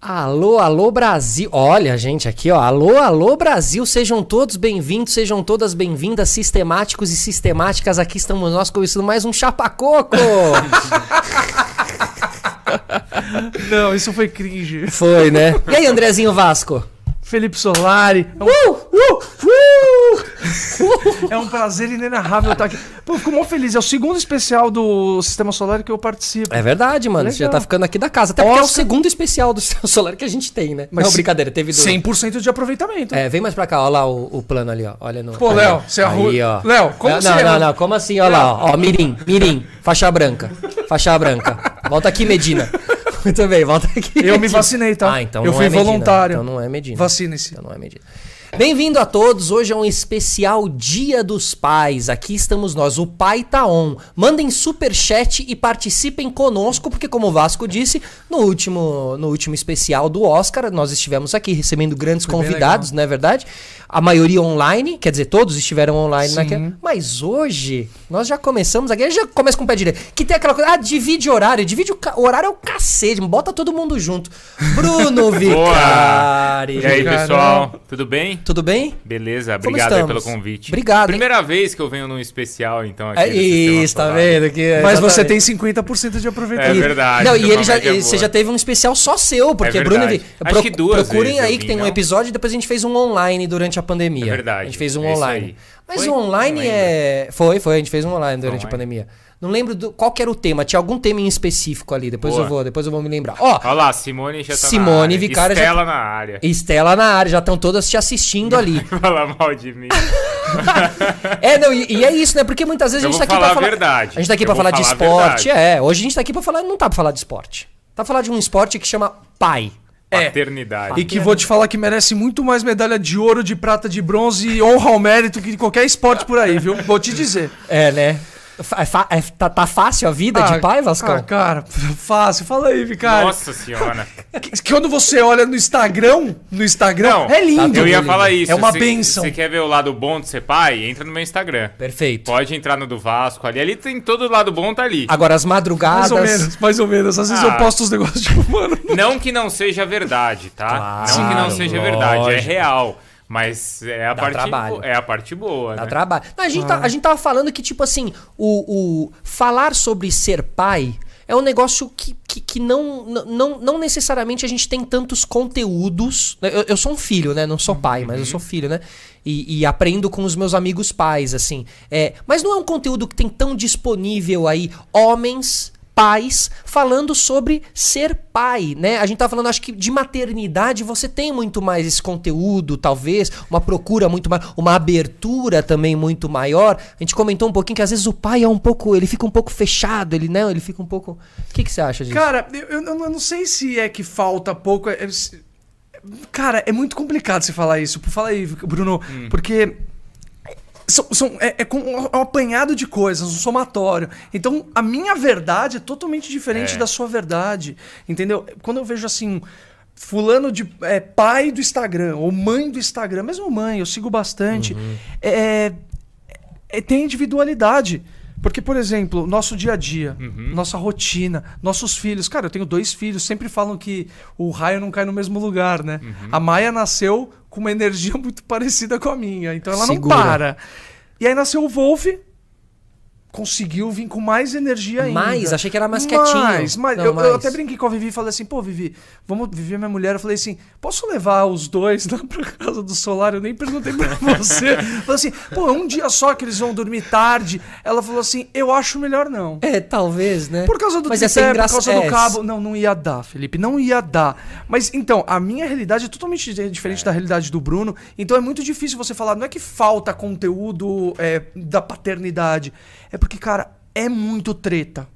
Alô, alô Brasil. Olha, gente, aqui, ó. Alô, alô Brasil. Sejam todos bem-vindos, sejam todas bem-vindas, sistemáticos e sistemáticas. Aqui estamos nós começando mais um Chapacoco. Não, isso foi cringe. Foi, né? E aí, Andrezinho Vasco? Felipe Solari. Uh, uh, uh. é um prazer inenarrável estar aqui. Pô, eu fico mó feliz. É o segundo especial do Sistema Solar que eu participo. É verdade, mano. Você já Legal. tá ficando aqui da casa. Até porque é o segundo especial do Sistema Solar que a gente tem, né? Mas não, brincadeira, teve do... 100% de aproveitamento. É, vem mais pra cá, ó lá o, o plano ali, ó. Olha no. Pô, Léo, você é arru- Aí, ó. Léo, como não, você Não, é- não, não, como assim? Ó lá, ó. ó. Mirim, Mirim, faixa branca. Faixa branca. Volta aqui, Medina. Muito bem, volta aqui. Eu me Medina. vacinei, tá? Ah, então Eu não fui é Medina. voluntário. Então não é Medina. Vacine-se. Então não é Medina. Bem-vindo a todos, hoje é um especial Dia dos Pais. Aqui estamos nós, o Pai Tá On. Mandem super chat e participem conosco, porque como o Vasco disse, no último, no último especial do Oscar, nós estivemos aqui recebendo grandes Foi convidados, não é verdade? A maioria online, quer dizer, todos estiveram online Sim. naquela. Mas hoje, nós já começamos aqui, já começa com o pé direito. Que tem aquela coisa, ah, divide horário, divide o ca- o horário é o cacete, bota todo mundo junto. Bruno Vicari. E aí, pessoal, tudo bem? Tudo bem? Beleza, obrigado pelo convite. Obrigado, hein? Primeira vez que eu venho num especial, então, aqui É isso, tá vendo? Que, Mas você tem 50% de É aproveitamento. verdade. Não, e ele já, ele- você já teve um especial só seu, porque É Bruno. Acho que duas procurem vezes aí eu que vim, tem um não? episódio e depois a gente fez um online durante a pandemia. É verdade, A gente fez um é online. Mas Foi? o online é. Foi, foi, a gente fez um online durante a Online. pandemia. Não lembro do... qual que era o tema, tinha algum tema em específico ali, depois Boa. eu vou, depois eu vou me lembrar. Ó, Olha lá, Simone já tá Simone na área. Vicária já Estela na área. Estela na área, já estão todas te assistindo ali. Fala mal de mim. É, não, e, e é isso, né? Porque muitas vezes Eu a gente tá aqui falar pra a falar. verdade. A gente tá aqui Eu pra falar de falar a esporte. verdade. É, hoje a gente tá aqui pra falar. Não tá pra falar de esporte. Tá pra falar de um esporte que chama pai. É. Paternidade. E que vou te falar que merece muito mais medalha de ouro, de prata, de bronze e honra ao mérito que qualquer esporte por aí, viu? Vou te dizer. É, né? É é- tá, tá fácil a vida de pai, Vascão? Ah, cara, fácil. Fala aí, cara. Nossa senhora. Quando você olha no Instagram, no Instagram, Não, é lindo. eu ia lindo. falar isso. É uma Se- bênção. Se quer ver o lado bom de ser pai, entra no meu Instagram. Perfeito. Pode entrar no do Vasco ali. Ali tem todo o lado bom, tá ali. Agora, as madrugadas. Mais ou menos, mais ou menos. Às vezes Ah. eu posto os negócios tipo, mano. Não que não seja verdade, tá? Claro, não que não seja verdade, é lógico. real. Mas é a, Dá parte, trabalho. é a parte boa, Dá né? trabalho. Não, a, gente tá- a gente tava falando que, tipo assim, o, o falar sobre ser pai é um negócio que, que, que não, não, não necessariamente a gente tem tantos conteúdos. Eu, eu sou um filho, né? Não sou pai, mas eu sou filho, né? E, e aprendo com os meus amigos pais, assim. É, mas não é um conteúdo que tem tão disponível aí homens pais falando sobre ser pai, né? A gente tá falando, acho que de maternidade você tem muito mais esse conteúdo, talvez, uma procura muito mais, uma abertura também muito maior. A gente comentou um pouquinho que às vezes o pai é um pouco, ele fica um pouco fechado, ele né, ele fica um pouco. O que que você acha disso? Cara, eu, eu não eu não sei se é que falta pouco. é- é- cara, é muito complicado você falar isso. Fala aí, Bruno, porque. São, são- é, é um apanhado de coisas, um somatório. Então, a minha verdade é totalmente diferente É. da sua verdade. Entendeu? Quando eu vejo assim. Fulano de é, pai do Instagram, ou mãe do Instagram, mesmo mãe, eu sigo bastante. É, é, tem individualidade. Porque, por exemplo, nosso dia a dia, nossa rotina, nossos filhos. Cara, eu tenho dois filhos, sempre falam que o raio não cai no mesmo lugar, né? A Maia nasceu com uma energia muito parecida com a minha, então ela Segura. não para. E aí nasceu o Wolf, conseguiu vir com mais energia ainda. Mais? Achei que era mais quietinho. Mais, mais. Não, eu, eu mais. até brinquei com a Vivi e falei assim, pô, Vivi, vamos viver minha mulher. Eu falei assim, posso levar os dois lá pra casa do solar? Eu nem perguntei pra você. falei assim, pô, é um dia só que eles vão dormir tarde. Ela falou assim, eu acho melhor não. É, talvez, né? Por causa do Mas tripé, por causa é, do cabo. Não, não ia dar, Felipe. Não ia dar. Mas então, a minha realidade é totalmente di- diferente da realidade do Bruno. Então é muito difícil você falar. Não é que falta conteúdo é, da paternidade. É porque, cara, é muito treta.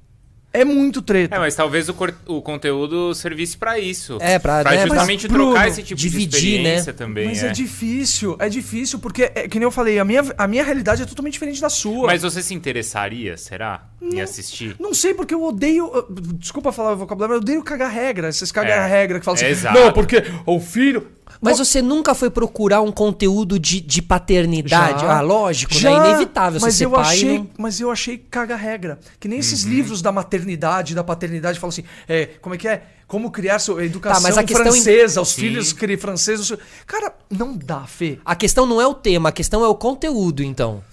É muito treta. É, mas talvez o, o conteúdo servisse pra isso. É, pra- né, justamente mas, Bruno, trocar esse tipo dividir, de experiência né? também. Mas é. é. difícil, é difícil, porque, é, que nem eu falei, a minha, a minha realidade é totalmente diferente da sua. Mas você se interessaria, será? Em assistir? Não sei, porque eu odeio. Desculpa falar o vocabulário, mas eu odeio cagar regra. Esses cagar É, regra que falam é assim. exato. Não, porque o filho. Mas você nunca foi procurar um conteúdo de, de paternidade? Já. Ah, lógico, Já, né? Inevitável você mas ser eu pai. achei, não- Mas eu achei caga-regra. Que nem Uhum. esses livros da maternidade, da paternidade, falam assim, é, como é que é? Como criar sua educação Tá, mas a questão em- francesa, os Sim. filhos criam franceses. Cara, não dá, Fê. A questão não é o tema, a questão é o conteúdo, então.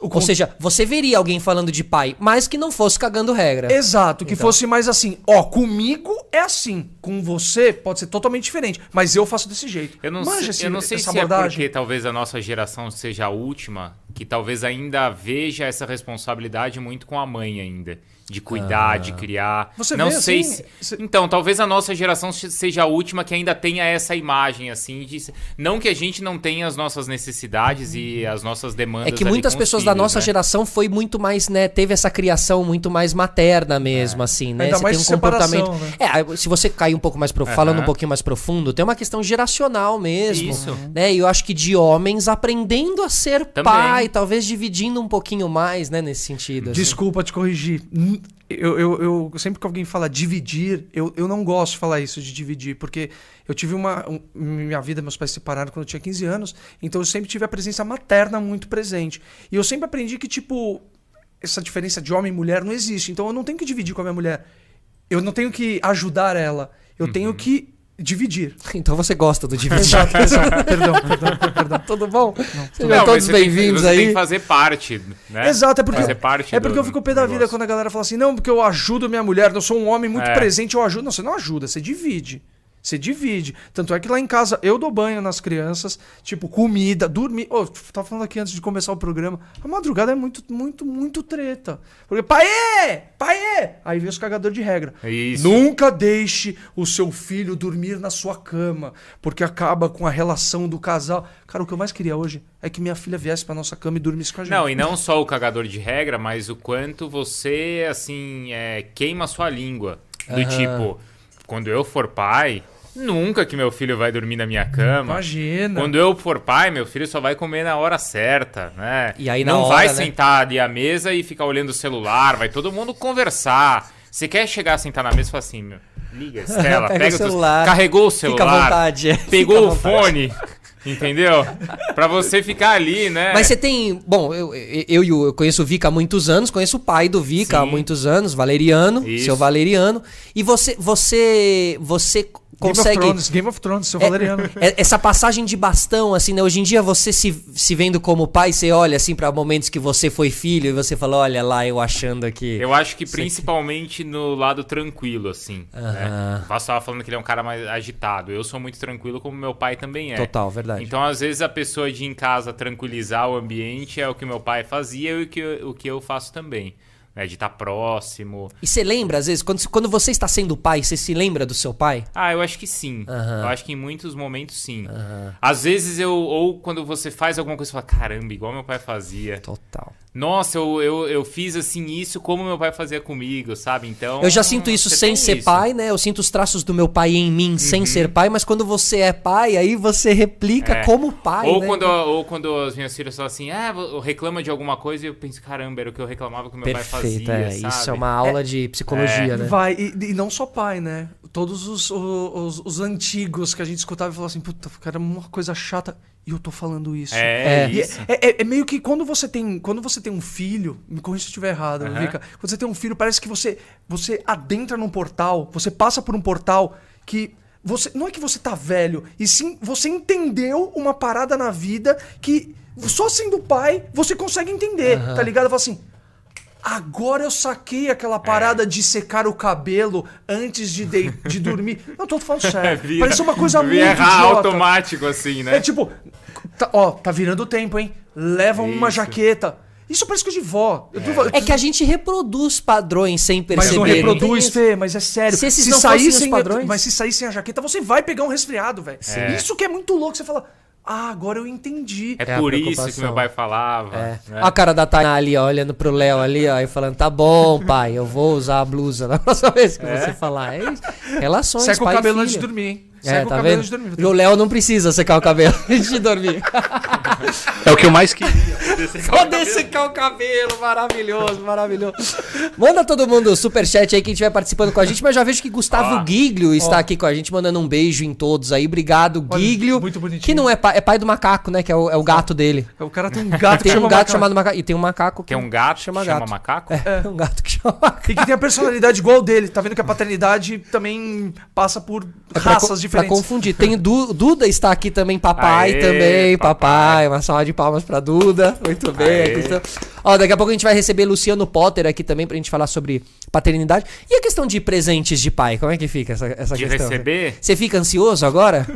O Ou seja, você veria alguém falando de pai, mas que não fosse cagando regra. Exato, que Então. fosse mais assim, ó, comigo é assim, com você pode ser totalmente diferente, mas eu faço desse jeito. Eu não Manja sei, esse- eu não sei essa se é abordagem. porque talvez a nossa geração seja a última, que talvez ainda veja essa responsabilidade muito com a mãe ainda. De cuidar, de criar. Você não vê sei assim, se. Então, talvez a nossa geração se- seja a última que ainda tenha essa imagem, assim, de. Não que a gente não tenha as nossas necessidades e as nossas demandas. É que muitas pessoas da filhos, nossa né? geração foi muito mais, né? Teve essa criação muito mais materna mesmo, assim, né? Ainda Você mais tem um comportamento. né? É, se você cair um pouco mais profundo, Aham. falando um pouquinho mais profundo, tem uma questão geracional mesmo. Isso. Né? E eu acho que de homens aprendendo a ser Também. pai, talvez dividindo um pouquinho mais, né, nesse sentido. assim. Desculpa te corrigir. Eu, eu, eu- sempre que alguém fala dividir, eu, eu não gosto de falar isso de dividir, porque eu tive uma. um- minha vida, meus pais se separaram quando eu tinha 15 anos, então eu sempre tive a presença materna muito presente. E eu sempre aprendi que, tipo, essa diferença de homem e mulher não existe. Então eu não tenho que dividir com a minha mulher. Eu não tenho que ajudar ela. Eu tenho Uhum. que dividir. Então você gosta do dividir. Exato, exato. Perdão, perdão, perdão. Tudo bom? Sejam Não, mas todos você tem que- bem-vindos você aí. tem que fazer parte, né? Exato, é porque, Fazer parte é porque do eu fico pé da vida quando a galera fala assim, não, porque eu ajudo minha mulher, eu sou um homem muito É. presente, eu ajudo. Não, você não ajuda, você divide. Você divide. Tanto é que lá em casa eu dou banho nas crianças, tipo, comida, dormir. Ô, tava falando aqui antes de começar o programa. A madrugada é muito, muito, muito treta. Porque, pai, pai! Aí vem os cagadores de regra. É isso. Nunca deixe o seu filho dormir na sua cama, porque acaba com a relação do casal. Cara, o que eu mais queria hoje é que minha filha viesse pra nossa cama e dormisse com a gente. Não, e não só o cagador de regra, mas o quanto você, assim, é, queima a sua língua. Do tipo, quando eu for pai, nunca que meu filho vai dormir na minha cama. Imagina. Quando eu for pai, meu filho só vai comer na hora certa, né? E aí, Não hora, vai né? sentar ali à mesa e ficar olhando o celular, vai todo mundo conversar. Você quer chegar, sentar na mesa e falar assim, meu, liga a Estela, Pega pega, o o celular, carregou o Fica à celular, vontade. pegou à o vontade. fone, entendeu? Pra você ficar ali, né? Mas você tem. Bom, eu, eu, eu, conheço o Vika há muitos anos, conheço o pai do Vika há Sim. muitos anos, Valeriano, Isso. seu Valeriano. E você. Você. Você Game consegue. of Thrones, Game of Thrones, seu É, Valeriano. é- essa passagem de bastão, assim, né? Hoje em dia você se, se vendo como pai, você olha assim pra momentos que você foi filho e você fala, olha lá, eu achando aqui. Eu acho que principalmente no lado tranquilo, assim. Aham. Né? O Vasco tava falando que ele é um cara mais agitado. Eu sou muito tranquilo, como meu pai também é. Total, verdade. Então, às vezes, a pessoa de ir em casa tranquilizar o ambiente é o que meu pai fazia e o que eu, o que eu faço também. Né? De estar próximo. E você lembra, às vezes, quando, quando você está sendo pai, você se lembra do seu pai? Ah, eu acho que sim. Aham. Eu acho que em muitos momentos sim. Às vezes eu. Ou quando você faz alguma coisa, você fala, caramba, igual meu pai fazia. Total. Nossa, eu, eu, eu fiz assim isso como meu pai fazia comigo, sabe? Então. Eu já sinto isso sem ser isso. pai, né? Eu sinto os traços do meu pai em mim sem ser pai, mas quando você é pai, aí você replica É. como pai. ou, né? quando, ou quando as minhas filhas falam assim, ah, reclama de alguma coisa e eu penso, caramba, era o que eu reclamava que meu Perfeito, pai é. fazia. Isso é sabe? uma aula de psicologia, É. né? Vai, e, e não só pai, né? Todos os, os, os antigos que a gente escutava e falava assim, puta, cara, uma coisa chata. E eu tô falando isso. É, É. Isso. é, é- é meio que quando você tem quando você tem um filho, me corrija se eu estiver errado, Aham. Vika, quando você tem um filho, parece que você você adentra num portal, você passa por um portal que você não é que você tá velho, e sim você entendeu uma parada na vida que só sendo pai você consegue entender, tá ligado? Fala assim, Agora eu saquei aquela parada de secar o cabelo antes de, de, de dormir. Não, tô falando sério. Vira- Parece uma coisa muito idiota. automático, assim, né? É tipo, tá- ó, tá virando o tempo, hein? Leva uma Isso. jaqueta. Isso parece coisa de vó. Eu tô- É que a gente reproduz padrões sem mas perceber. não né? reproduz. Fê, mas é sério. Se esses se não sair fossem os sem, padrões- Mas se sair sem a jaqueta, você vai pegar um resfriado, velho. É. Isso que é muito louco. Você fala, ah, agora eu entendi. É, É por isso que meu pai falava. É. né? A cara da Tainá ali, ó, olhando pro Léo ali, ó, e falando, tá bom, pai, eu vou usar a blusa na próxima vez que você falar. É isso. Relações, Seca o e cabelo antes de dormir, hein? É, Seca o tá cabelo vendo? antes de dormir. O Léo não precisa secar o cabelo antes de dormir. É o que eu mais queria. Poder secar o cabelo, maravilhoso, maravilhoso. Manda todo mundo o superchat aí, quem estiver participando com a gente, mas já vejo que Gustavo Ó. Giglio está aqui com a gente, mandando um beijo em todos aí. Obrigado, Olha, Giglio. muito bonitinho. Que não é pai, é pai do macaco, né? Que é o, é o gato dele. O cara tem um gato que tem um gato macaco. chamado macaco. E tem um macaco que Tem um gato que chama gato. macaco? É, um gato que chama macaco. E que tem a personalidade igual dele. Tá vendo que a paternidade também passa por É raças co- diferentes. Pra confundir. Tem Du- Duda está aqui também, papai Aê, também, papai. papai. Uma salva de palmas pra Duda. Muito bem. Ó, daqui a pouco a gente vai receber Luciano Potter aqui também pra gente falar sobre paternidade. E a questão de presentes de pai, como é que fica essa, essa De questão? receber? Você fica ansioso agora?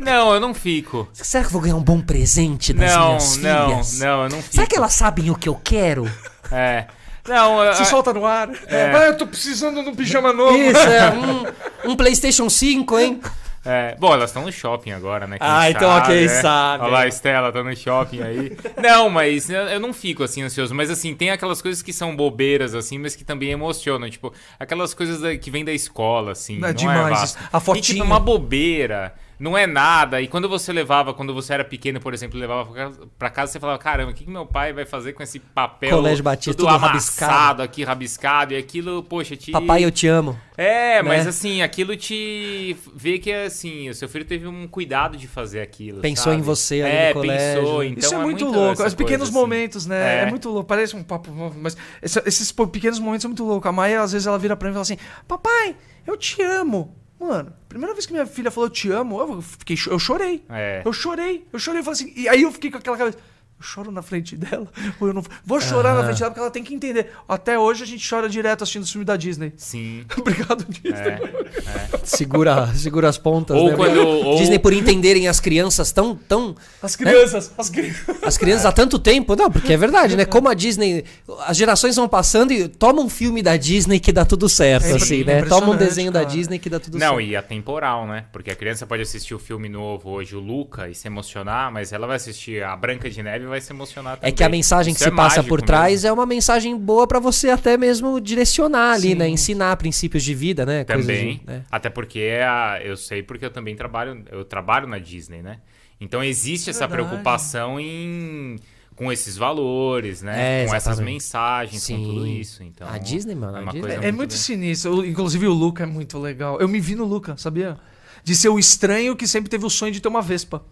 Não, eu não fico. Será que eu vou ganhar um bom presente das Não, minhas não, filhas? não, eu não fico. Será que elas sabem o que eu quero? É. Não, Se solta no ar. É. Ah, eu tô precisando de um pijama novo. Isso, é. Um, um PlayStation 5, hein? É, bom, elas estão no shopping agora, né? Quem Ah, então ok, né? sabe. Olha lá, a Estela tá no shopping aí. Não, mas eu não fico assim ansioso. Mas assim, tem aquelas coisas que são bobeiras, assim, mas que também emocionam. Tipo, aquelas coisas que vêm da escola, assim. É não demais é. Vasco. A E, fotinha. tipo, uma bobeira. Não é nada. E quando você levava, quando você era pequeno, por exemplo, levava pra casa, pra casa você falava: caramba, o que, que meu pai vai fazer com esse papel Colégio Batista, tudo, tudo amassado rabiscado. aqui, rabiscado, e aquilo, poxa, te. Papai, eu te amo. É, mas né? assim, aquilo te vê que assim, o seu filho teve um cuidado de fazer aquilo. Pensou sabe? em você ali é, no colégio. pensou, então Isso é, muito muito louco. Os pequenos assim. momentos, né? É. É. muito louco. Parece um papo, mas esse- esses pequenos momentos são muito loucos. A Maia, às vezes, ela vira pra mim e fala assim: Papai, eu te amo. Mano, primeira vez que minha filha falou eu te amo, eu, fiquei, eu chorei. É. Eu chorei. Eu chorei. Eu falei assim, e aí eu fiquei com aquela cabeça. Eu choro na frente dela? Ou eu não. Vou chorar na Aham. frente dela porque ela tem que entender. Até hoje a gente chora direto assistindo o filme da Disney. Sim. Obrigado, Disney. É. Segura, segura as pontas, Ou né? quando- ou- Disney por entenderem as crianças tão, tão... As crianças, as crianças. As crianças há tanto tempo. Não, porque é verdade, né? Como a Disney... As gerações vão passando e toma um filme da Disney que dá tudo certo, É assim, né? Toma um desenho da cara. Disney que dá tudo Não, certo. e atemporal, né? Porque a criança pode assistir o filme novo hoje, o Luca, e se emocionar, mas ela vai assistir a Branca de Neve vai se emocionar também. É que a mensagem que Isso se é passa por mesmo. trás é uma mensagem boa pra você até mesmo direcionar ali, Sim. né? Ensinar princípios de vida, né? Também. de- né? Até porque é a- eu sei porque eu também trabalho, eu trabalho na Disney, né? Então existe essa Verdade. preocupação em com esses valores, né? É, com essas mensagens, com tudo Sim. isso. Então, A Disney, mano, é uma Disney coisa É, é muito bem- sinistro. Inclusive o Luca é muito legal. Eu me vi no Luca, sabia? De ser o estranho que sempre teve o sonho de ter uma Vespa.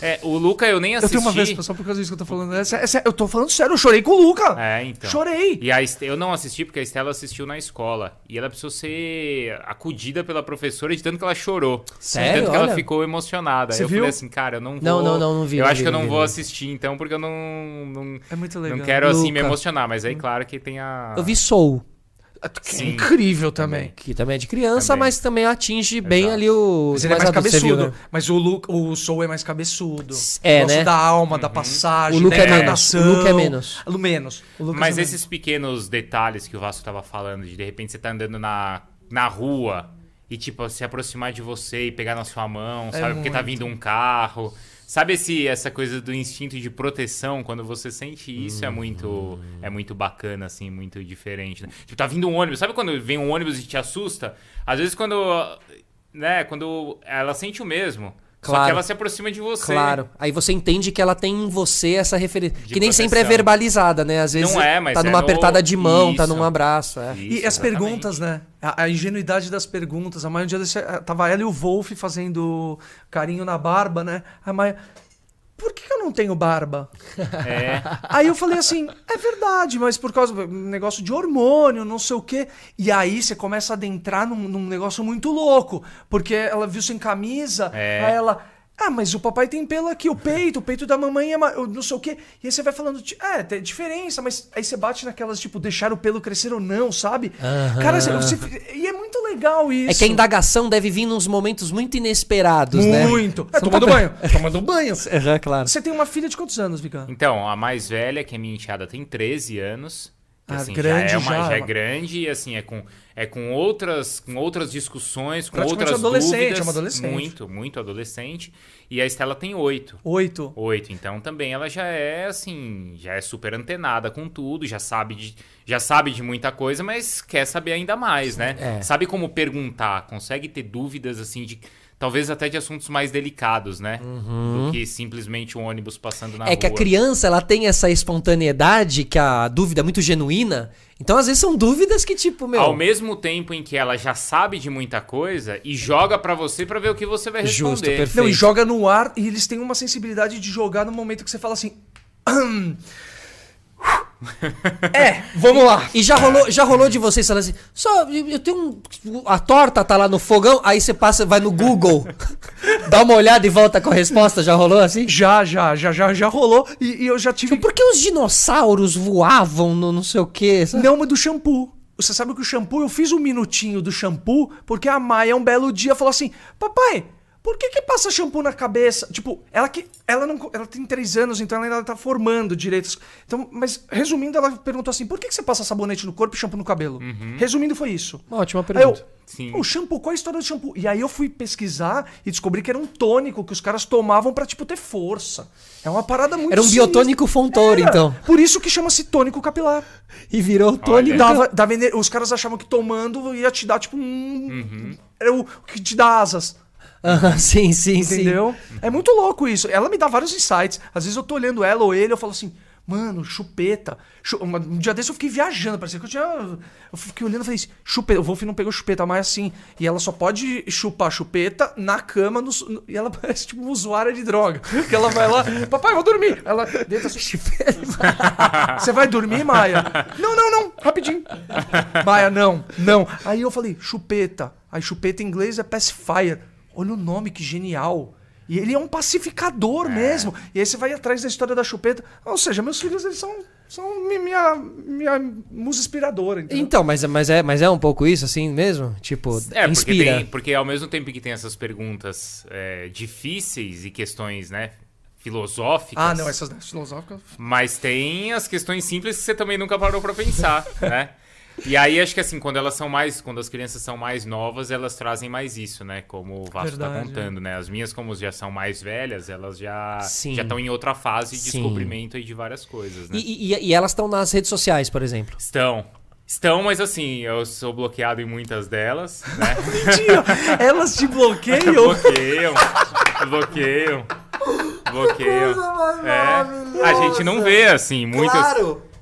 É, o Luca eu nem Eu assisti. tenho uma Vespa, só por causa disso que eu tô falando. É sé- eu tô falando sério, eu chorei com o Luca. É, então. Chorei. E a Est- eu não assisti porque a Estela assistiu na escola. E ela precisou ser acudida pela professora de tanto que ela chorou. Sério? De tanto que Olha. ela ficou emocionada. Você Aí eu viu? falei assim, cara, eu não vou. Não, não, não, não vi, Eu não acho vi, que eu não não vi, vou vi. assistir então, porque eu não. Não, É muito legal. não quero assim me Luca. emocionar. Mas aí, claro que tem a. Eu vi Soul, Que é Sim. incrível também. que também é de criança, Também. mas também atinge bem Exato. ali o. Mas ele é mais adultos, você cabeçudo. viu, né? Mas o, Luca, o Soul é mais cabeçudo. É, né? da alma, da passagem, O Luca da é menos, o Luca é menos. O menos. O Mas é esses pequenos detalhes que o Vasco tava falando, de de repente você tá andando na, na rua e, tipo, se aproximar de você e pegar na sua mão, sabe? Porque tá É muito. vindo um carro. Sabe esse, essa coisa do instinto de proteção? Quando você sente isso, é muito é muito bacana, assim, muito diferente. Né? Tipo, tá vindo um ônibus. Sabe quando vem um ônibus e te assusta? Às vezes quando. Né, quando ela sente o mesmo. Só Claro. que ela se aproxima de você. Claro. Aí você entende que ela tem em você essa referência. De Que nem sempre é verbalizada, né? Às vezes Não é, mas tá é numa no- apertada de mão, tá Isso. num abraço. É. E Isso, as exatamente. perguntas, né? A, a ingenuidade das perguntas. A Maia um dia desse, eh, tava ela e o Wolf fazendo carinho na barba, né? A Maia. Por que eu não tenho barba? É. Aí eu falei assim, é verdade, mas por causa do negócio de hormônio, não sei o quê. E aí você começa a adentrar num, num negócio muito louco. Porque ela viu sem camisa, É. aí ela. Ah, mas o papai tem pelo aqui, o peito, o peito da mamãe é ma- não sei o quê. E aí você vai falando, é, tem diferença, mas aí você bate naquelas, tipo, deixar o pelo crescer ou não, sabe? Aham. Cara, você, você- e é muito legal isso. É que a indagação deve vir nos momentos muito inesperados, né? Muito. É, tomando tá- banho. Tomando banho. Aham, claro. Você tem uma filha de quantos anos, Vika? Então, a mais velha, que é minha enteada, tem 13 anos. que, Ah, assim, grande já é, uma, já, já é grande e assim, é com, é com outras com outras discussões, com outras adolescente, dúvidas. é uma adolescente. Muito, muito adolescente. E a Estela tem 8. Oito. Oito, então também ela já é assim, já é super antenada com tudo, já sabe de, já sabe de muita coisa, mas quer saber ainda mais, né? É. Sabe como perguntar, consegue ter dúvidas assim de talvez até de assuntos mais delicados, né? Do que simplesmente um ônibus passando na é rua. que a criança ela tem essa espontaneidade que a dúvida é muito genuína. Então, às vezes, são dúvidas que, tipo, meu. Ao mesmo tempo em que ela já sabe de muita coisa e joga pra você pra ver o que você vai responder. Justo, perfeito. Não, e joga no ar e eles têm uma sensibilidade de jogar no momento que você fala assim. É, vamos lá. E já rolou, já rolou de vocês falando assim, só, eu tenho um. A torta tá lá no fogão, aí você passa, vai no Google, dá uma olhada e volta com a resposta, já rolou assim? Já, já, já, já, já rolou. E, e eu já tive. Por que os dinossauros voavam no não sei o quê? sabe? Não, mas do shampoo. Você sabe que o shampoo, eu fiz um minutinho do shampoo, porque a Maia um belo dia falou assim: Papai, por que que passa shampoo na cabeça? Tipo, ela que. Ela não. Ela tem três anos, então ela ainda tá formando direitos. Então, mas resumindo, ela perguntou assim: por que, que você passa sabonete no corpo e shampoo no cabelo? Resumindo, foi isso. Uma ótima Aí eu, pergunta. Sim. o shampoo, qual é a história do shampoo? E aí eu fui pesquisar e descobri que era um tônico que os caras tomavam pra, tipo, ter força. É uma parada muito Era um sinistra. biotônico fontoura, Era. então. Por isso que chama-se tônico capilar. E virou tônico. Dava, dava os caras achavam que tomando ia te dar, tipo, um... Era o que te dá asas. Aham, sim, sim, sim. Entendeu? É muito louco isso. Ela me dá vários insights. Às vezes eu tô olhando ela ou ele, eu falo assim, mano, chupeta. Um dia desse eu fiquei viajando, parecia que eu tinha. Eu fiquei olhando e falei assim, chupeta. O Wolf não pegou chupeta, mas assim. E ela só pode chupar chupeta na cama. no- no- e ela parece tipo uma usuária de droga. Que ela vai lá, papai, eu vou dormir. Ela deita assim, Você vai dormir, Maia? Não, não, não, rapidinho. Maia, não, não. Aí eu falei, chupeta. Aí chupeta em inglês é pacifier. Olha o nome, que genial. E ele é um pacificador mesmo. E aí você vai atrás da história da chupeta. Ou seja, meus filhos, eles são, são mi- minha, minha musa inspiradora. entendeu? Então, mas, mas, é, mas é um pouco isso, assim mesmo? Tipo, É, porque, inspira. tem, porque ao mesmo tempo que tem essas perguntas é, difíceis e questões, né, filosóficas. Ah, não, essas das filosóficas. Mas tem as questões simples que você também nunca parou pra pensar, né? E aí acho que assim, quando elas são mais, quando as crianças são mais novas, elas trazem mais isso, né? Como o Vasco tá Verdade, contando, né? As minhas, como já são mais velhas, elas já Sim. já estão em outra fase de Sim. descobrimento aí de várias coisas, né? E, e- e elas estão nas redes sociais, por exemplo. Estão. Estão, mas assim, eu sou bloqueado em muitas delas, né? Mentira! Elas te bloqueiam? bloqueiam, bloqueiam, bloqueiam. É, a gente não vê assim muitas.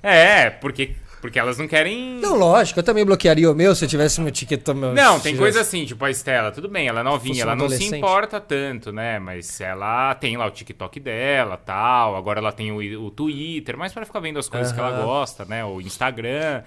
É, porque porque elas não querem. Não, lógico, eu também bloquearia o meu se eu tivesse meu TikTok. Meu, Não, tem coisa assim, tipo a Estela, tudo bem, ela é novinha, ela não se importa tanto, né? Mas ela tem lá o TikTok dela, tal, agora ela tem o, o Twitter, mas pra ficar vendo as coisas que ela gosta, né? O Instagram.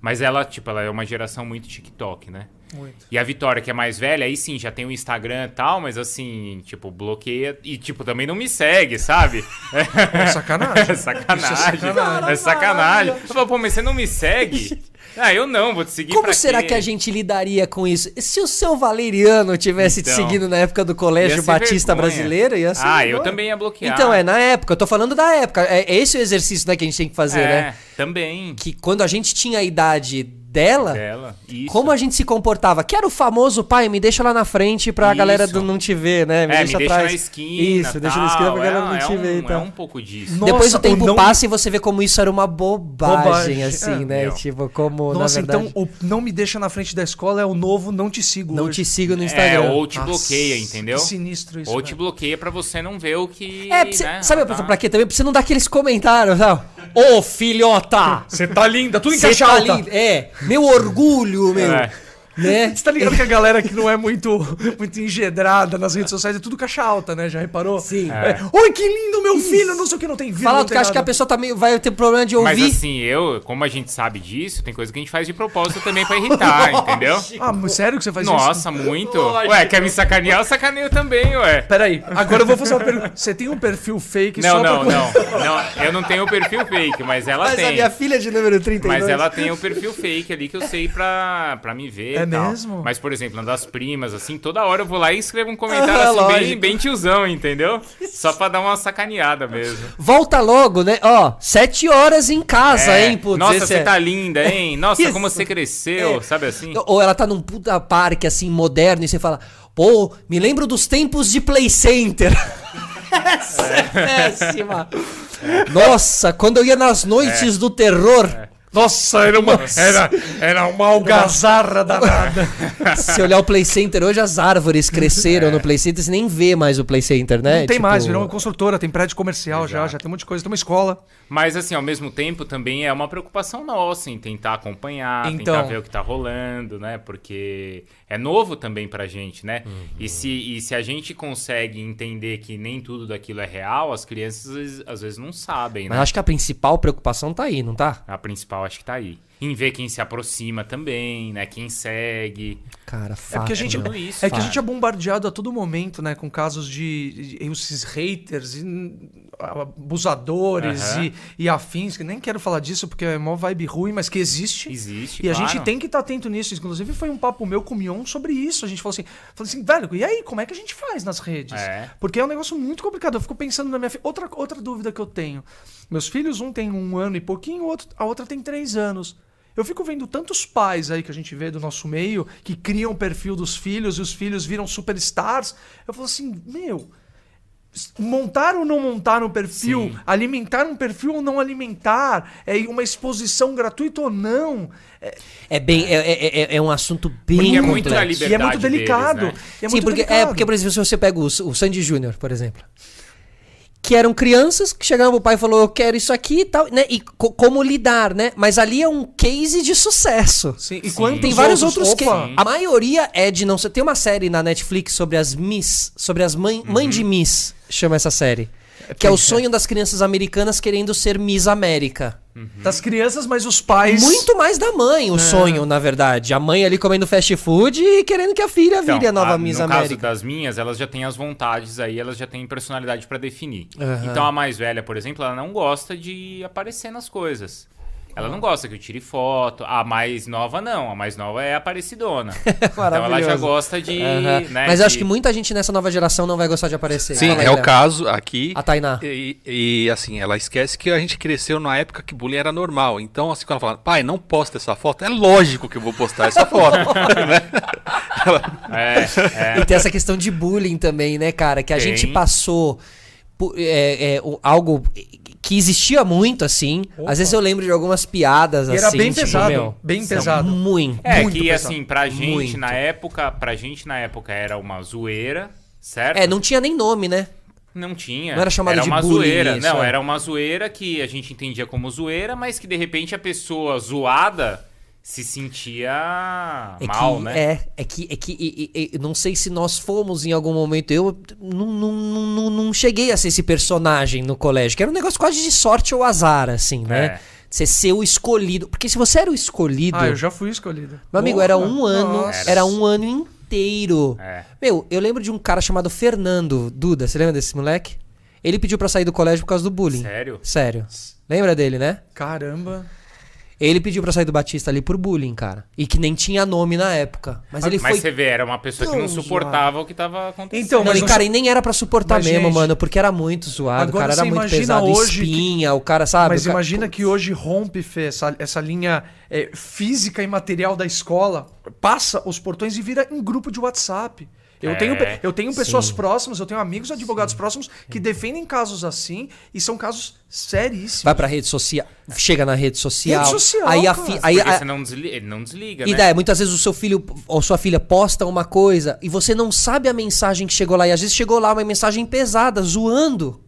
Mas ela, tipo, ela é uma geração muito TikTok, né? Muito. E a Vitória, que é mais velha, aí sim, já tem o Instagram e tal, mas assim, tipo, bloqueia e, tipo, também não me segue, sabe? É sacanagem. É sacanagem. sacanagem. É sacanagem. Eu falo, pô, mas você não me segue? Ah, eu não, vou te seguir Como pra será quê? que a gente lidaria com isso? Se o seu Valeriano tivesse te Então, seguindo na época do Colégio Batista vergonha. Brasileiro, ia ser. Ah, eu também ia bloquear. Então, é na época, eu tô falando da época. É, é esse o exercício né, que a gente tem que fazer, é, né? também. Que quando a gente tinha a idade dela, Dela. Isso. como a gente se comportava? Que era o famoso pai, me deixa lá na frente pra Isso. galera do não te ver, né? É, me deixa atrás. na esquina. Isso, deixa na esquina pra tal. galera não é, te é ver. um, e tal. É um pouco disso. Nossa, Depois o tempo não- passa e você vê como isso era uma bobagem, Bobagem, assim, é. né? Meu. Tipo, como, Nossa, na verdade, então o não me deixa na frente da escola é o novo não te sigo não hoje. te sigo no É, Instagram. ou te Nossa, bloqueia, entendeu? Que sinistro isso. Ou cara. te bloqueia pra você não ver o que. É, pra você- né, sabe ela tá- pra quê também? Pra você não dar aqueles comentários, sabe? Ô, filhota! Você tá linda, tudo caixa tá lindo. É, meu orgulho, meu. É. Né? Você tá ligado que a galera que não é muito, muito engedrada nas redes sociais é tudo caixa alta, né? Já reparou? Sim. É. Oi, que lindo, meu filho! Não sei o que, não tem vídeo. Fala tem acho que a pessoa tá meio, vai ter problema de Mas ouvir. assim, eu, como a gente sabe disso, tem coisa que a gente faz de propósito também pra irritar, entendeu? Ah, mas sério que você faz isso? Nossa, muito. Ué, quer me sacanear? Eu sacaneio também, ué. Peraí, agora eu vou fazer uma pergunta. Você tem um perfil fake Não, só não, pra... não, não. Eu não tenho o perfil fake, mas ela Mas tem. a minha filha de número 32. Mas ela tem o perfil fake ali que eu sei pra, pra me ver. É tal. mesmo? Mas, por exemplo, uma das primas, assim, toda hora eu vou lá e escrevo um comentário Ah, assim, bem, bem tiozão, entendeu? Só pra dar uma sacaneada mesmo. Volta logo, né? Ó, sete horas em casa, É, hein? Putz, Nossa, você é- tá linda, hein? Nossa, Isso. como você cresceu, É. sabe assim? Ou ela tá num puta parque, assim, moderno, e você fala, pô, me lembro dos tempos de Play Center. Essa é péssima. Nossa, quando eu ia nas noites do terror. Nossa, era uma, era, era uma algazarra danada. Se olhar o Play Center hoje, as árvores cresceram no Play Center, você nem vê mais o Play Center, né? Não tem Tipo, mais, virou uma construtora, tem prédio comercial já, Exato. já tem um monte de coisa, tem uma escola. Mas, assim, ao mesmo tempo, também é uma preocupação nossa em tentar acompanhar, Então. tentar ver o que tá rolando, né? Porque é novo também pra gente, né? E, se, e se a gente consegue entender que nem tudo daquilo é real, as crianças às vezes, às vezes não sabem, Mas né? acho que a principal preocupação tá aí, não tá? A principal acho que tá aí. Em ver quem se aproxima também, né? Quem segue. Cara, É fato. porque a gente, isso, é que a gente é bombardeado a todo momento, né, com casos de, de esses haters, e, abusadores Aham. e, e afins, que nem quero falar disso porque é mó vibe ruim, mas que existe. Existe, E a claro. gente tem que estar atento nisso. Inclusive, foi um papo meu com o Mion sobre isso. A gente falou assim, falou assim, velho, e aí, como é que a gente faz nas redes? É. Porque é um negócio muito complicado. Eu fico pensando na minha filha. Outra, outra dúvida que eu tenho. Meus filhos, um tem um ano e pouquinho, outro, a outra tem três anos. Eu fico vendo tantos pais aí que a gente vê do nosso meio que criam o perfil dos filhos e os filhos viram superstars. Eu falo assim, meu, montar ou não montar um perfil, Sim. alimentar um perfil ou não alimentar, é uma exposição gratuita ou não. É, É bem. É, é, é- é um assunto bem Porque é muito da liberdade e é muito delicado. deles, né? É Sim, muito porque, é delicado. porque, por exemplo, se você pega o, o Sandy Júnior, por exemplo. Que eram crianças que chegaram pro pai e falou, eu quero isso aqui e tal, né? E co- como lidar, né? Mas ali é um case de sucesso. Sim, e Sim. quantos Tem vários outros cases. A maioria é de não ser. Tem uma série na Netflix sobre as Miss, sobre as mãe, mãe de Miss, chama essa série. Que é o sonho das crianças americanas querendo ser Miss América. Das crianças, mas os pais. Muito mais da mãe o sonho, na verdade. A mãe ali comendo fast food e querendo que a filha Então, vire a nova a- Miss no América. caso das minhas, elas já têm as vontades aí, elas já têm personalidade pra definir. Aham. Então a mais velha, por exemplo, ela não gosta de aparecer nas coisas. Ela não gosta que eu tire foto. A mais nova não, a mais nova é aparecidona. então ela já gosta de, Aham. né, Mas eu acho de- que muita gente nessa nova geração não vai gostar de aparecer. Sim, Fala aí, é o Léo. caso aqui. A Tainá. E, e, assim, ela esquece que a gente cresceu na época que bullying era normal. Então, assim, quando ela fala, pai, não posta essa foto, é lógico que eu vou postar essa foto. né? É, é. E tem essa questão de bullying também, né, cara? Que a Tem. gente passou é, é, algo que existia muito, assim. Às vezes eu lembro de algumas piadas, E assim. era bem tipo, pesado. meu, bem são pesado. Muito. É, Muito que pesado. assim, pra gente Muito. na época, pra gente na época era uma zoeira, certo? É, não tinha nem nome, né? Não tinha. Não era chamado de uma bullying zoeira. isso, não, é. era uma zoeira que a gente entendia como zoeira, mas que de repente a pessoa zoada se sentia É mal, que, né? É, é que, é que e- e- não sei se nós fomos em algum momento. Eu não, não, não, não- cheguei a ser esse personagem no colégio, que era um negócio quase de sorte ou azar, assim, né? É. Você ser o escolhido. Porque se você era o escolhido. Ah, eu já fui escolhido. Meu amigo, Porra, era um ano. nossa. Era um ano inteiro. É. Meu, eu lembro de um cara chamado Fernando Duda. Você lembra desse moleque? Ele pediu pra sair do colégio por causa do bullying. Sério? Sério. Lembra dele, né? Caramba. Ele pediu pra sair do Batista ali por bullying, cara. E que nem tinha nome na época. Mas ele Mas foi. você vê, era uma pessoa que não tão suportava o que tava acontecendo. Então, Não, mas e não cara, e nem era pra suportar Mas, mesmo, gente, mano, porque era muito zoado. O agora cara era você muito imagina pesado. hoje que- Espinha, o cara sabe. Mas o ca- imagina que hoje rompe, Fê, essa, essa linha é, física e material da escola, passa os portões e vira em grupo de WhatsApp. Eu, É, tenho, eu tenho pessoas sim. próximas, eu tenho amigos advogados próximos que defendem casos assim e são casos seríssimos. Vai pra rede social. Chega na rede social. Rede social, aí a fi- aí a- você não desliga, ele não desliga, E né? daí, muitas vezes o seu filho ou sua filha posta uma coisa e você não sabe a mensagem que chegou lá. E às vezes chegou lá uma mensagem pesada, zoando.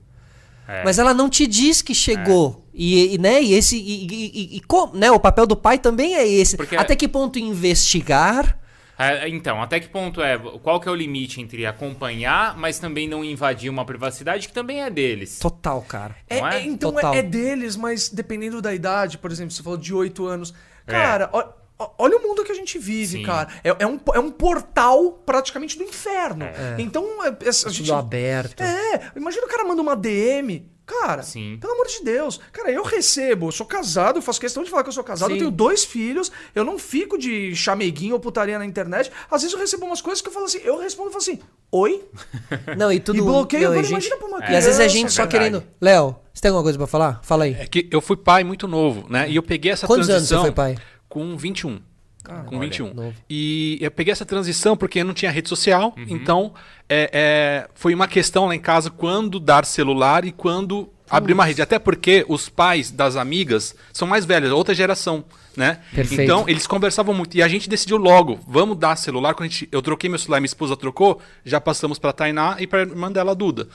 É. Mas ela não te diz que chegou. E, e, né, e esse. E, e- e- e né, o papel do pai também é esse. Porque- Até que ponto investigar? É, Então, até que ponto é? Qual que é o limite entre acompanhar, mas também não invadir uma privacidade que também é deles? Total, cara. É, é? é, então Total. é, é deles, mas dependendo da idade, por exemplo, você falou de 8 anos. É. Cara, ó- olha o mundo que a gente vive, Sim. cara. É, é um, é um portal praticamente do inferno. Então, é, é- a Tudo gente. aberto. É, imagina o cara manda uma DM. Cara, Sim. pelo amor de Deus. Cara, eu recebo, eu sou casado, eu faço questão de falar que eu sou casado, eu Sim. tenho dois filhos, eu não fico de chameguinho ou putaria na internet. Às vezes eu recebo umas coisas que eu falo assim, eu respondo e falo assim, oi? Não, e tudo. E bloqueio, não, e agora gente- imagina pra uma E às vezes é criança, gente só verdade. querendo. Léo, você tem alguma coisa pra falar? Fala aí. É que eu fui pai muito novo, né? E eu peguei essa Quantos anos transição você foi pai? com 21. Com olha, 21. novo. E eu peguei essa transição porque não tinha rede social, então é, é, foi uma questão lá em casa quando dar celular e quando abrir uma rede. Até porque os pais das amigas são mais velhos, outra geração, né? Perfeito. Então, eles conversavam muito. E a gente decidiu logo, vamos dar celular. Quando a gente, eu troquei meu celular, minha esposa trocou, já passamos pra Tainá e pra irmã dela, a Duda.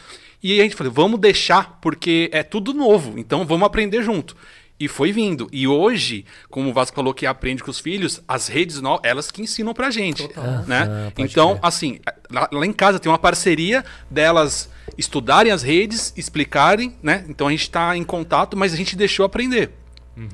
E a gente falou, vamos deixar, porque é tudo novo. Então, vamos aprender junto. E foi vindo. E hoje, como o Vasco falou que aprende com os filhos, as redes novas, elas que ensinam pra gente. Né? Ah, pode então, crer. assim, lá, lá em casa tem uma parceria delas estudarem as redes, explicarem, né? Então a gente tá em contato, mas a gente deixou aprender.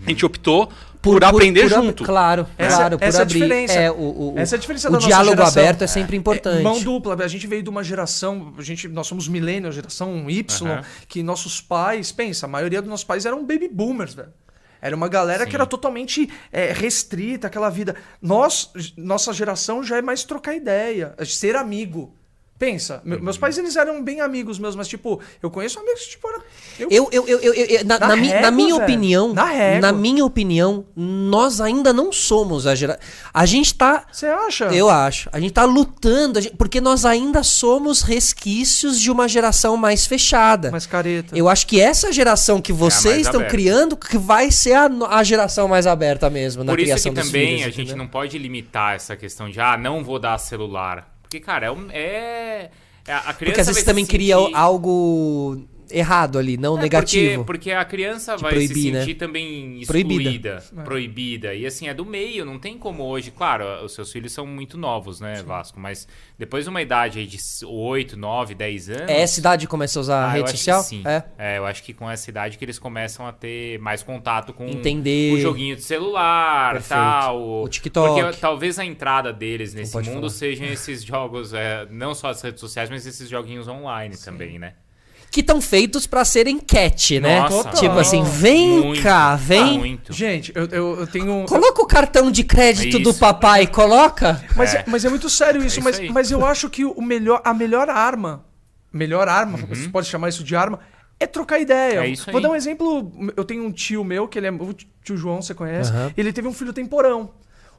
A gente optou por, aprender ab- junto. Claro, Essa- claro, por essa é a abrir. diferença. É, o, o, Essa é a diferença o da nossa diálogo geração. aberto é sempre importante. É, mão dupla. A gente veio de uma geração, a gente, nós somos millennials, geração Y, que nossos pais, pensa, a maioria dos nossos pais eram baby boomers, velho. Era uma galera que Sim. era totalmente é, restrita, aquela vida. Nós, nossa geração já é mais trocar ideia, é ser amigo. Pensa, me- Uhum. meus pais eles eram bem amigos meus, mas tipo, eu conheço amigos que tipo, eu, Eu, eu, eu, eu- eu- na, Na na mi- na régua, minha velho. opinião, Na régua. na minha opinião, nós ainda não somos a geração. A gente tá. Você acha? Eu acho. A gente tá lutando, a gente- porque nós ainda somos resquícios de uma geração mais fechada. Mais careta. Eu acho que essa geração que vocês mais estão aberta. criando que vai ser a, a geração mais aberta mesmo na Por isso criação que dos também filhos, a gente entendeu? não pode limitar essa questão de, ah, não vou dar celular. Porque, cara, é. um- é, é a criança Porque às vezes vai se também cria sentir- algo errado ali, não É, negativo. Porque, porque a criança vai proibir, se né? sentir também Proibida. excluída, proibida. E assim, é do meio, não tem como hoje. Claro, os seus filhos são muito novos, né, Vasco? Mas depois de uma idade aí de 8, 9, 10 anos. É essa idade que começa a usar a ah, eu rede social? sim. É. eu acho que com essa idade que eles começam a ter mais contato com Entender. o joguinho de celular, Perfeito. tal. O TikTok. Porque talvez a entrada deles nesse mundo falar. sejam esses jogos, é, não só as redes sociais, mas esses joguinhos online também, né? Que estão feitos pra serem cat, né? Nossa, tipo assim, vem Muito, cá, vem. Muito. Gente, eu, eu, eu tenho. Coloca o cartão de crédito do Isso. papai, coloca. Mas é. É. mas é muito sério isso, isso mas, aí. mas eu acho que o melhor, a melhor arma, melhor arma, Uhum. você pode chamar isso de arma, é trocar ideia. É isso Vou aí. dar um exemplo, eu tenho um tio meu, que ele é o tio João, você conhece, Aham. ele teve um filho temporão.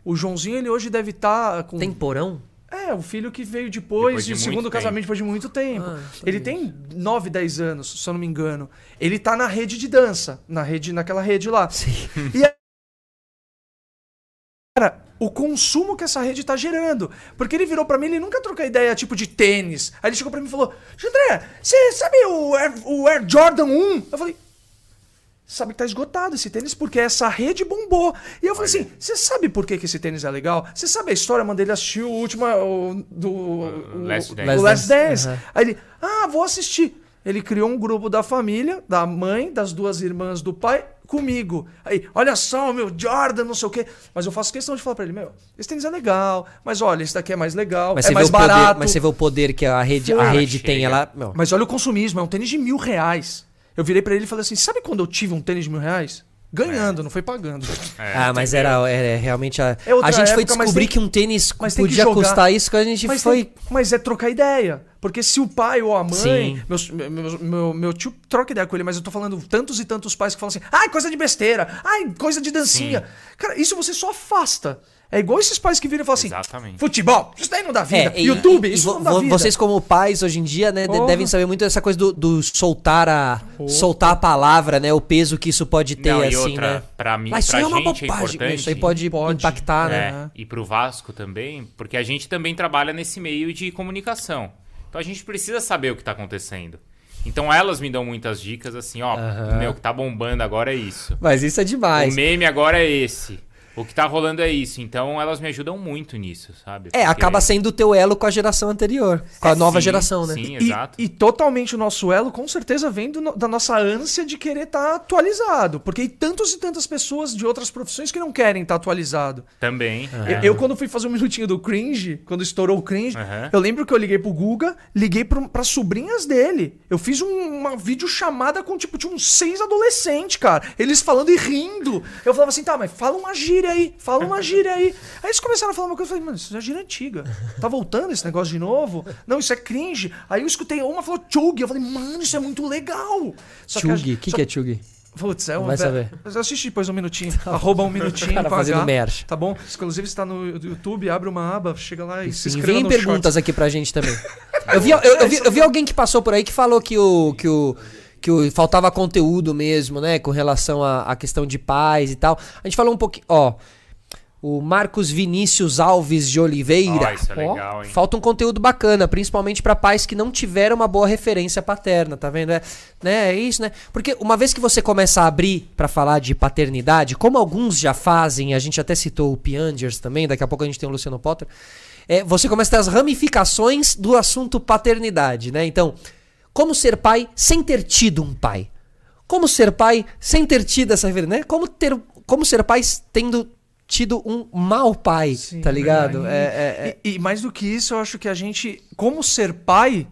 O Joãozinho, ele hoje deve estar com... Tem porão? É, o filho que veio depois, Depois de segundo tempo. casamento, depois de muito tempo. Ah, ele tem 9, 10 anos, se eu não me engano. Ele tá na rede de dança, na rede, naquela rede lá. Sim. E a- Cara, o consumo que essa rede tá gerando. Porque ele virou pra mim, ele nunca trocou ideia tipo de tênis. Aí ele chegou pra mim e falou: André, você sabe o Air, o Air Jordan 1? Eu falei. Sabe que tá esgotado esse tênis porque essa rede bombou. E eu falei assim: você sabe por que, que esse tênis é legal? Você sabe a história? Mandei ele assistir o último o- do o, Last o Dance. Last Dance. Aham. Aí ele, ah, vou assistir. Ele criou um grupo da família, da mãe, das duas irmãs do pai, comigo. Aí, olha só, meu Jordan, não sei o quê. Mas eu faço questão de falar pra ele, meu, esse tênis é legal, mas olha, esse daqui é mais legal, Mas é você, vê mais o poder, barato. mas você vê o poder que a rede, a Cara, rede tem. Ela, meu, Mas olha o consumismo, é um tênis de mil reais. Eu virei pra ele e falei assim, sabe quando eu tive um tênis de mil reais? Ganhando, não foi pagando. É, ah, mas era, era realmente a. É a gente foi época, mas descobrir tem- que um tênis podia jogar. custar isso que a gente Mas, foi. tem- mas é trocar ideia. Porque se o pai ou a mãe. Sim. Meus- meu, meu, meu, meu tio troca ideia com ele, mas eu tô falando tantos e tantos pais que falam assim: ai, coisa de besteira, ai, coisa de dancinha. Cara, isso você só afasta. É igual esses pais que viram e falam assim: Exatamente. futebol, isso daí não dá vida. É, e- YouTube, e isso vo- não dá vo- vida. Vocês, como pais, hoje em dia, né, Porra. devem saber muito dessa coisa do, do soltar a. soltar a palavra, né? O peso que isso pode ter, Não, e assim, outra, né? pra mim, Mas isso pra aí é uma gente é bobagem. importante. Isso aí pode, Pode. impactar, É, né? e pro Vasco também, porque a gente também trabalha nesse meio de comunicação. Então a gente precisa saber o que tá acontecendo. Então elas me dão muitas dicas assim, ó, meu, o que tá bombando agora é isso. Mas isso é demais. O meme agora é esse. O que tá rolando é isso. Então elas me ajudam muito nisso, sabe? É, Porque- acaba sendo o teu elo com a geração anterior. Com a nova Sim, geração, né? Sim, E, exato. e totalmente o nosso elo, com certeza, vem do da nossa ânsia de querer estar atualizado. Porque tem tantas e tantas pessoas de outras profissões que não querem estar atualizado. Também. Eu, eu, quando fui fazer um minutinho do cringe, quando estourou o cringe, Aham. eu lembro que eu liguei pro Guga, liguei pro, pras sobrinhas dele. Eu fiz um- uma videochamada com, tipo, tinha uns seis adolescentes, cara. Eles falando e rindo. Eu falava assim, tá, mas fala uma gíria aí, fala uma gíria aí. Aí eles começaram a falar uma coisa, eu falei, mano, isso é gíria antiga. Tá voltando esse negócio de novo? Não, isso é cringe. Aí eu escutei, uma falou chug, eu falei, mano, isso é muito legal. Só Chug, o que, só- que é Chug? Putz, é um Vai saber. Mas assiste depois um minutinho. Arroba um minutinho Cara fazendo merch. Tá bom? Inclusive está no YouTube, abre uma aba, chega lá e se Sim, inscreva enviem perguntas aqui pra gente também. Eu vi, eu, eu vi, eu vi alguém que passou por aí que falou que o, que o, que o- faltava conteúdo mesmo, né? Com relação à, questão de paz e tal. A gente falou um pouquinho. Ó, o Marcos Vinícius Alves de Oliveira. Ó, isso é legal, hein? Falta um conteúdo bacana, principalmente pra pais que não tiveram uma boa referência paterna, tá vendo? É, né, é isso, né? Porque uma vez que você começa a abrir pra falar de paternidade, como alguns já fazem, a gente até citou o Piangers também, daqui a pouco a gente tem o Luciano Potter, é, você começa a ter as ramificações do assunto paternidade, né? Então, como ser pai sem ter tido um pai? Como ser pai sem ter tido essa referência, né? Como, ter, como ser pai tendo tido um mau pai, Sim, tá ligado? É, é, é- E, e mais do que isso, eu acho que a gente, como ser pai,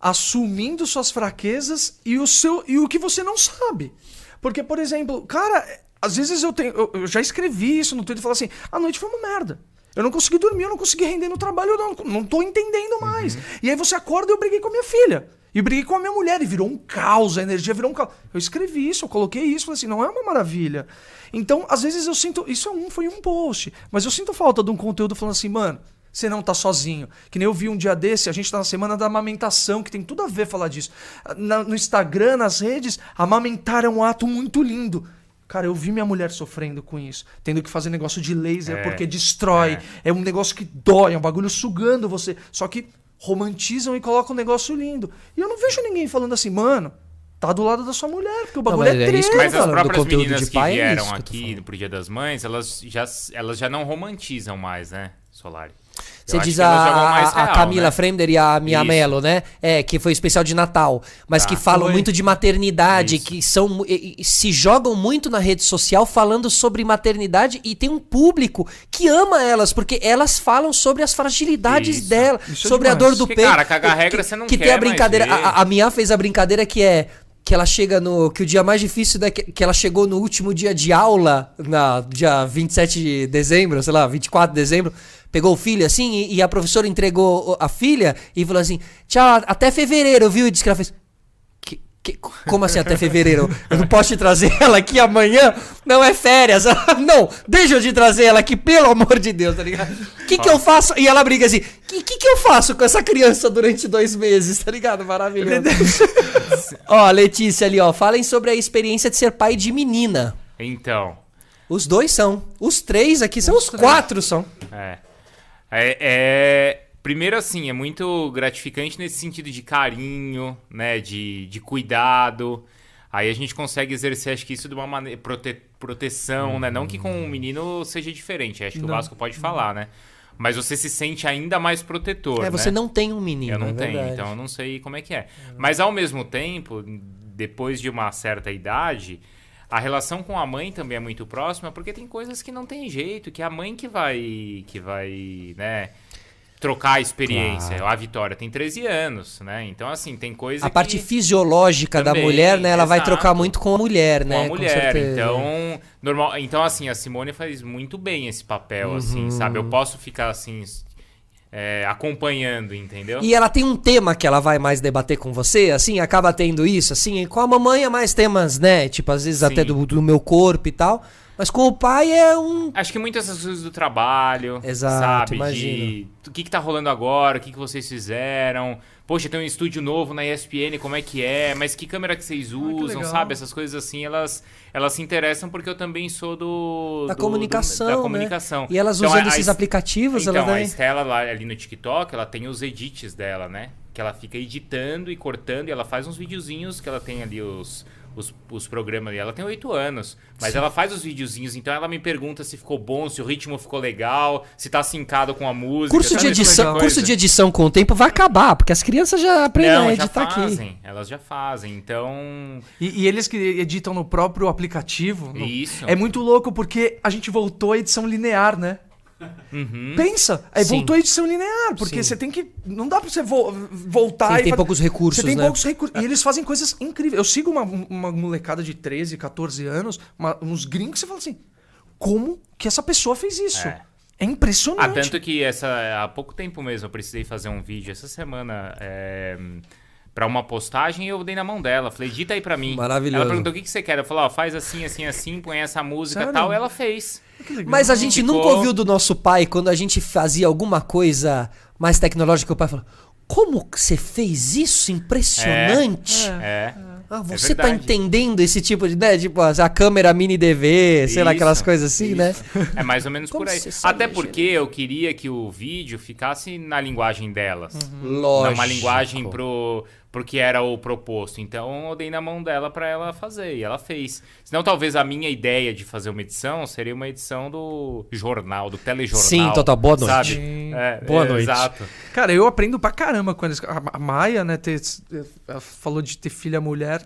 assumindo suas fraquezas e o seu e o que você não sabe. Porque, por exemplo, cara, às vezes eu tenho. Eu, eu já escrevi isso no Twitter e falei assim: a noite foi uma merda. Eu não consegui dormir, eu não consegui render no trabalho, eu não, não tô entendendo mais. E aí você acorda e eu briguei com a minha filha. E briguei com a minha mulher, e virou um caos, a energia virou um caos. Eu escrevi isso, eu coloquei isso, falei assim, não é uma maravilha. Então, às vezes eu sinto. Isso é um, foi um post. Mas eu sinto falta de um conteúdo falando assim, mano, você não tá sozinho. Que nem eu vi um dia desse, a gente tá na semana da amamentação, que tem tudo a ver falar disso. Na- no Instagram, nas redes, amamentar é um ato muito lindo. Cara, eu vi minha mulher sofrendo com isso, tendo que fazer negócio de laser É, porque destrói. É. um negócio que dói, é um bagulho sugando você. Só que romantizam e colocam um negócio lindo. E eu não vejo ninguém falando assim, mano, tá do lado da sua mulher, porque o bagulho mas é, é treta. Mas as próprias conteúdo meninas de que pai é vieram que tô aqui pro Dia das Mães, elas já, elas já não romantizam mais, né, Solari? Você diz que a, a real, Camila né? Fremder e a Mia Isso. Mello, né? É, que foi especial de Natal. Mas Tá. que falam Foi. muito de maternidade, Isso. que são e- e se jogam muito na rede social falando sobre maternidade e tem um público que ama elas, porque elas falam sobre as fragilidades Isso. dela, é sobre a demais. dor do peito. cara, cagar Que- regra você não que quer tem a brincadeira. A, a Mia fez a brincadeira que é que ela chega no. Que o dia mais difícil é que, que ela chegou no último dia de aula, na dia 27 de dezembro, sei lá, 24 de dezembro, pegou o filho assim, e, e a professora entregou a filha e falou assim: tchau, até fevereiro, viu? E disse que ela fez. "Que- que- como assim até fevereiro? Eu não posso te trazer ela aqui amanhã? Não é férias. não, deixa eu te trazer ela aqui, pelo amor de Deus, tá ligado? O que, que eu faço? E ela briga assim: o que, que, que eu faço com essa criança durante dois meses, tá ligado? Maravilhoso. ó, Letícia ali, ó, falem sobre a experiência de ser pai de menina. Então, Os dois são. Os três aqui são os, quatro são. é. É, é- Primeiro, assim, é muito gratificante nesse sentido de carinho, né? De, de cuidado. Aí a gente consegue exercer, acho que isso de uma maneira. Prote, proteção, né? Não que com o menino seja diferente, acho que o Não. Vasco pode falar, né? Mas você se sente ainda mais protetor. É, você né? não tem um menino. Eu não é tenho, verdade. então eu não sei como é que é. Mas ao mesmo tempo, depois de uma certa idade, a relação com a mãe também é muito próxima, porque tem coisas que não tem jeito, que é a mãe que vai que vai, né, trocar a experiência. A Vitória tem 13 anos, né? Então assim, tem coisa A parte que fisiológica da Também, mulher, né? Ela vai exato. trocar muito com a mulher, com né? a mulher. certeza. então, normal, então assim, a Simone faz muito bem esse papel Uhum. assim, sabe? Eu posso ficar assim é, acompanhando, entendeu? E ela tem um tema que ela vai mais debater com você, assim, acaba tendo isso, assim, com a mamãe é mais temas, né? Tipo, às vezes até Sim. do, do meu corpo e tal. Mas com o pai é um. Acho que muitas das coisas do trabalho, Exato, sabe? De o que, que tá rolando agora, o que, que vocês fizeram. Poxa, tem um estúdio novo na ESPN, como é que é? Mas que câmera que vocês usam, legal. sabe? Essas coisas assim, elas, elas se interessam porque eu também sou do... Da do- comunicação, da né? comunicação. E elas Então, usando a- esses a- aplicativos, então, ela a daí. Estela lá ali no TikTok, ela tem os edits dela, né? Que ela fica editando e cortando e ela faz uns videozinhos que ela tem ali os, os, os programas ali. Ela tem oito anos, mas ela faz os videozinhos, então ela me pergunta se ficou bom, se o ritmo ficou legal, se tá sincado com a música. Curso de sabe? Edição, coisa. curso de edição com o tempo vai acabar, porque as crianças já aprendem Não, a já editar aqui. fazem, elas já fazem, então... E, e eles que editam no próprio aplicativo. no- Isso. É muito louco porque a gente voltou à edição linear, né? Uhum. Pensa, é, Sim. voltou à edição linear, porque Sim. você tem que. Não dá pra você vo- voltar Sim, e. tem fa- poucos recursos, Você tem né? poucos recursos. E eles fazem coisas incríveis. Eu sigo uma, uma molecada de 13, 14 anos, uma- uns gringos que você fala assim: como que essa pessoa fez isso? É. É, impressionante. Ah, tanto que essa, há pouco tempo mesmo eu precisei fazer um vídeo essa semana é, para uma postagem e eu dei na mão dela. Falei, edita aí pra mim. Maravilhoso. Ela perguntou o que, que você quer. Eu falei, ó, faz assim, assim, assim, põe essa música e tal. Ela fez. Mas a gente Ficou- nunca ouviu do nosso pai quando a gente fazia alguma coisa mais tecnológica, o pai falou: Como que você fez isso? Impressionante. É. Ah, você tá verdade. entendendo esse tipo de, né? Tipo, a câmera mini DV, sei lá, Isso, aquelas coisas assim, né? É mais ou menos Como por aí. Até mexer? porque eu queria que o vídeo ficasse na linguagem delas. Uhum. Lógico. Não uma linguagem pro, pro que era o proposto. Então eu dei na mão dela pra ela fazer. E ela fez. Senão, talvez a minha ideia de fazer uma edição seria uma edição do jornal, do telejornal. Sim, total. Boa noite. Sabe? Sim. É, Boa é, noite. Exato. Cara, eu aprendo pra caramba quando eles- a, a Maia, né, ter, ela falou de ter filha mulher.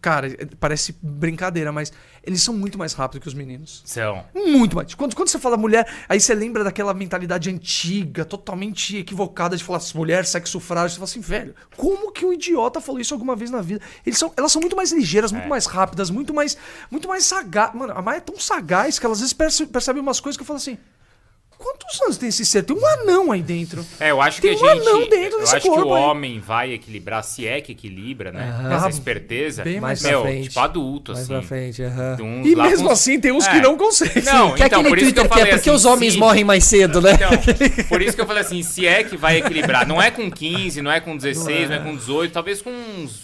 Cara, parece brincadeira, mas eles são muito mais rápidos que os meninos. São. Muito mais. Quando, quando você fala mulher, aí você lembra daquela mentalidade antiga, totalmente equivocada de falar mulher, sexo frágil. Você fala assim, velho, como que um idiota falou isso alguma vez na vida? Eles são, elas são muito mais ligeiras, muito É. mais rápidas, muito mais, muito mais sagaz. Mano, a Maia é tão sagaz que ela às vezes perce- percebe umas coisas que eu falo assim. Quantos anos tem esse ser? Tem um anão aí dentro. É, eu acho Tem que um a gente. anão dentro eu desse acho que o aí. homem vai equilibrar, se é que equilibra, né? Aham. Essa esperteza. bem mais meu, pra frente. tipo adulto, Mais assim. pra frente, uns E mesmo com- assim, tem uns É. que não conseguem. Não, Que é então, aquele por isso que Twitter eu que é falei porque assim, os homens se- morrem mais cedo, né? Então, por isso que eu falei assim, se é que vai equilibrar, não é com 15, não é com 16, não é, com 18, talvez com uns,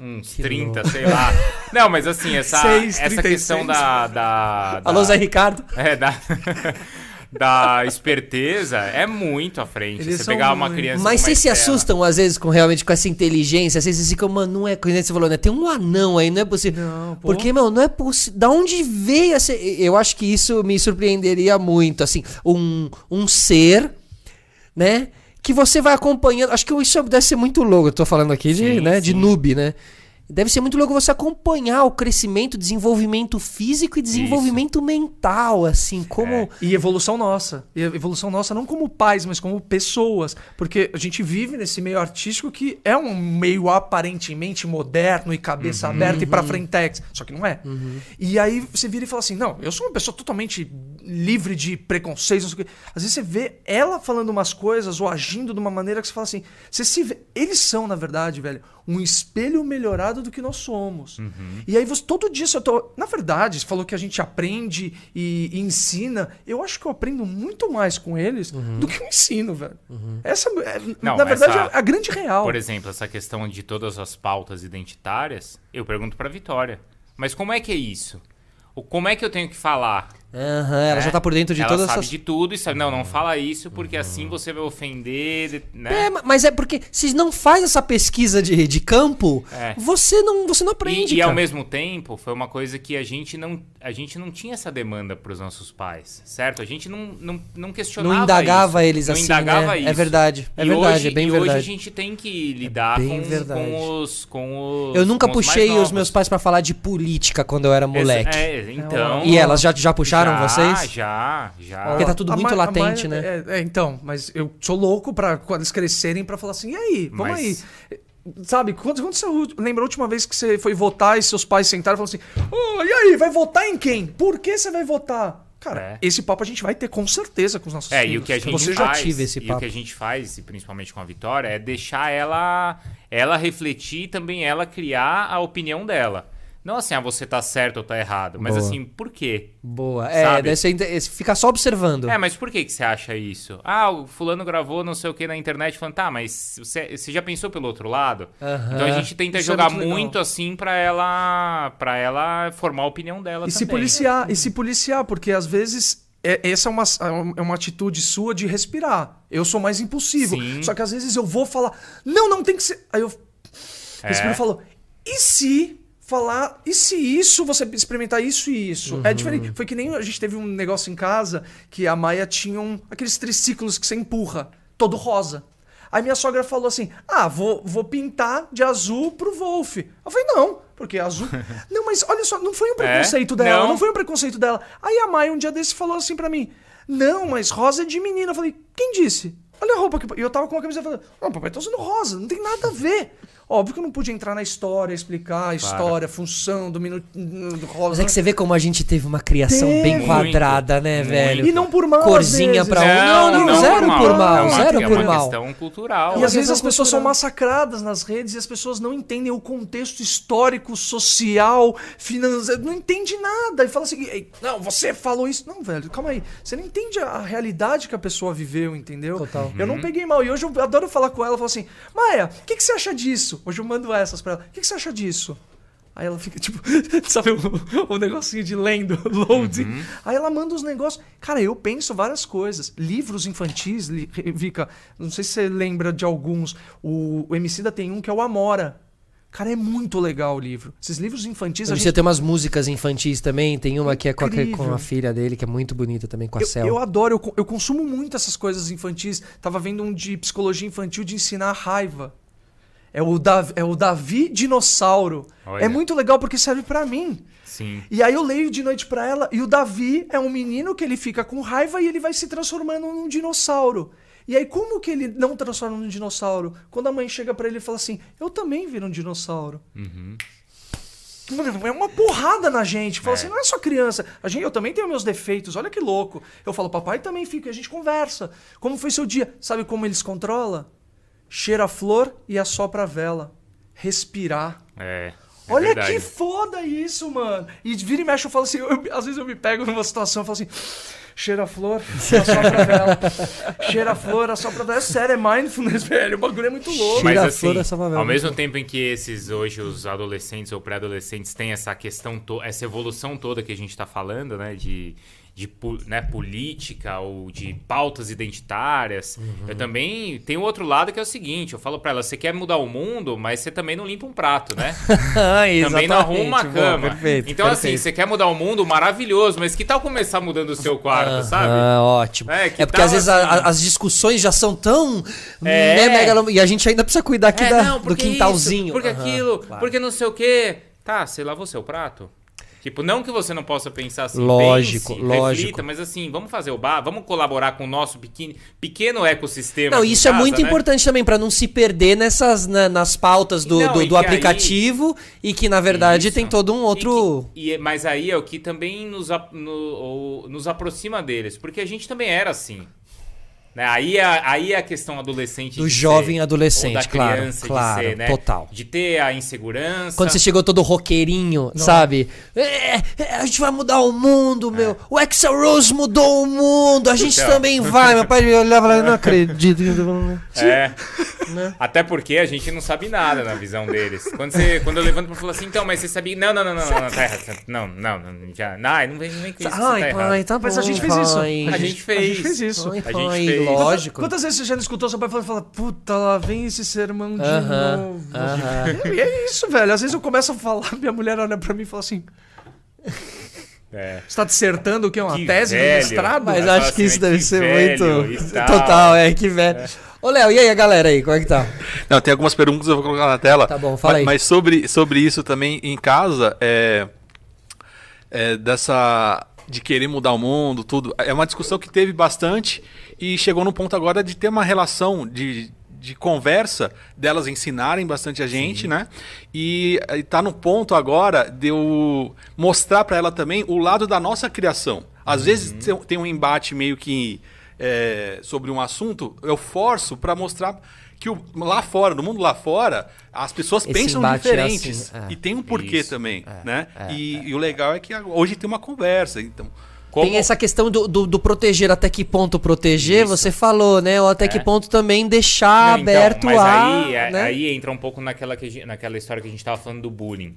uns 30, sei lá. Não, mas assim, essa, Seis, essa 36. questão da, da, da- Alô, Zé Ricardo. é, da, da esperteza é muito à frente. Eles Você pegar uma criança Mas vocês se estela- assustam, às vezes, com realmente com essa inteligência. Às vezes vocês ficam, mano, não é coisa que você falou, né? Tem um anão aí, não é possível. Não, pô. Porque, meu, não é possível. Da onde veio essa. Eu acho que isso me surpreenderia muito. Assim, um, um ser, né? Que você vai acompanhando. Acho que isso deve ser muito louco. Eu tô falando aqui de, Sim, né, de sim. noob, né? Deve ser muito louco você acompanhar o crescimento, desenvolvimento físico e desenvolvimento mental, assim, como. É. E evolução nossa. E evolução nossa não como pais, mas como pessoas. Porque a gente vive nesse meio artístico que é um meio aparentemente moderno e cabeça aberta e pra frentex. Só que não é. E aí você vira e fala assim: não, eu sou uma pessoa totalmente livre de preconceitos. não sei o quê. Às vezes você vê ela falando umas coisas ou agindo de uma maneira que você fala assim: você se vê. Eles são, na verdade, velho, um espelho melhorado do que nós somos. E aí você todo dia você tô. Na verdade, você falou que a gente aprende e, e ensina. Eu acho que eu aprendo muito mais com eles do que eu ensino, velho. Essa, é, Não, na verdade, essa- é a grande real. Por exemplo, essa questão de todas as pautas identitárias, eu pergunto pra Vitória. Mas como é que é isso? Como é que eu tenho que falar? Aham, ela né? já tá por dentro de Ela todas sabe essas. de tudo e sabe, não, não fala isso porque assim você vai ofender, de- né? É, ma- mas é porque se não faz essa pesquisa de, de campo, É. você não você não aprende. E, e ao mesmo tempo, foi uma coisa que a gente não, a gente não tinha essa demanda pros nossos pais, certo? A gente não, não, não questionava Não indagava isso, eles não assim, indagava né? É isso. verdade, é E verdade, hoje, é bem e verdade. hoje a gente tem que lidar bem com, verdade. com os com os Eu nunca os puxei os meus pais pra falar de política quando eu era moleque. É, então. E elas já, já puxaram já, vocês? Já, já. Porque tá tudo A muito Ma- a latente, né? É, é, então, mas eu sou louco pra quando eles crescerem pra falar assim, e aí, vamos Mas- aí. Sabe, quando, quando você lembra a última vez que você foi votar e seus pais sentaram e falaram assim, "Ô, e aí, vai votar em quem? Por que você vai votar? Cara, É. esse papo a gente vai ter com certeza com os nossos É, filhos. e o que a gente Você já faz, tive esse e o papo. que a gente faz, e principalmente com a Vitória, é deixar ela ela refletir e também ela criar a opinião dela. Não assim, ah, você tá certo ou tá errado, mas Boa. assim, por quê? Boa. É, Sabe? deve ser, inte- ficar só observando. É, mas por que, que você acha isso? Ah, o fulano gravou não sei o que na internet falando, tá, mas você, você já pensou pelo outro lado? Então a gente tenta Isso é jogar muito legal. muito assim pra ela para ela formar a opinião dela E se também. policiar, e se policiar, porque às vezes é- essa é uma, é uma atitude sua de respirar. Eu sou mais impulsivo. Sim. Só que às vezes eu vou falar, não, não tem que ser. Aí eu respiro É. e falo, e se falar, e se isso, você experimentar isso e isso? Uhum. É diferente. Foi que nem a gente teve um negócio em casa que a Maia tinha um, aqueles triciclos que você empurra, todo rosa. Aí minha sogra falou assim: Ah, vou, vou pintar de azul pro Wolf. Eu falei, não, porque azul. não, mas olha só, não foi um preconceito dela, Não. não. foi um preconceito dela. Aí a Maia um dia desse falou assim pra mim: Não, mas rosa é de menina. Eu falei, quem disse? Olha a roupa que. E eu tava com uma camisa falando, não, papai, tá usando rosa, não tem nada a ver. Óbvio que eu não pude entrar na história, explicar a história, a função do minuto do rosa. Mas é que você vê como a gente teve uma criação bem Teve. quadrada, né, Muito. velho? E não por mal. Corzinha pra um. Não, não, zero por mal, É uma, zero é por uma mal. questão cultural. E às vezes questão as pessoas são cultural. massacradas nas redes e as pessoas não entendem o contexto histórico, social, financeiro, não entende nada. E fala assim, "Ei, não, você falou isso. Não, velho, calma aí. Você não entende a realidade que a pessoa viveu, entendeu? Total. Eu não peguei mal. E hoje eu adoro falar com ela, eu falo assim, Maia, o que, que você acha disso? Hoje eu mando essas pra ela. O que, que você acha disso? Aí ela fica tipo, sabe o, o negocinho de lendo, loading. Uhum. Aí ela manda os negócios. Cara, eu penso várias coisas. Livros infantis, li, Vika, não sei se você lembra de alguns. O, o Emicida tem um que é o Amora. Cara, é muito legal o livro. Esses livros infantis, a Você gente tem umas músicas infantis também, tem uma que é com a, Incrível. com a filha dele, que é muito bonita também, com a Eu, Cel. eu adoro, eu, eu consumo muito essas coisas infantis. Tava vendo um de psicologia infantil de ensinar raiva. É o, Davi, é o Davi Dinossauro. Olha. É muito legal porque serve pra mim. Sim. E aí eu leio de noite pra ela e o Davi é um menino que ele fica com raiva e ele vai se transformando num dinossauro. E aí como que ele não transforma num dinossauro? Quando a mãe chega pra ele e fala assim: "Eu também viro um dinossauro". Mano, é uma porrada na gente. Fala É. assim, não é só criança. A gente, eu também tenho meus defeitos. Olha que louco. Eu falo, papai também fica. E a gente conversa. Como foi seu dia? Sabe como eles controla? Cheira a flor e assopra a vela. Respirar. É. é Olha verdade. que foda isso, mano. E vira e mexe, eu falo assim, eu- às vezes eu me pego numa situação, eu falo assim, cheira a flor, assopra a vela. cheira a flor, assopra a vela. É sério, é mindfulness, velho. O bagulho é muito louco. Mas assim, flor dessa favela. ao mesmo tempo em que esses hoje os adolescentes ou pré-adolescentes têm essa questão, essa evolução toda que a gente está falando, né, de, de né, política ou de pautas identitárias, Uhum. eu também tenho outro lado que é o seguinte, eu falo para ela, você quer mudar o mundo, mas você também não limpa um prato, né? também não arruma uma cama. boa, perfeito, então assim, perfeito. você quer mudar o mundo, maravilhoso, mas que tal começar mudando o seu quarto, sabe? Ah, ótimo. É, É, que porque às vezes assim? a- as discussões já são tão. É. né, megalo- E a gente ainda precisa cuidar aqui É, da- não, do porque quintalzinho. isso, porque Aham, aquilo, claro. porque não sei o quê. Tá, você lavou seu prato? Tipo, não que você não possa pensar assim, Lógico, pense, lógico. reflita, mas assim, vamos fazer o bar, vamos colaborar com o nosso pequeno, pequeno ecossistema. Não, isso é casa, muito né? importante também, pra não se perder nessas, na- nas pautas do, Não, do, do que aí- aplicativo e que, na verdade, Isso. tem todo um outro. E que- e- mas aí é o que também nos, no- nos aproxima deles, porque a gente também era assim. Né? Aí, é, aí é a questão adolescente. Do de jovem ser, adolescente, ou da claro, criança claro, de ser, né? total. De ter a insegurança. Quando você chegou todo roqueirinho, sabe? É, é, a gente vai mudar o mundo, meu. O Axel Rose mudou o mundo, a gente Então. também vai. Meu pai olhava lá, não acredito. É. Né? Até porque a gente não sabe nada na visão deles. Quando, você, quando eu levanto pra falar assim, então, mas você sabia. Não, não, não, não, não, não tá errado. Não, não, não, já. Não, não vem, não vem com isso. Ai, tá pai, errado. tá bom. Mas a gente fez isso. A gente fez. A gente fez isso. Ai, A gente fez. Lógico. Quantas vezes você já não escutou seu pai falando, fala, puta, lá vem esse sermão de Aham, novo. aham. E é isso, velho. Às vezes eu começo a falar, minha mulher olha pra mim e fala assim, É. você tá dissertando o quê? Uma Que tese velho. do mestrado? Mas Ela acho que assim, isso deve que ser velho muito. tal. Total, é, que velho. Ô, Léo, e aí a galera aí, como é que tá? Não, tem algumas perguntas que eu vou colocar na tela. Tá bom, fala mas, aí. Mas sobre, sobre isso também em casa, é, é, dessa de querer mudar o mundo, tudo. É uma discussão que teve bastante e chegou no ponto agora de ter uma relação de, de conversa delas ensinarem bastante a gente, né? E eh, tá no ponto agora de eu mostrar para ela também o lado da nossa criação. Às vezes tem- tem um embate meio que é, sobre um assunto, eu forço para mostrar que o- lá fora, no mundo lá fora, as pessoas Esse pensam é diferentes. assim, é. E tem um porquê Isso. também, né? e, e o legal é que hoje tem uma conversa, então... Como- Tem essa questão do, do, do proteger, até que ponto proteger, Isso. você falou, né? Ou até que É. ponto também deixar Não, então, aberto mas a. aí, é- né? aí entra um pouco naquela, que, naquela história que a gente tava falando do bullying.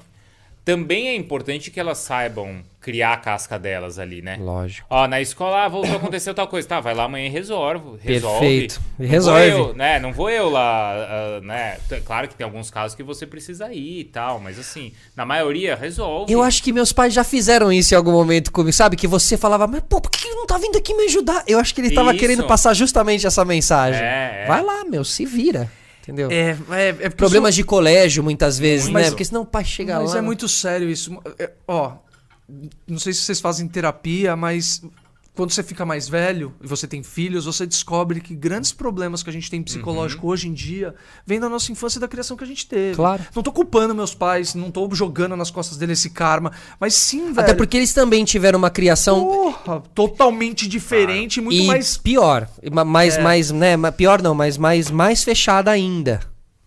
Também é importante que elas saibam criar a casca delas ali, né? Lógico. Ó, na escola ah, voltou a acontecer tal coisa. Tá, vai lá amanhã e resolve. resolve. Perfeito. Não Resolve. Vou eu, né? Não vou eu lá, ah, né? Claro que tem alguns casos que você precisa ir e tal, mas assim, na maioria, resolve. Eu acho que meus pais já fizeram isso em algum momento comigo, sabe? Que você falava, mas pô, por que ele não tá vindo aqui me ajudar? Eu acho que ele tava Isso. querendo passar justamente essa mensagem. É, é. Vai lá, meu, se vira. Entendeu? É, é, é Problemas de colégio, muitas vezes, Mas- né? Porque senão o pai chega Mas lá. é muito sério isso. É, ó, não sei se vocês fazem terapia, mas quando você fica mais velho e você tem filhos, você descobre que grandes problemas que a gente tem psicológico hoje em dia vêm da nossa infância e da criação que a gente teve. Claro. Não tô culpando meus pais, não tô jogando nas costas deles esse karma, mas sim, velho. Até porque eles também tiveram uma criação Porra, totalmente diferente, muito e mais pior. Ma- Mais, É. mais, né? Pior não, mas mais, mais fechada ainda.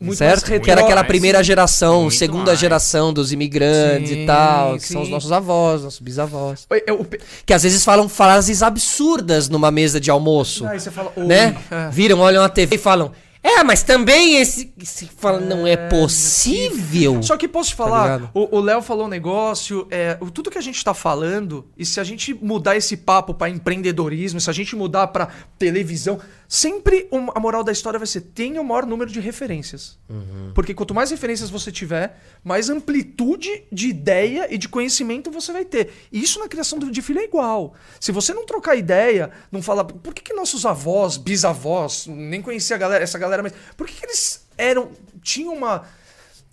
Muito certo? mais que era aquela mais. primeira geração, Muito segunda mais. geração dos imigrantes Sim, e tal, que são os sim. nossos avós, nossos bisavós. É, é, o pe- Que às vezes falam frases absurdas numa mesa de almoço. Aí você fala, né? é. Viram, olham a TV e falam: É, mas também esse. Se fala, não é possível. Só que posso te Tá falar, ligado? o Léo falou um negócio, é, o- tudo que a gente tá falando, e se a gente mudar esse papo pra empreendedorismo, se a gente mudar pra televisão, sempre um- a moral da história vai ser: tenha o maior número de referências. Uhum. Porque quanto mais referências você tiver, mais amplitude de ideia e de conhecimento você vai ter. E isso na criação do- de filho é igual. Se você não trocar ideia, não falar. Por que, que nossos avós, bisavós, nem conhecia a galera, essa galera, mas. Por que, que eles eram. tinham uma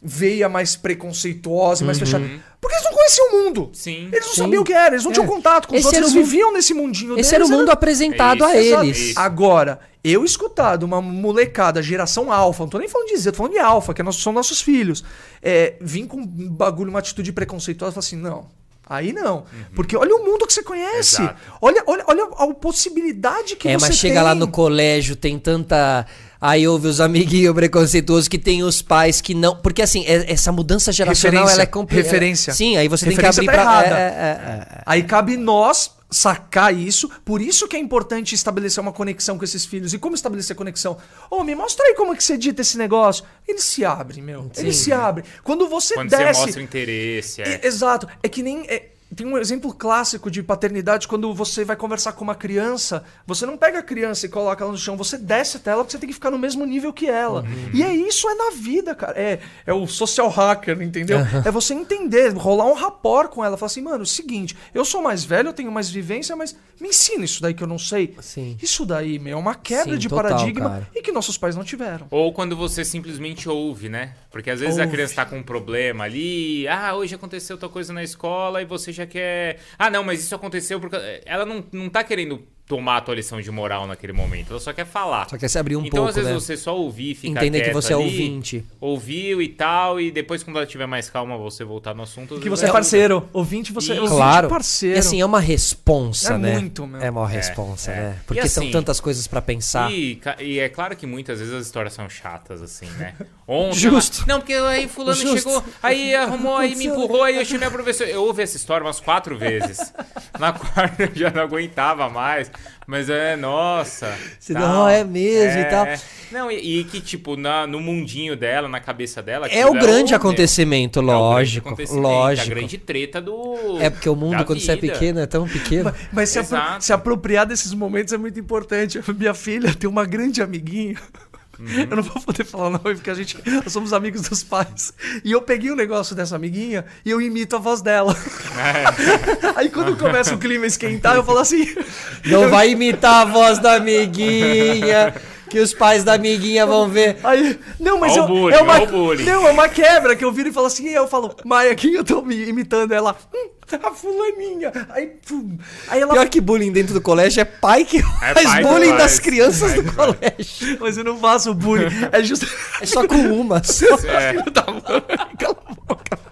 veia mais preconceituosa, e mais fechada. Porque eles não conheciam o mundo. Sim. Eles não Sim. sabiam o que era, eles não É. tinham contato com os Esse outros, era eles mundo- viviam nesse mundinho Esse era o deles, mundo apresentado a É isso, eles. exato. Agora, eu escutar de uma molecada, geração alfa, não tô nem falando de Z, tô falando de alfa, que é são nossos filhos, é, vir com um bagulho, uma atitude preconceituosa, falar assim, não. Aí não. Porque olha o mundo que você conhece. Exato. Olha, olha, olha a possibilidade que É, você mas chega tem. lá no colégio, tem tanta. Aí ouve os amiguinhos preconceituosos que tem os pais que não. Porque assim, é- essa mudança geracional Referência, ela é complicada. referência. Sim, aí você Referência tem que abrir tá pra. errada. é, é, é, Aí cabe nós sacar isso. Por isso que é importante estabelecer uma conexão com esses filhos. E como estabelecer conexão? Ô, me mostra aí como é que você dita esse negócio. Ele se abre, meu. Ele se abre. Quando você Quando desce... você mostra interesse, é. Exato. É que nem. é, tem um exemplo clássico de paternidade quando você vai conversar com uma criança. Você não pega a criança e coloca ela no chão, você desce até ela porque você tem que ficar no mesmo nível que ela. E é isso, é na vida, cara. É, é o social hacker, entendeu? É você entender, rolar um rapport com ela. Falar assim, mano, é o seguinte, eu sou mais velho, eu tenho mais vivência, mas me ensina isso daí que eu não sei. Sim. Isso daí, meu, é uma quebra Sim, de total, paradigma cara. e que nossos pais não tiveram. Ou quando você simplesmente ouve, né? Porque às vezes a criança tá com um problema ali, ah, hoje aconteceu tal coisa na escola e você já quer. Ah, não, mas isso aconteceu porque. Ela não, não tá querendo tomar a tua lição de moral naquele momento, ela só quer falar. Só quer se abrir um então, pouco, às vezes, né? você só ouvir, ficar Entender que você é ali, ouvinte. Ouviu e tal, e depois, quando ela tiver mais calma, você voltar no assunto. Que você é parceiro. Ouvinte, você é Claro. parceiro. E assim, é uma responsa, É né? muito, meu. É uma É, responsa, é. né? E Porque são assim, tantas coisas pra pensar. E, e é claro que muitas vezes as histórias são chatas, assim, né? Ontem. Justo. ela- Não, porque aí fulano Justo. chegou, aí arrumou, aí me Aconteceu. empurrou, aí eu chamei a professora. Eu ouvi essa história umas quatro vezes. Na quarta eu já não aguentava mais. Mas é, nossa. Tal. não, é mesmo e tal. Não, e, e que, tipo, na, no mundinho dela, na cabeça dela. É o grande meu, acontecimento, é o grande lógico. acontecimento, lógico. A grande treta do. É porque o mundo, quando você é vida. pequeno, é tão pequeno. Mas se, apro- se apropriar desses momentos é muito importante. Minha filha tem uma grande amiguinha. Uhum. Eu não vou poder falar o nome porque a gente nós somos amigos dos pais. E eu peguei o negócio dessa amiguinha e eu imito a voz dela. Aí quando começa o clima a esquentar, eu falo assim. Não vai imitar a voz da amiguinha, que os pais da amiguinha vão ver. Aí, não, mas eu, bullying, é uma, ó o bullying. não, é uma quebra que eu viro e falo assim, e eu falo, Maia, quem eu tô me imitando? Ela, hum, a fulaninha. Aí, pum. Aí ela Pior que bullying dentro do colégio é pai que faz pai que bullying faz, das crianças pai do colégio. Mas eu não faço bullying. É justo. É só com uma. só. É. Filho da mãe, Cala a boca,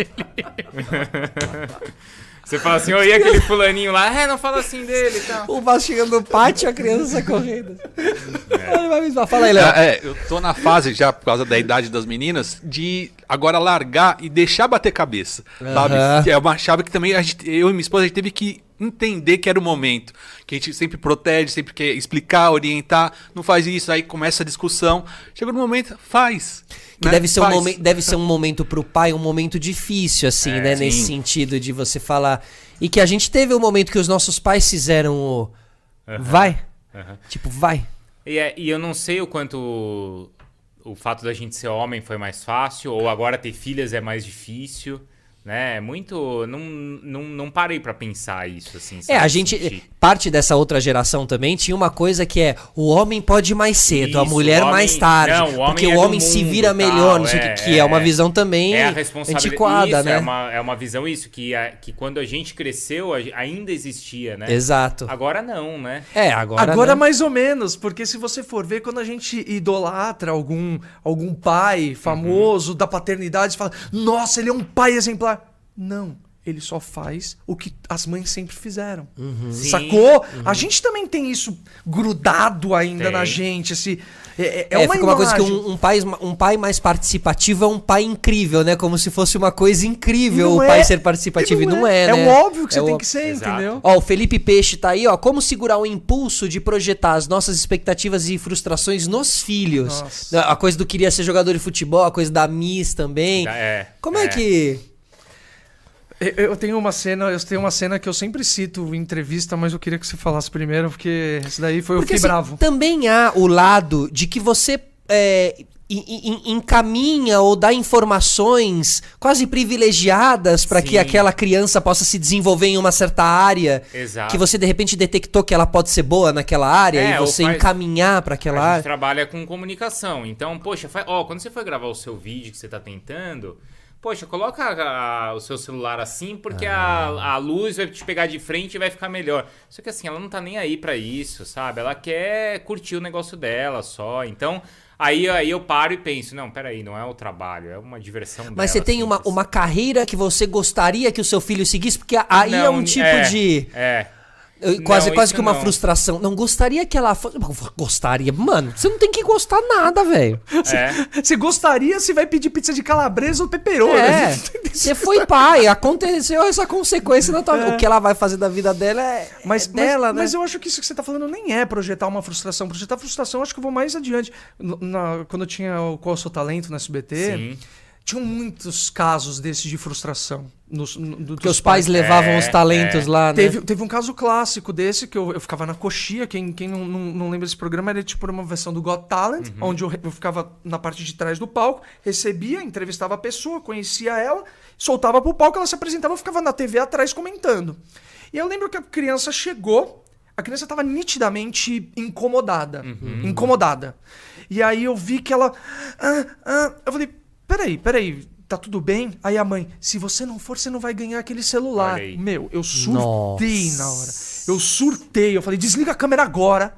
Você fala assim, e aquele fulaninho lá? É, não fala assim dele e tal. O Vasco chegando no pátio, a criança sai correndo. Ele vai me zoar. Fala aí, Léo. É, é, eu tô na fase já, por causa da idade das meninas, de agora largar e deixar bater cabeça. Sabe? Aham. Que É uma chave que também a gente, eu e minha esposa a gente teve que entender que era o momento. Que a gente sempre protege, sempre quer explicar, orientar. Não faz isso, aí começa a discussão. Chega no momento, faz. Que né? deve ser, um Faz. momento, deve ser um momento pro pai, um momento difícil, assim, É, né? sim. Nesse sentido de você falar. E que a gente teve um momento que os nossos pais fizeram o. Vai. Tipo, vai. E, é- e eu não sei o quanto o fato da gente ser homem foi mais fácil, ou agora ter filhas é mais difícil, né? É muito. Não, não, não parei pra pensar isso, assim. É, sabe? a gente. Parte dessa outra geração também tinha uma coisa que é o homem pode ir mais cedo, a Isso, mulher o homem- mais tarde. não, o homem porque é o homem se mundo, vira tal, melhor, não sei o é, que, que é uma é. visão também É a antiquada, isso, né? É uma, é uma visão isso, que, a- que quando a gente cresceu, a- ainda existia, né? Exato. Agora não, né? É, agora. Agora né? mais ou menos, porque se você for ver, quando a gente idolatra algum, algum pai famoso da paternidade, fala, nossa, ele é um pai exemplar. Não. ele só faz o que as mães sempre fizeram. Sim. Sacou? A gente também tem isso grudado ainda Tem. na gente. Esse, é, é, É, uma fica uma coisa que um, um pai, um pai mais participativo é um pai incrível, né? Como se fosse uma coisa incrível Não o é. pai ser participativo. E não é, É né? um óbvio que você É tem que ser, Exato. entendeu? Ó, o Felipe Peixe tá aí, ó. Como segurar o impulso de projetar as nossas expectativas e frustrações nos filhos? Nossa. A coisa do queria ser jogador de futebol, a coisa da Miss também. É, Como é, que. Eu- tenho uma cena, eu tenho uma cena que eu sempre cito em entrevista, mas eu queria que você falasse primeiro, porque esse daí foi eu Porque fiquei assim, bravo. também há o lado de que você é, en- en- encaminha ou dá informações quase privilegiadas para que aquela criança possa se desenvolver em uma certa área. Exato. Que você de repente detectou que ela pode ser boa naquela área É, e você faz- encaminhar para aquela a gente área. trabalha com comunicação. Então, poxa, fa- ó, quando você for gravar o seu vídeo que você tá tentando, poxa, coloca a- a- o seu celular assim, porque a, a luz vai te pegar de frente e vai ficar melhor. Só que assim, ela não tá nem aí pra isso, sabe? Ela quer curtir o negócio dela só. Então, aí, aí eu paro e penso, não, peraí, não é o trabalho, é uma diversão dela. Mas você tem uma, simples. uma carreira que você gostaria que o seu filho seguisse? Porque aí é Não, um tipo é, de. É. Quase, Não, quase que uma não. frustração. Não gostaria que ela fosse. Gostaria. Mano, você não tem que gostar nada, velho. É. Você gostaria se vai pedir pizza de calabresa ou pepperoni? É, você foi pai, aconteceu essa consequência na tua vida. O que ela vai fazer da vida dela é, Mas, é dela, mas, né? mas eu acho que isso que você tá falando nem é projetar uma frustração. Projetar frustração, eu acho que eu vou mais adiante. Na- quando eu tinha o Qual é o Seu Talento no SBT, Sim. Tinham muitos casos desses de frustração. Nos, no, do- Porque os pais levavam É, os talentos é. lá, né? Teve, teve um caso clássico desse que eu, eu ficava na coxia. Quem, quem não, não, não lembra desse programa era tipo uma versão do Got Talent, Uhum. onde eu, eu ficava na parte de trás do palco, recebia, entrevistava a pessoa, conhecia ela, soltava pro palco, ela se apresentava, eu ficava na TV atrás comentando. E eu lembro que a criança chegou, a criança estava nitidamente incomodada. Incomodada. E aí eu vi que ela. ah, ah, eu falei: peraí, peraí. Tá tudo bem? Aí a mãe, se você não for, você não vai ganhar aquele celular. Meu, eu surtei Nossa. na hora. Eu surtei. Eu falei, desliga a câmera agora.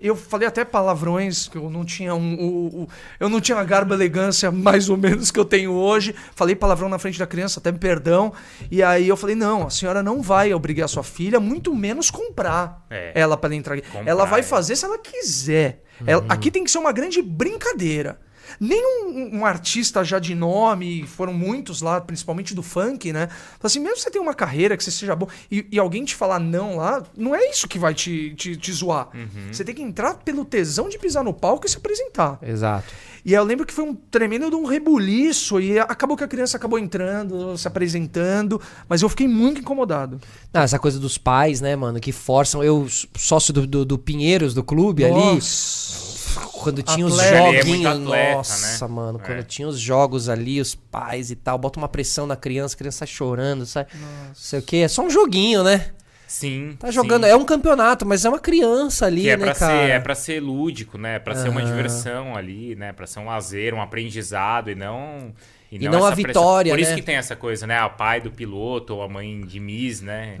Eu falei até palavrões, que eu não tinha um. o- o- eu não tinha a garba e elegância mais ou menos que eu tenho hoje. Falei palavrão na frente da criança, até me perdão. E aí eu falei, não, a senhora não vai obrigar a sua filha, muito menos comprar É. ela para ela entrar aqui. Comprar, ela vai é. fazer se ela quiser. Ela- aqui tem que ser uma grande brincadeira. Nem um, um artista já de nome, foram muitos lá, principalmente do funk, né? Fala assim, mesmo que você tenha uma carreira, que você seja bom, e, e alguém te falar não lá, não é isso que vai te, te, te zoar. Você tem que entrar pelo tesão de pisar no palco e se apresentar. Exato. E aí eu lembro que foi um tremendo de um rebuliço, e acabou que a criança acabou entrando, se apresentando, mas eu fiquei muito incomodado. Não, essa coisa dos pais, né, mano, que forçam. Eu, sócio do, do, do Pinheiros, do clube ali, Nossa. Quando tinha os Atleta. É joguinhos. muito atleta, nossa, né? mano, É. quando tinha os jogos ali, os pais e tal, bota uma pressão na criança, a criança sai chorando, sai. Não sei o quê. É só um joguinho, né? Sim. Tá jogando. sim. É um campeonato, mas é uma criança ali, Que é né, pra, cara? ser, é pra ser lúdico, né? Pra ser uma diversão ali, né? Pra ser um lazer, um aprendizado e não. E não a essa pressão. vitória, Por isso né? que tem essa coisa, né? A pai do piloto ou a mãe de Miss, né?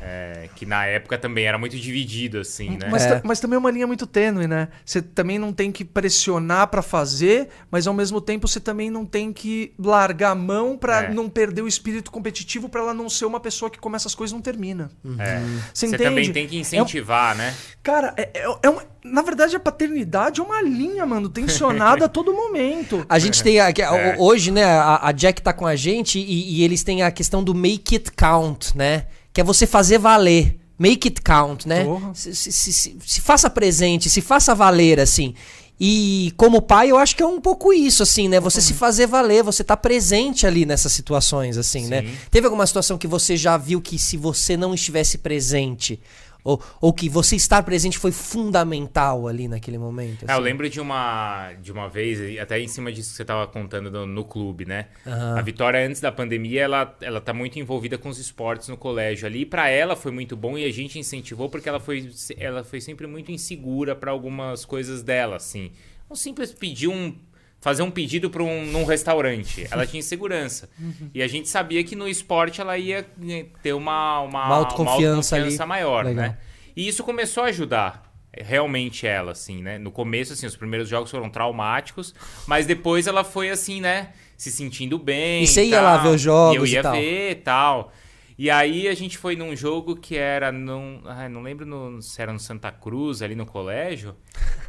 É, que na época também era muito dividido, assim, né? Mas, É. mas também é uma linha muito tênue, né? Você também não tem que pressionar pra fazer, mas ao mesmo tempo você também não tem que largar a mão pra É. não perder o espírito competitivo pra ela não ser uma pessoa que começa as coisas e não termina. É. Você Você entende? também tem que incentivar, né? Cara, é, é- é uma- na verdade a paternidade é uma linha, mano, tensionada a todo momento. A gente tem. A, que- É. Hoje, né, a, a Jack tá com a gente e, e eles têm a questão do make it count, né? Que é você fazer valer. Make it count, né? Se, se- se- se- se faça presente, se faça valer, assim. E como pai, eu acho que é um pouco isso, assim, né? Você se fazer valer, você tá presente ali nessas situações, assim, né? Sim. Teve alguma situação que você já viu que se você não estivesse presente, ou, ou que você estar presente foi fundamental ali naquele momento? É, eu assim? lembro de uma, de uma vez, até em cima disso que você tava contando no, no clube, né? Aham. A Vitória, antes da pandemia, ela, ela tá muito envolvida com os esportes no colégio ali. E pra ela foi muito bom e a gente incentivou porque ela foi, ela foi sempre muito insegura pra algumas coisas dela, assim. Um simples pedir um. Fazer um pedido para um num restaurante. Ela tinha insegurança. E a gente sabia que no esporte ela ia eh, ter uma, uma, Uma autoconfiança ali. autoconfiança maior, Legal. né? E isso começou a ajudar eh, realmente ela, assim, né? No começo, assim, os primeiros jogos foram traumáticos, mas depois ela foi assim, né? Se sentindo bem. E você ia lá ver os jogos E eu e ia tal. ver e tal. E aí a gente foi num jogo que era num. Ai, não lembro no- se era no Santa Cruz, ali no colégio.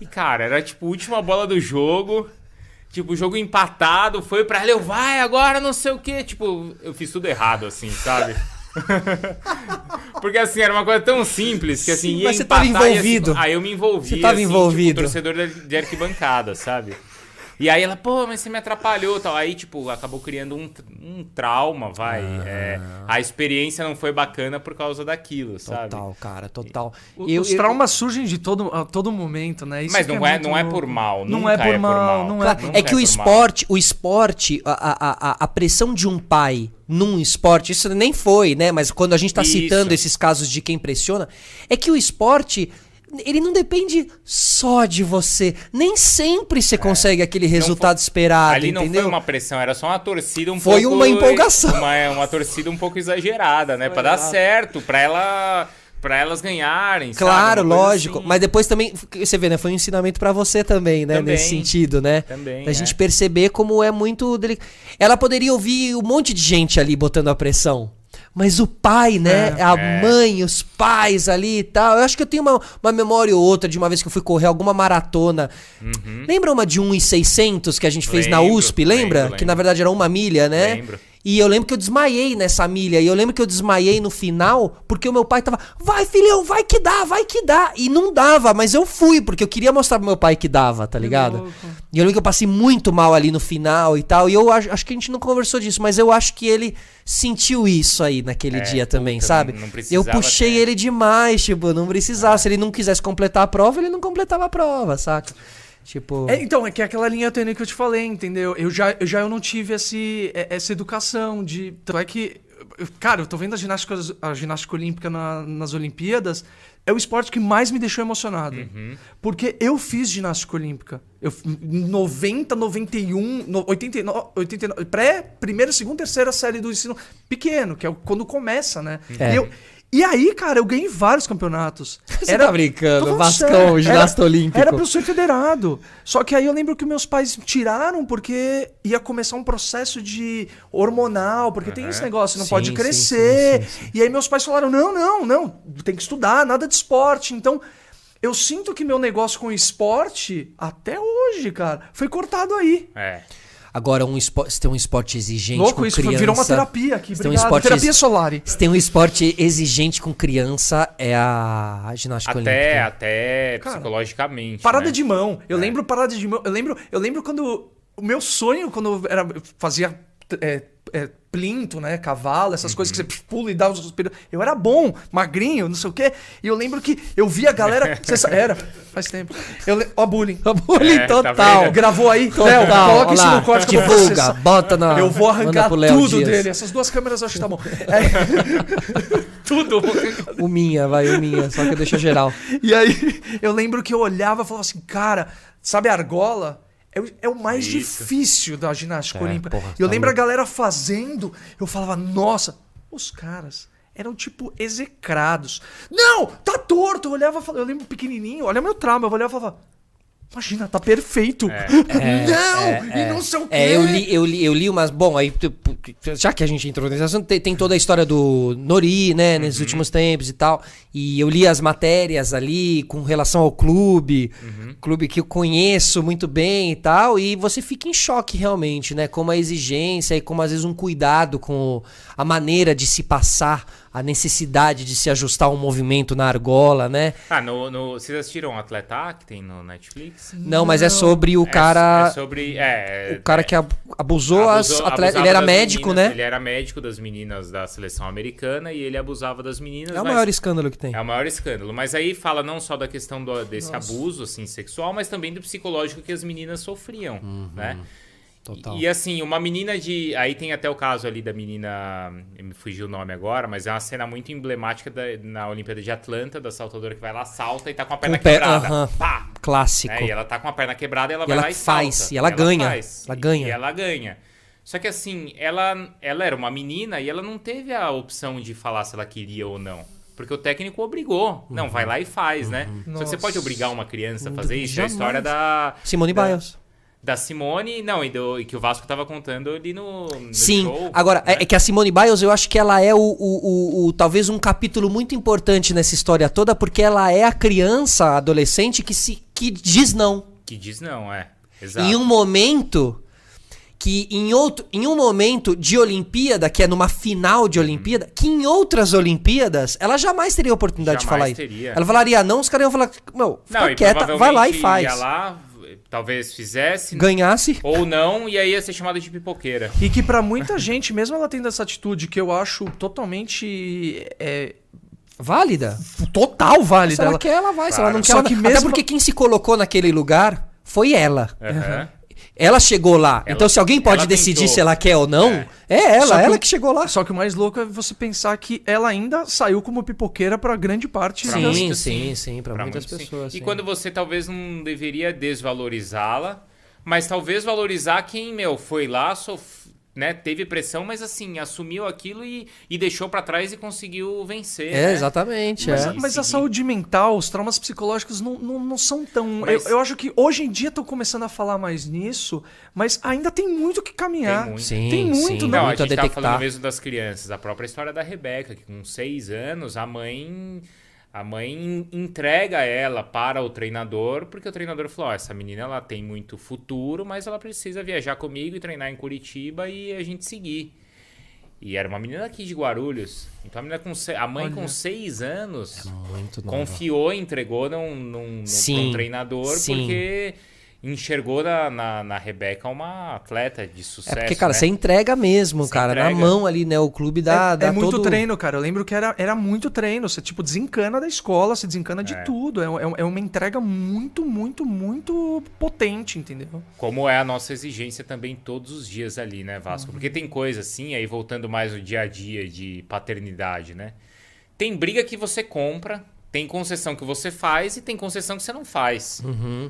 E, cara, era tipo a última bola do jogo. Tipo, o jogo empatado, foi pra ela, eu vai agora, não sei o quê. Tipo, eu fiz tudo errado, assim, sabe? Porque assim, era uma coisa tão simples que assim, Sim, ia mas você tava empatar e, envolvido. Assim, aí eu me envolvi. Você tava assim, envolvido. Tipo, torcedor de arquibancada, sabe? E aí ela, pô, mas você me atrapalhou tal. Aí, tipo, acabou criando um, um trauma, vai. Ah. É, a experiência não foi bacana por causa daquilo, sabe? Total, cara, total. O- Eu- Os eu- traumas surgem de todo, a todo momento, né? Isso Mas não é, muito não é por mal. Não nunca é por mal, não é Claro, nunca é que o por mal. esporte, o esporte, a, a, a, a pressão de um pai num esporte, isso nem foi, né? Mas quando a gente tá Isso. citando esses casos de quem pressiona, é que o esporte. Ele não depende só de você. Nem sempre você consegue aquele resultado esperado, Ali não entendeu? foi uma pressão, era só uma torcida um Foi pouco. uma empolgação. Uma, uma torcida um pouco exagerada, né? Pra dar certo, pra ela. Para elas ganharem? Claro, lógico. assim. Mas depois também, você vê, né? Foi um ensinamento pra você também, né? Também. Nesse sentido, né? Também, Da é. gente perceber como é muito delicado. Ela poderia ouvir um monte de gente ali botando a pressão. Mas o pai, né? a É. mãe, os pais ali e tal. Eu acho que eu tenho uma, uma memória ou outra de uma vez que eu fui correr alguma maratona. Lembra uma de 1,600 que a gente fez na Uhum. Lembro, USP? Lembra? lembro, Que na lembro. verdade era uma milha, né? Lembro. E eu lembro que eu desmaiei nessa milha. E eu lembro que eu desmaiei no final porque o meu pai tava, vai filhão, vai que dá, vai que dá. E não dava, mas eu fui porque eu queria mostrar pro meu pai que dava, tá ligado? E eu lembro que eu passei muito mal ali no final e tal. E eu acho, acho que a gente não conversou disso, mas eu acho que ele sentiu isso aí naquele É, dia também, puta, sabe? não- não eu puxei ter. ele demais, tipo, não precisava. Se ele não quisesse completar a prova, ele não completava a prova, saca? Tipo. É, então, é que é aquela linha tênue que eu te falei, entendeu? Eu já eu, já eu não tive esse, é- essa educação de. Então é que. Cara, eu tô vendo a ginástica, a ginástica olímpica na- nas Olimpíadas. É o esporte que mais me deixou emocionado. Porque eu fiz ginástica olímpica. Eu, f- 90, 91, no- 89, 89 pré, primeira, segunda, terceira série do ensino pequeno, que é quando começa, né? É. E, eu- e aí, cara, eu ganhei vários campeonatos. Você tá brincando, Tô falando Vascão, ginasta Era- olímpico. Era pra eu ser federado. Só que aí eu lembro que meus pais tiraram porque ia começar um processo de hormonal, porque tem esse negócio, não Sim, pode crescer. sim, sim, E aí meus pais falaram: não, não, não, tem que estudar, nada de esporte. Então. Eu sinto que meu negócio com esporte, até hoje, cara, foi cortado aí. É. Agora, um esporte, se tem um esporte exigente Louco, com isso criança... virou uma terapia aqui. se tem um Obrigado. esporte terapia ex- Solari. Se tem um esporte exigente com criança, é a, a ginástica Até, olímpica. até Cara, psicologicamente. Parada né? de mão. Eu É. lembro parada de mão. Eu lembro, eu lembro quando. O meu sonho, quando eu era, fazia é, é, plinto, né? Cavalo, essas coisas que Uhum. você pula e dá os suspiros. Eu era bom, magrinho, não sei o quê. E eu lembro que eu via a galera. Era, faz tempo. Eu, le- ó, bullying. Bullying É, tá total. vendo? Gravou aí? Total. Léo, coloca isso no corte que eu vou Divulga, processar. bota na. Eu vou arrancar tudo Dias. dele. Essas duas câmeras eu acho que tá bom. É. tudo. O minha, vai, o minha, só que deixa geral. E aí eu lembro que eu olhava e falava assim, cara, sabe a argola? É, o- é o mais Isso. difícil da ginástica É, olímpica. porra, eu tá lembro louco. a galera fazendo, eu falava, nossa, os caras eram tipo execrados. Não, tá torto. Eu olhava, eu lembro pequenininho, olha meu trauma, eu olhava e falava, imagina, tá perfeito. não, e não sei o quê. É, eu li, eu li, eu li umas. Bom, aí, tu- já que a gente entrou nesse assunto, tem, tem toda a história do Nori, né, Uhum. nesses últimos tempos e tal. E eu li as matérias ali com relação ao clube, Uhum. clube que eu conheço muito bem e tal. E você fica em choque realmente, né? Como a exigência e como às vezes um cuidado com a maneira de se passar, a necessidade de se ajustar um movimento na argola, né? Ah, no, no, vocês assistiram Atleta que tem no Netflix? Não, mas é sobre o É- cara. É, sobre. É, O cara que ab- abusou, as abusou- atletas. Ele era médico, meninas, né? Ele era médico das meninas da seleção americana e ele abusava das meninas. É o maior escândalo que tem. É o maior escândalo. Mas aí fala não só da questão do- desse abuso assim, sexual, mas também do psicológico que as meninas sofriam, né? Uhum. Total. E, e, assim, uma menina de. Aí tem até o caso ali da menina. Me fugiu o nome agora, mas é uma cena muito emblemática da- na Olimpíada de Atlanta, da saltadora que vai lá, salta e tá com a perna o pé- quebrada. aham. Pá! Clássico. É, e ela tá com a perna quebrada e ela E vai ela lá e faz, salta. e ela ganha, faz. ela ganha. E ela ganha. Só que assim, ela, ela era uma menina e ela não teve a opção de falar se ela queria ou não. Porque o técnico obrigou. Não, vai lá e faz, né? Só que você Nossa. pode obrigar uma criança a fazer isso. É a Jamais. história da. Simone da- Biles. Da Simone, não, e, do, e que o Vasco tava contando ali no, no Sim, show. agora, né? é, é que a Simone Biles, eu acho que ela é o, o- o- o- talvez um capítulo muito importante nessa história toda, porque ela é a criança, a adolescente que, se, que diz não. Que diz não, é. Exato. Em um momento que em outro, em um momento de Olimpíada, que é numa final de Olimpíada, que em outras Olimpíadas ela jamais teria a oportunidade Jamais de falar teria. isso. Ela falaria não, os caras iam falar, meu, fica Não, quieta, vai lá e faz. Ia lá, talvez fizesse, Ganhasse, ou não, e aí ia ser chamado de pipoqueira. E que pra muita gente, mesmo ela tendo essa atitude que eu acho totalmente é, válida. total Se válida. ela Ela, quer, ela vai. Se ela Claro. não quer, Só ela... que Até mesmo- porque quem se colocou naquele lugar foi ela. Aham. Ela chegou lá. Ela- então, se alguém pode decidir tentou. se ela quer ou não, É. é, ela, que ela que chegou lá. Só que o mais louco é você pensar que ela ainda saiu como pipoqueira pra grande parte Pra Sim, das... muitos, sim, sim, pra muitas muitos, sim. pessoas, E sim. quando você talvez não deveria desvalorizá-la, mas talvez valorizar quem, meu, foi lá, sof... né, teve pressão, mas assim, assumiu aquilo e, e deixou pra trás e conseguiu vencer. É, né? exatamente. Mas, é. mas a saúde mental, os traumas psicológicos não, não, não são tão. Mas- Eu, eu acho que hoje em dia estão começando a falar mais nisso, mas ainda tem muito que caminhar. Tem muito. Sim, Tem muito, sim, não, Não, a muito a gente tava detectar. falando mesmo das crianças. A própria história da Rebeca, que com seis anos, a mãe. A mãe entrega ela para o treinador, porque o treinador falou: ó, essa menina ela tem muito futuro, mas ela precisa viajar comigo e treinar em Curitiba e a gente seguir. E era uma menina aqui de Guarulhos. Então a, menina com a mãe com seis anos nova. confiou, entregou num, num, num, Sim, um treinador, sim. porque enxergou na, na, na Rebeca uma atleta de É sucesso. porque, cara, né? você entrega mesmo, Você cara, na entrega. mão ali, né? O clube dá, é, dá é muito todo... treino, cara. Eu lembro que era, era muito treino. Você, tipo, desencana da escola, você desencana de É. tudo. É, é, é uma entrega muito, muito, muito potente, entendeu? Como é a nossa exigência também todos os dias ali, né, Uhum. Vasco? Porque tem coisa assim, aí voltando mais no dia a dia de paternidade, né? Tem briga que você compra, tem concessão que você faz e tem concessão que você não faz. Uhum.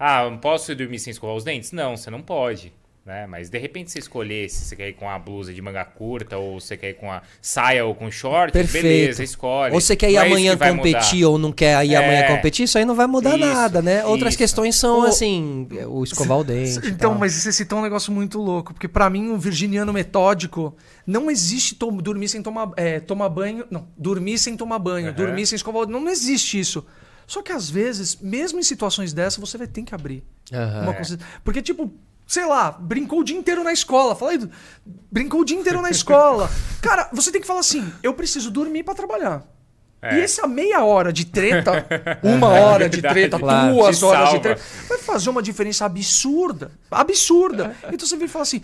Ah, eu posso dormir sem escovar os dentes? Não, você não pode. Né? Mas de repente você escolher se você quer ir com a blusa de manga curta ou você quer ir com a saia ou com short, Perfeito. beleza, escolhe. Ou você quer ir Não é amanhã vai competir mudar. ou não quer ir É. amanhã competir, isso aí não vai mudar Isso, nada, né? Outras isso. questões são, Ô, assim, o escovar o dente. Então, tal. mas você citou um negócio muito louco, porque pra mim, um virginiano metódico, não existe to- dormir sem tomar, é, tomar banho. Não, dormir sem tomar banho, Aham. dormir sem escovar o dente. Não, não existe isso. Só que às vezes, mesmo em situações dessas, você vai ter que abrir. Aham. Uma consci- Porque, tipo, sei lá, brincou o dia inteiro na escola. Fala aí, brincou o dia inteiro na escola. Cara, você tem que falar assim: eu preciso dormir pra trabalhar. É. E essa meia hora de treta, uma hora de treta, Claro. duas Te horas de salva. treta, vai fazer uma diferença absurda. Absurda. Então você vem e fala assim: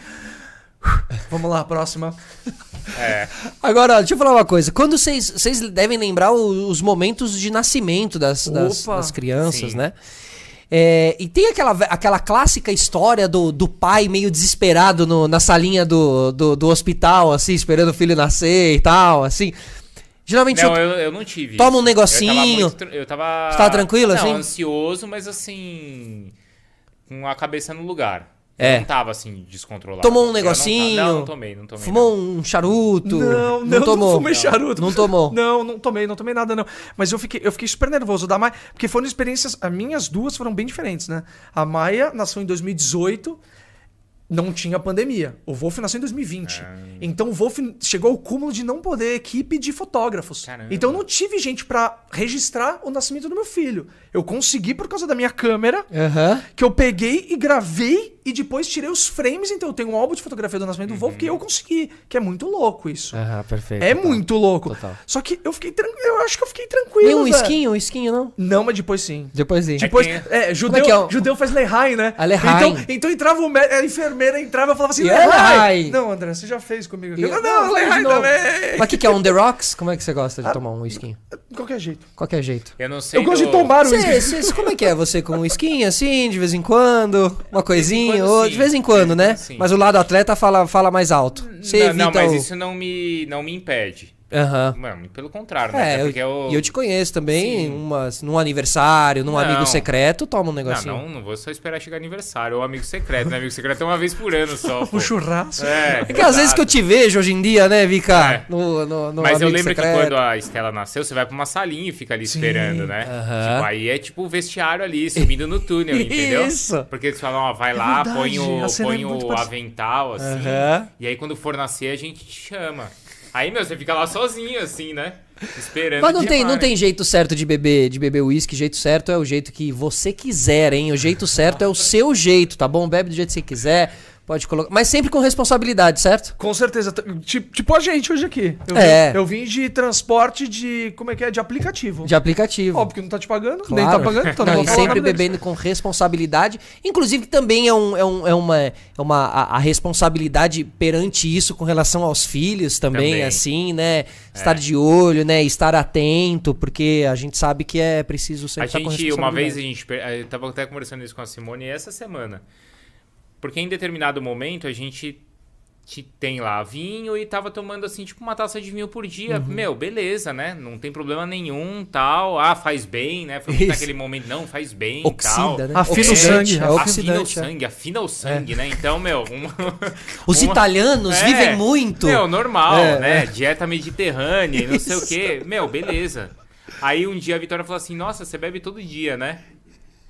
vamos lá, próxima. É. Agora, deixa eu falar uma coisa. Quando vocês. Vocês devem lembrar o- os momentos de nascimento das, das, das crianças, Sim. né? É, e tem aquela, aquela clássica história do, do pai meio desesperado no- na salinha do, do, do hospital, assim, esperando o filho nascer e tal, assim. Geralmente Não, eu- eu, não tive. Toma um negocinho. Eu tava, muito eu tava. Você tava tranquilo, não, assim? ansioso, mas assim. Com a cabeça no lugar. É. Não tava assim, descontrolado. Tomou um não negocinho? Não, não, tomei, não tomei. fumou não. um charuto. Não, não, tomou. não fumei charuto. Não tomou. Não, não tomei, não tomei nada, não. Mas eu fiquei, eu fiquei super nervoso da Maia, porque foram experiências. As minhas duas foram bem diferentes, né? A Maia nasceu em 2018, não tinha pandemia. O Wolf nasceu em 2020. Ah. Então o Wolf chegou ao cúmulo de não poder equipe de fotógrafos. Caramba. Então eu não tive gente pra registrar o nascimento do meu filho. Eu consegui por causa da minha câmera, Aham. que eu peguei e gravei e depois tirei os frames. Então eu tenho um álbum de fotografia do nascimento do Wolf que eu consegui, que é muito louco isso. Aham, perfeito. É total. muito louco. Total. Só que eu fiquei tranquilo. Eu acho que eu fiquei tranquilo. Nem um velho. esquinho, um esquinho, não? Não, mas depois sim. Depois sim. Depois, que- é, judeu, que é o- judeu faz Lehaim, né? A Lehaim. Então, então entrava o a enfermeira, entrava e falava assim, é. Lehaim. Não, André, você já fez comigo. E- Eu, não, Não, novo. também. Mas o que, que é on the rocks? Como é que você gosta de tomar um esquinho? De qualquer jeito. Qualquer jeito. Eu não sei. Eu gosto do- de tomar uísque. cê- como é que é você com um esquinho assim, de vez em quando? Uma coisinha, quando, ou sim. de vez em quando, em né? sim. Mas o lado atleta fala, fala mais alto. Você Não, não, mas o... isso não me, não me impede. Aham. Mano, pelo contrário, né? É, eu, porque eu... e eu te conheço também, Sim. umas, num aniversário, num Não. amigo secreto, toma um Não, negocinho. não, não vou só esperar chegar aniversário ou amigo secreto, né? Amigo secreto é uma vez por ano só. pô. O churrasco. É, É que às vezes que eu te vejo hoje em dia, né, Vika? É. No, no, no Mas eu lembro secreto. que quando a Estela nasceu, você vai pra uma salinha e fica ali esperando, né? Aham. Tipo, aí é tipo o vestiário ali, subindo no túnel, entendeu? Isso. Porque eles falam, ó, vai lá, verdade, põe o, põe é muito o avental, assim. Aham. E aí quando for nascer, a gente te chama. Aí, meu, você fica lá sozinho, assim, né? Esperando. Mas não te tem, não tem jeito certo de beber, de beber uísque. Jeito certo é o jeito que você quiser, hein? O jeito certo é o seu jeito, tá bom? Bebe do jeito que você quiser. Pode colocar. Mas sempre com responsabilidade, certo? Com certeza. Tipo, tipo a gente hoje aqui. Eu, É. vim, eu vim de transporte de. Como é que é? De aplicativo. De aplicativo. Óbvio que não tá te pagando, nem Claro. tá pagando, então não, não, e sempre bebendo com responsabilidade. Inclusive, também é, um, é, um, é uma, é uma a, a responsabilidade perante isso com relação aos filhos também, Também. assim, né? Estar de olho, né? Estar atento, porque a gente sabe que é preciso sempre A estar com gente, uma vez, a gente. Eu tava até conversando isso com a Simone essa semana. Porque em determinado momento a gente te- tem lá vinho e tava tomando assim, tipo, uma taça de vinho por dia. Uhum. Meu, beleza, né? Não tem problema nenhum, tal. Ah, faz bem, né? Foi Isso. naquele momento, não, faz bem, tal. Oxida, né? Afina o sangue, É é Afina o é. sangue, afina o sangue, né? Então, meu, uma- Os uma- italianos É, vivem muito. Meu, normal, É, né? é. Dieta mediterrânea e não sei o quê. Meu, beleza. Aí um dia a Vitória falou assim: Nossa, você bebe todo dia, né?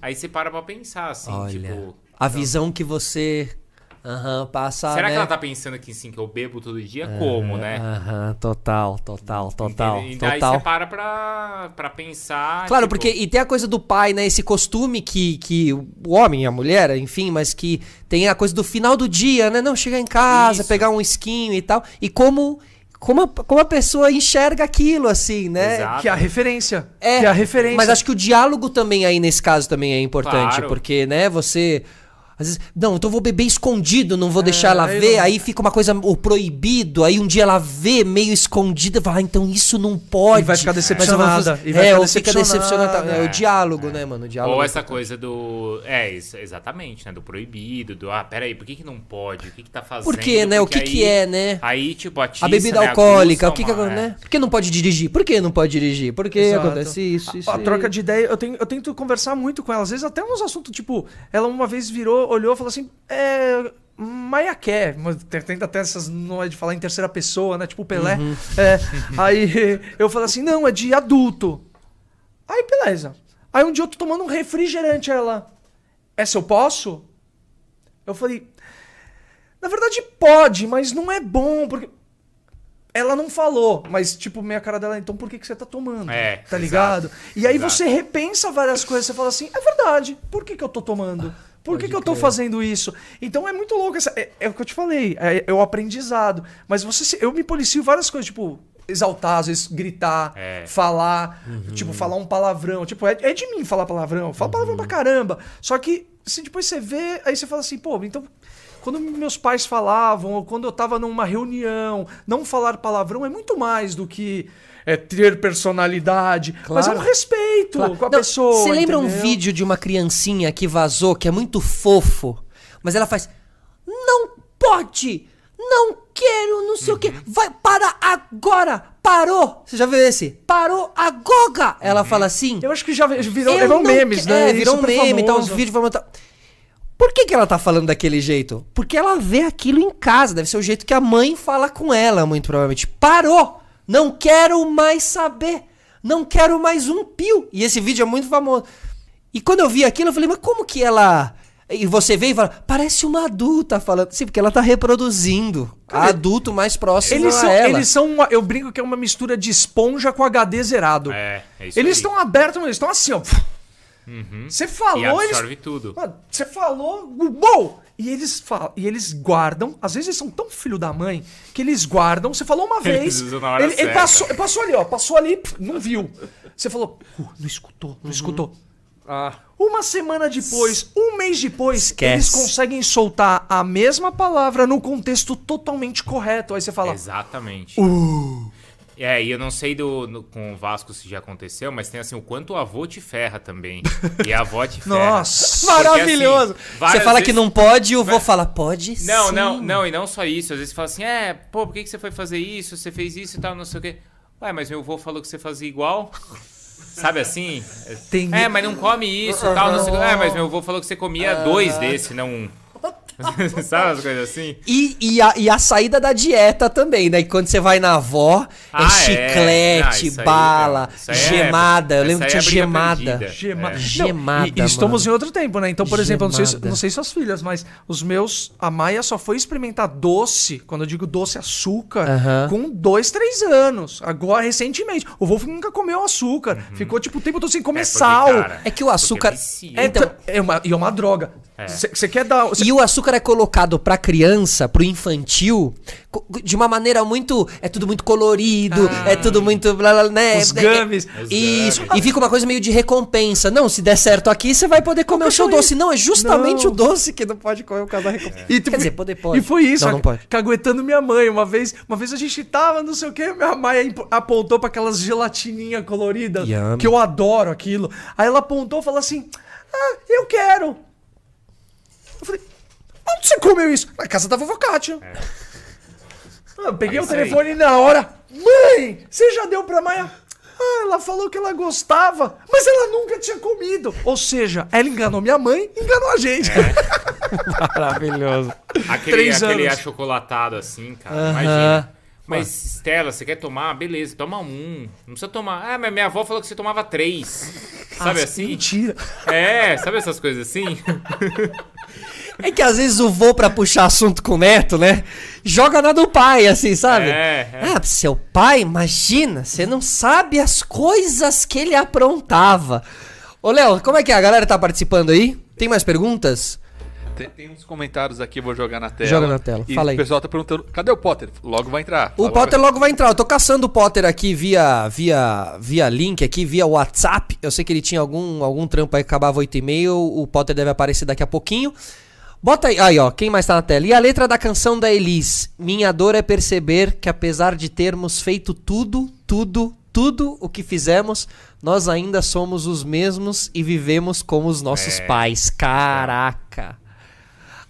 Aí você para pra pensar, assim, Olha, tipo. A visão que você aham, passa, Será né? que ela tá pensando que sim, que eu bebo todo dia? Como, né? Aham, total, total, total, Entende? Então, Aí total. você para pra, pra pensar. Claro, tipo, porque e tem a coisa do pai, né? Esse costume que, que o homem e a mulher, enfim, mas que tem a coisa do final do dia, né? Não, chegar em casa, Isso. pegar um esquinho e tal. E como, como, a, como a pessoa enxerga aquilo, assim, né? Exato. Que é a referência. É, que é a referência. Mas acho que o diálogo também aí nesse caso também é importante, Claro. porque, né, você às vezes, não, então eu vou beber escondido, não vou deixar ela aí ver, não- aí fica uma coisa o proibido, aí um dia ela vê meio escondida, fala, ah, então isso não pode. E vai ficar decepcionada, fazer- e vai é, ficar ou fica decepcionada. decepcionada. É, o É, diálogo, né, mano? O diálogo. Ou é essa coisa do. É, isso, exatamente, né? Do proibido, do. Ah, peraí, por que, que não pode? O que, que tá fazendo? Por quê, né? O Porque que que aí- é, né? Aí, tipo, atiça, A bebida né, alcoólica, o que que uma- acontece, né? Por que não pode dirigir? Por que não pode dirigir? Por que Exato. acontece isso, isso? A, a troca de ideia, eu, tenho, eu tento conversar muito com ela. Às vezes até uns assuntos, tipo, ela uma vez virou, olhou e falou assim, é. Maiaqué, tenta até essas. Não é de falar em terceira pessoa, né? Tipo o Pelé. Uhum. É, aí eu falei assim, não, é de adulto. Aí, beleza. Aí um dia eu tô tomando um refrigerante, ela. Essa eu posso? Eu falei. Na verdade, pode, mas não é bom, porque. Ela não falou, mas, tipo, minha cara dela, então por que, que você tá tomando? É, Tá exato, ligado? E aí exato. você repensa várias coisas, você fala assim, é verdade, por que, que eu tô tomando? Por que, que eu tô fazendo isso? Então é muito louco, essa, é, é o que eu te falei, é, é o aprendizado. Mas você eu me policio várias coisas, tipo, exaltar, às vezes gritar, É. falar, tipo, falar um palavrão. Tipo, é, é de mim falar palavrão, eu falo palavrão pra caramba. Só que, se depois você vê, aí você fala assim, pô, então quando meus pais falavam, ou quando eu tava numa reunião, não falar palavrão é muito mais do que é, ter personalidade. Mas é um Claro. respeito Claro. com a Não, pessoa. Você lembra um entendeu? vídeo de uma criancinha que vazou, que é muito fofo, mas ela faz. Não pode! Não quero, não sei o Uhum. quê. Vai, para agora! Parou! Você já viu esse? Parou agora! Ela fala assim. Eu acho que já virou, "Eu virou não memes, que- né? É, virou um Super meme, tá um famoso. vídeo falando. Tá... Por que, que ela tá falando daquele jeito? Porque ela vê aquilo em casa. Deve ser o jeito que a mãe fala com ela, muito provavelmente. Parou! Não quero mais saber! Não quero mais um pio! E esse vídeo é muito famoso. E quando eu vi aquilo, eu falei, mas como que ela. E você veio e fala, parece uma adulta falando. Sim, porque ela tá reproduzindo. A adulto mais próximo Eles a são, ela. eles são uma- eu brinco que é uma mistura de esponja com HD zerado. É, é isso eles estão abertos, eles estão assim, ó. Você E falou, eles absorve tudo. Mano, você falou, uou! E eles falam, e eles guardam, às vezes eles são tão filho da mãe que eles guardam, você falou uma vez, ele, ele passou, passou ali, ó, passou ali, não viu. Você falou, "Uh, não escutou, não escutou. Ah. Uma semana depois, um mês depois, Esquece. eles conseguem soltar a mesma palavra no contexto totalmente correto. Aí você fala, Exatamente. É, e eu não sei do, no- com o Vasco se já aconteceu, mas tem assim, o quanto o avô te ferra também. E a avó te ferra. Nossa! Porque, Maravilhoso. assim, Você fala que vezes- não pode e o vô fala, pode Não, sim. não, não, e não só isso. Às vezes você fala assim, é, pô, por que, que você foi fazer isso? Você fez isso e tal, não sei o quê. Ué, mas meu avô falou que você fazia igual. Sabe assim? Tem- É, mas não come isso e tal, não sei o quê. É, mas meu avô falou que você comia dois desse, não um. Sabe as coisas assim? E, e, a, e a saída da dieta também, né? Quando você vai na avó, é Ah, é. chiclete, Ah, aí, bala, é. Aí é- gemada. Eu essa lembro que tinha é gemada. perdida. Gema... É. Não, Gemada, e, e estamos mano. em outro tempo, né? Então, por exemplo, eu não sei, não sei suas filhas, mas os meus. A Maia só foi experimentar doce, quando eu digo doce açúcar, Aham. com dois, três anos. Agora, recentemente. O Wolf nunca comeu açúcar. Ficou, tipo, o tempo todo sem comer É, porque, sal. cara, É que o açúcar-. É, então- tra- é uma, e é uma droga. É. Você quer dar. cê- E o açúcar é colocado pra criança, pro infantil, de uma maneira muito. É tudo muito colorido, é tudo muito. Blá, blá, né? Os É- gummies. é- Os Isso. gummies. E fica uma coisa meio de recompensa. Não, se der certo aqui, você vai poder comer o seu doce. Não, é justamente Não. o doce que não pode comer o casal recompensa. E, tipo, Quer dizer, poder pode. E foi isso, Não, não pode. caguetando minha mãe. Uma vez, uma vez a gente tava, não sei o que, minha mãe apontou pra aquelas gelatininhas coloridas, Yummy. que eu adoro aquilo. Aí ela apontou e falou assim: Ah, eu quero. Onde você comeu isso? Na casa da vovó Kátia. Ah, Eu peguei É o aí. telefone na hora. Mãe, você já deu pra Maia? Ah, ela falou que ela gostava, mas ela nunca tinha comido. Ou seja, ela enganou minha mãe e enganou a gente. Maravilhoso. Aquele, Três aquele anos. achocolatado assim, cara. Aham. Imagina. Mas, Stella, você quer tomar? Beleza, toma um. Não precisa tomar. Ah, mas minha avó falou que você tomava três. Sabe assim? Mentira. É, sabe essas coisas assim? É que às vezes o vô pra puxar assunto com o neto, né? Joga na do pai, assim, sabe? É, é. Ah, seu pai, imagina, você não sabe as coisas que ele aprontava. Ô, Léo, como é que é? A galera tá participando aí? Tem mais perguntas? Tem, tem uns comentários aqui, eu vou jogar na tela. Joga na tela, E fala aí. o pessoal tá perguntando, cadê o Potter? Logo vai entrar. O Logo Potter vai- logo vai entrar. Eu tô caçando o Potter aqui via, via, via link aqui, via WhatsApp. Eu sei que ele tinha algum, algum trampo aí que acabava 8 e meio. O Potter deve aparecer daqui a pouquinho. Bota aí, aí, ó, quem mais tá na tela? E a letra da canção da Elis? Minha dor é perceber que apesar de termos feito tudo, tudo, tudo o que fizemos, nós ainda somos os mesmos e vivemos como os nossos É. pais. Caraca.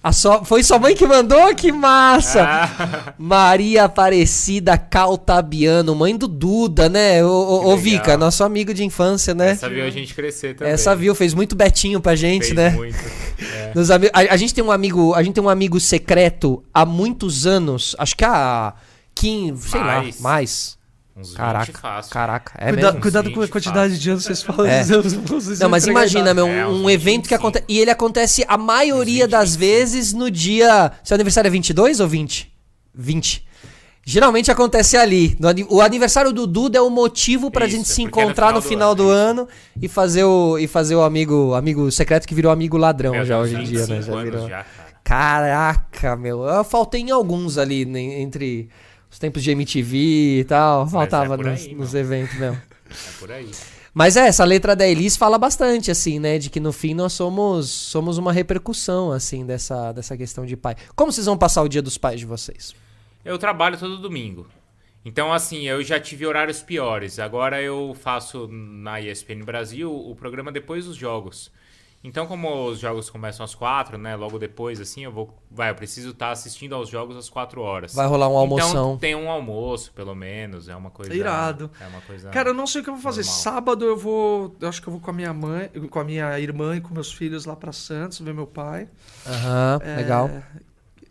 A sua- foi sua mãe que mandou? Que massa! Ah, Maria Aparecida Caltabiano, mãe do Duda, né? Ô, ô, ô legal. Vica, nosso amigo de infância, né? essa viu a gente crescer também. Essa viu, fez muito betinho pra gente, Fez né? muito. É. Nos a, a gente tem um amigo, a gente tem um amigo secreto há muitos anos, acho que há 15, sei lá, Mais. Uns 20 Caraca, fácil. caraca, é Cuida- mesmo? cuidado com a quantidade de anos que vocês falam. É. vocês se Não, mas imagina, meu, É, um evento que 25. acontece. E ele acontece a maioria 20, das 25. vezes no dia. Seu aniversário é 22 ou 20? 20. Geralmente acontece ali. O aniversário do Duda é o motivo pra Isso, gente se porque é no encontrar no final final do do ano, ano e fazer o, e fazer o amigo, amigo secreto que virou amigo ladrão Meu, já hoje em dia, né? 25 Já virou. já, cara. Caraca, meu. Eu faltei em alguns ali, né, entre os tempos de MTV e tal. Faltava é nos, aí, nos meu. eventos mesmo. É por aí. Mas é, essa letra da Elis fala bastante, assim, né? De que no fim nós somos, somos uma repercussão, assim, dessa, dessa questão de pai. Como vocês vão passar o dia dos pais de vocês? Eu trabalho todo domingo. Então, assim, eu já tive horários piores. Agora eu faço na ESPN Brasil o programa depois dos jogos. Então, como os jogos começam às quatro, né? Logo depois, assim, eu vou. Vai, eu preciso estar assistindo aos jogos às quatro horas. Vai rolar uma almoção. Então tem um almoço, pelo menos. É uma coisa. Irado. É uma coisa. Cara, eu não sei o que eu vou fazer. Normal. Sábado eu vou. Eu acho que eu vou com a minha mãe, com a minha irmã e com meus filhos lá pra Santos, ver meu pai. Aham, É, legal.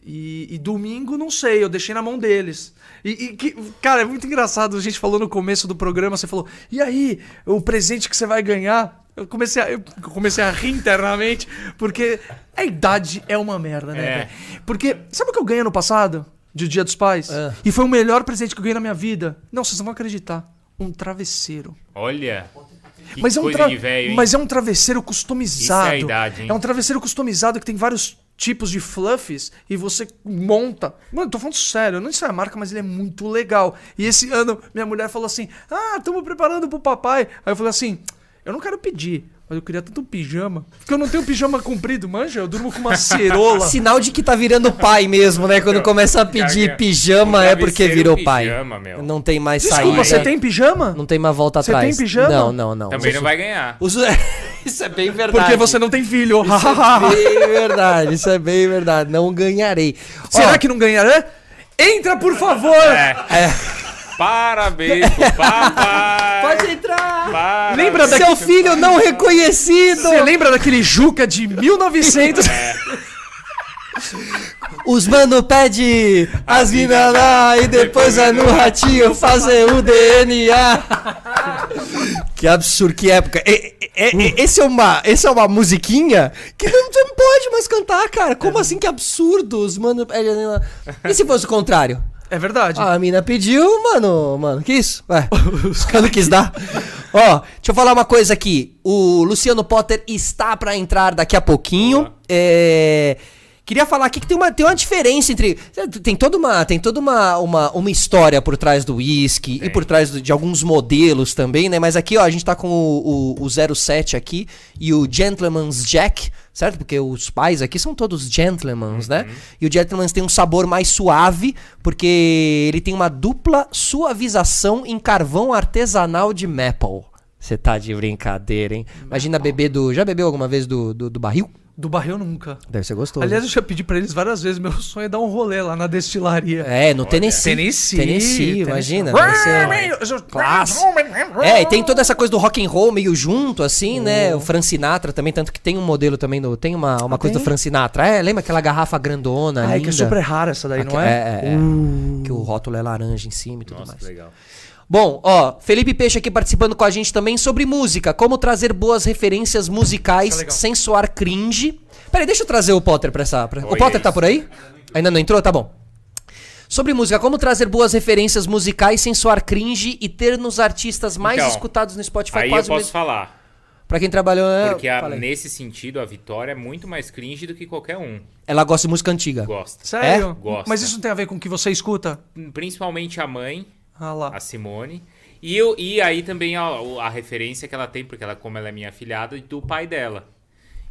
E, e domingo, não sei, eu deixei na mão deles. E, e que, cara, é muito engraçado. A gente falou no começo do programa, você falou, e aí, o presente que você vai ganhar? Eu comecei a, eu comecei a rir internamente, porque a idade é uma merda, né? É. Porque, sabe o que eu ganhei no passado? De Dia dos Pais? Ah. E foi o melhor presente que eu ganhei na minha vida. Não, vocês não vão acreditar. Um travesseiro. Olha. Que Mas é, um tra- hein? mas é um travesseiro customizado. Isso é a idade, hein? É um travesseiro customizado que tem vários tipos de fluffs e você monta. Mano, tô falando sério, eu não sei a marca, mas ele é muito legal. E esse ano minha mulher falou assim: Ah, estamos preparando pro papai. Aí eu falei assim: Eu não quero pedir, mas eu queria tanto um pijama. Porque eu não tenho pijama comprido, manja? Eu durmo com uma cerola. Sinal de que tá virando pai mesmo, né? Quando começa a pedir Cara, pijama é porque virou pai. pijama, meu. Não tem mais Desculpa, saída. você tem pijama? Não tem mais volta Você atrás. tem pijama? Não, não, não. Também Os- não vai ganhar. os- Isso é bem verdade. Porque você não tem filho. Isso é bem verdade, isso é bem verdade. Não ganharei. Será Ó, que não ganhará? Entra, por favor! É. Parabéns pro papai. Pode entrar! Parabéns. Lembra daqui- Seu filho não reconhecido! Você lembra daquele Juca de 1900? Os mano pede as mina lá e depois vai no ratinho fazer o DNA. Que absurdo, que época. E- e- e- esse, é uma, esse é uma musiquinha que não, você não pode mais cantar, cara. Como assim que absurdo? Os mano pede as mina lá. E se fosse o contrário? É verdade. Ah, a mina pediu, mano, mano, que isso? Ué, os caras não quis dar. Ó, deixa eu falar uma coisa aqui. O Luciano Potter está pra entrar daqui a pouquinho. É, Queria falar aqui que tem uma, tem uma diferença entre. Tem toda uma, tem toda uma, uma, uma história por trás do whisky e por trás de alguns modelos também, né? Mas aqui, ó, a gente tá com o, o, o 07 aqui e o Gentleman's Jack, certo? Porque os pais aqui são todos gentlemans, né? E o Gentleman's tem um sabor mais suave, porque ele tem uma dupla suavização em carvão artesanal de maple. Você tá de brincadeira, hein? Imagina beber do. Já bebeu alguma vez do, do, do barril? Do barril nunca. Deve ser gostoso. Aliás, eu já pedi pra eles várias vezes. Meu sonho é dar um rolê lá na destilaria. É, no Tennessee. Tennessee. Tennessee, imagina. deve ser-. É, e tem toda essa coisa do rock and roll meio junto, assim, né? O Frank Sinatra também, tanto que tem um modelo também, no, tem uma, uma coisa do? Frank Sinatra. É, lembra aquela garrafa grandona, Ai, linda? que é super rara essa daí, não é? É, é, é. Que o rótulo é laranja em cima e tudo Nossa, mais. que legal. Bom, ó, Felipe Peixe aqui participando com a gente também sobre música. Como trazer boas referências musicais é sem soar cringe. Peraí, deixa eu trazer o Potter pra essa. pra- O Potter tá por aí? Ainda não entrou? Tá bom. Sobre música, como trazer boas referências musicais sem soar cringe e ter nos artistas mais Então, escutados no Spotify Aí eu quase o posso mesmo. falar. Pra quem trabalhou. é, Porque a- nesse sentido, a Vitória é muito mais cringe do que qualquer um. Ela gosta de música antiga. Gosta. Sério? É? Gosta. Mas isso não tem a ver com o que você escuta? Principalmente a mãe, Ah a Simone. E, eu, e aí também a, a referência que ela tem, porque ela, como ela é minha afilhada, do pai dela.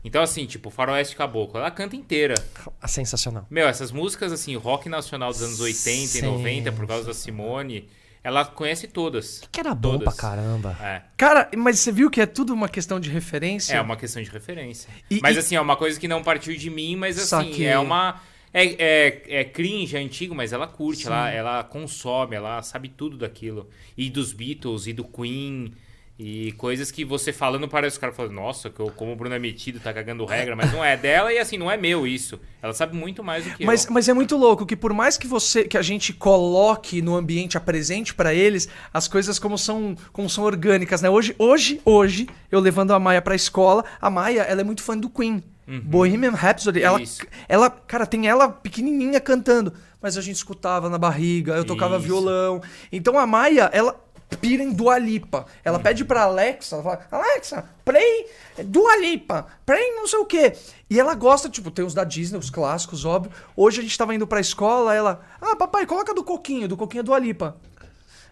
Então, assim, tipo, Faroeste Caboclo, ela canta inteira. Ah, Sensacional. Meu, essas músicas, assim, rock nacional dos anos 80 Sim. e 90, por causa da Simone, ela conhece todas. Que era bom pra caramba. É. Cara, mas você viu que é tudo uma questão de referência? É uma questão de referência. E- mas e- assim, é uma coisa que não partiu de mim, mas assim, Saquei. é uma. É, é, é cringe, é antigo, mas ela curte, ela, ela consome, ela sabe tudo daquilo. E dos Beatles, e do Queen, e coisas que você falando parece que o cara fala, nossa, que eu, como o Bruno é metido, tá cagando regra, mas não é dela e assim, não é meu isso. Ela sabe muito mais do que Mas, eu. mas é muito louco que por mais que você que a gente coloque no ambiente, apresente pra eles as coisas como são como são orgânicas, né? Hoje, hoje, hoje, eu levando a Maia pra escola, a Maia, ela é muito fã do Queen. Bohemian Rhapsody, ela, Isso. ela, cara, tem ela pequenininha cantando, mas a gente escutava na barriga, eu tocava Isso. violão. Então a Maia, ela pira em Dua Lipa. Ela pede pra Alexa, ela fala, Alexa, play Dua Lipa, play não sei o quê. E ela gosta, tipo, tem os da Disney, os clássicos, óbvio. Hoje a gente tava indo pra escola, ela, ah, papai, coloca do Coquinho, do Coquinho é Dua Lipa.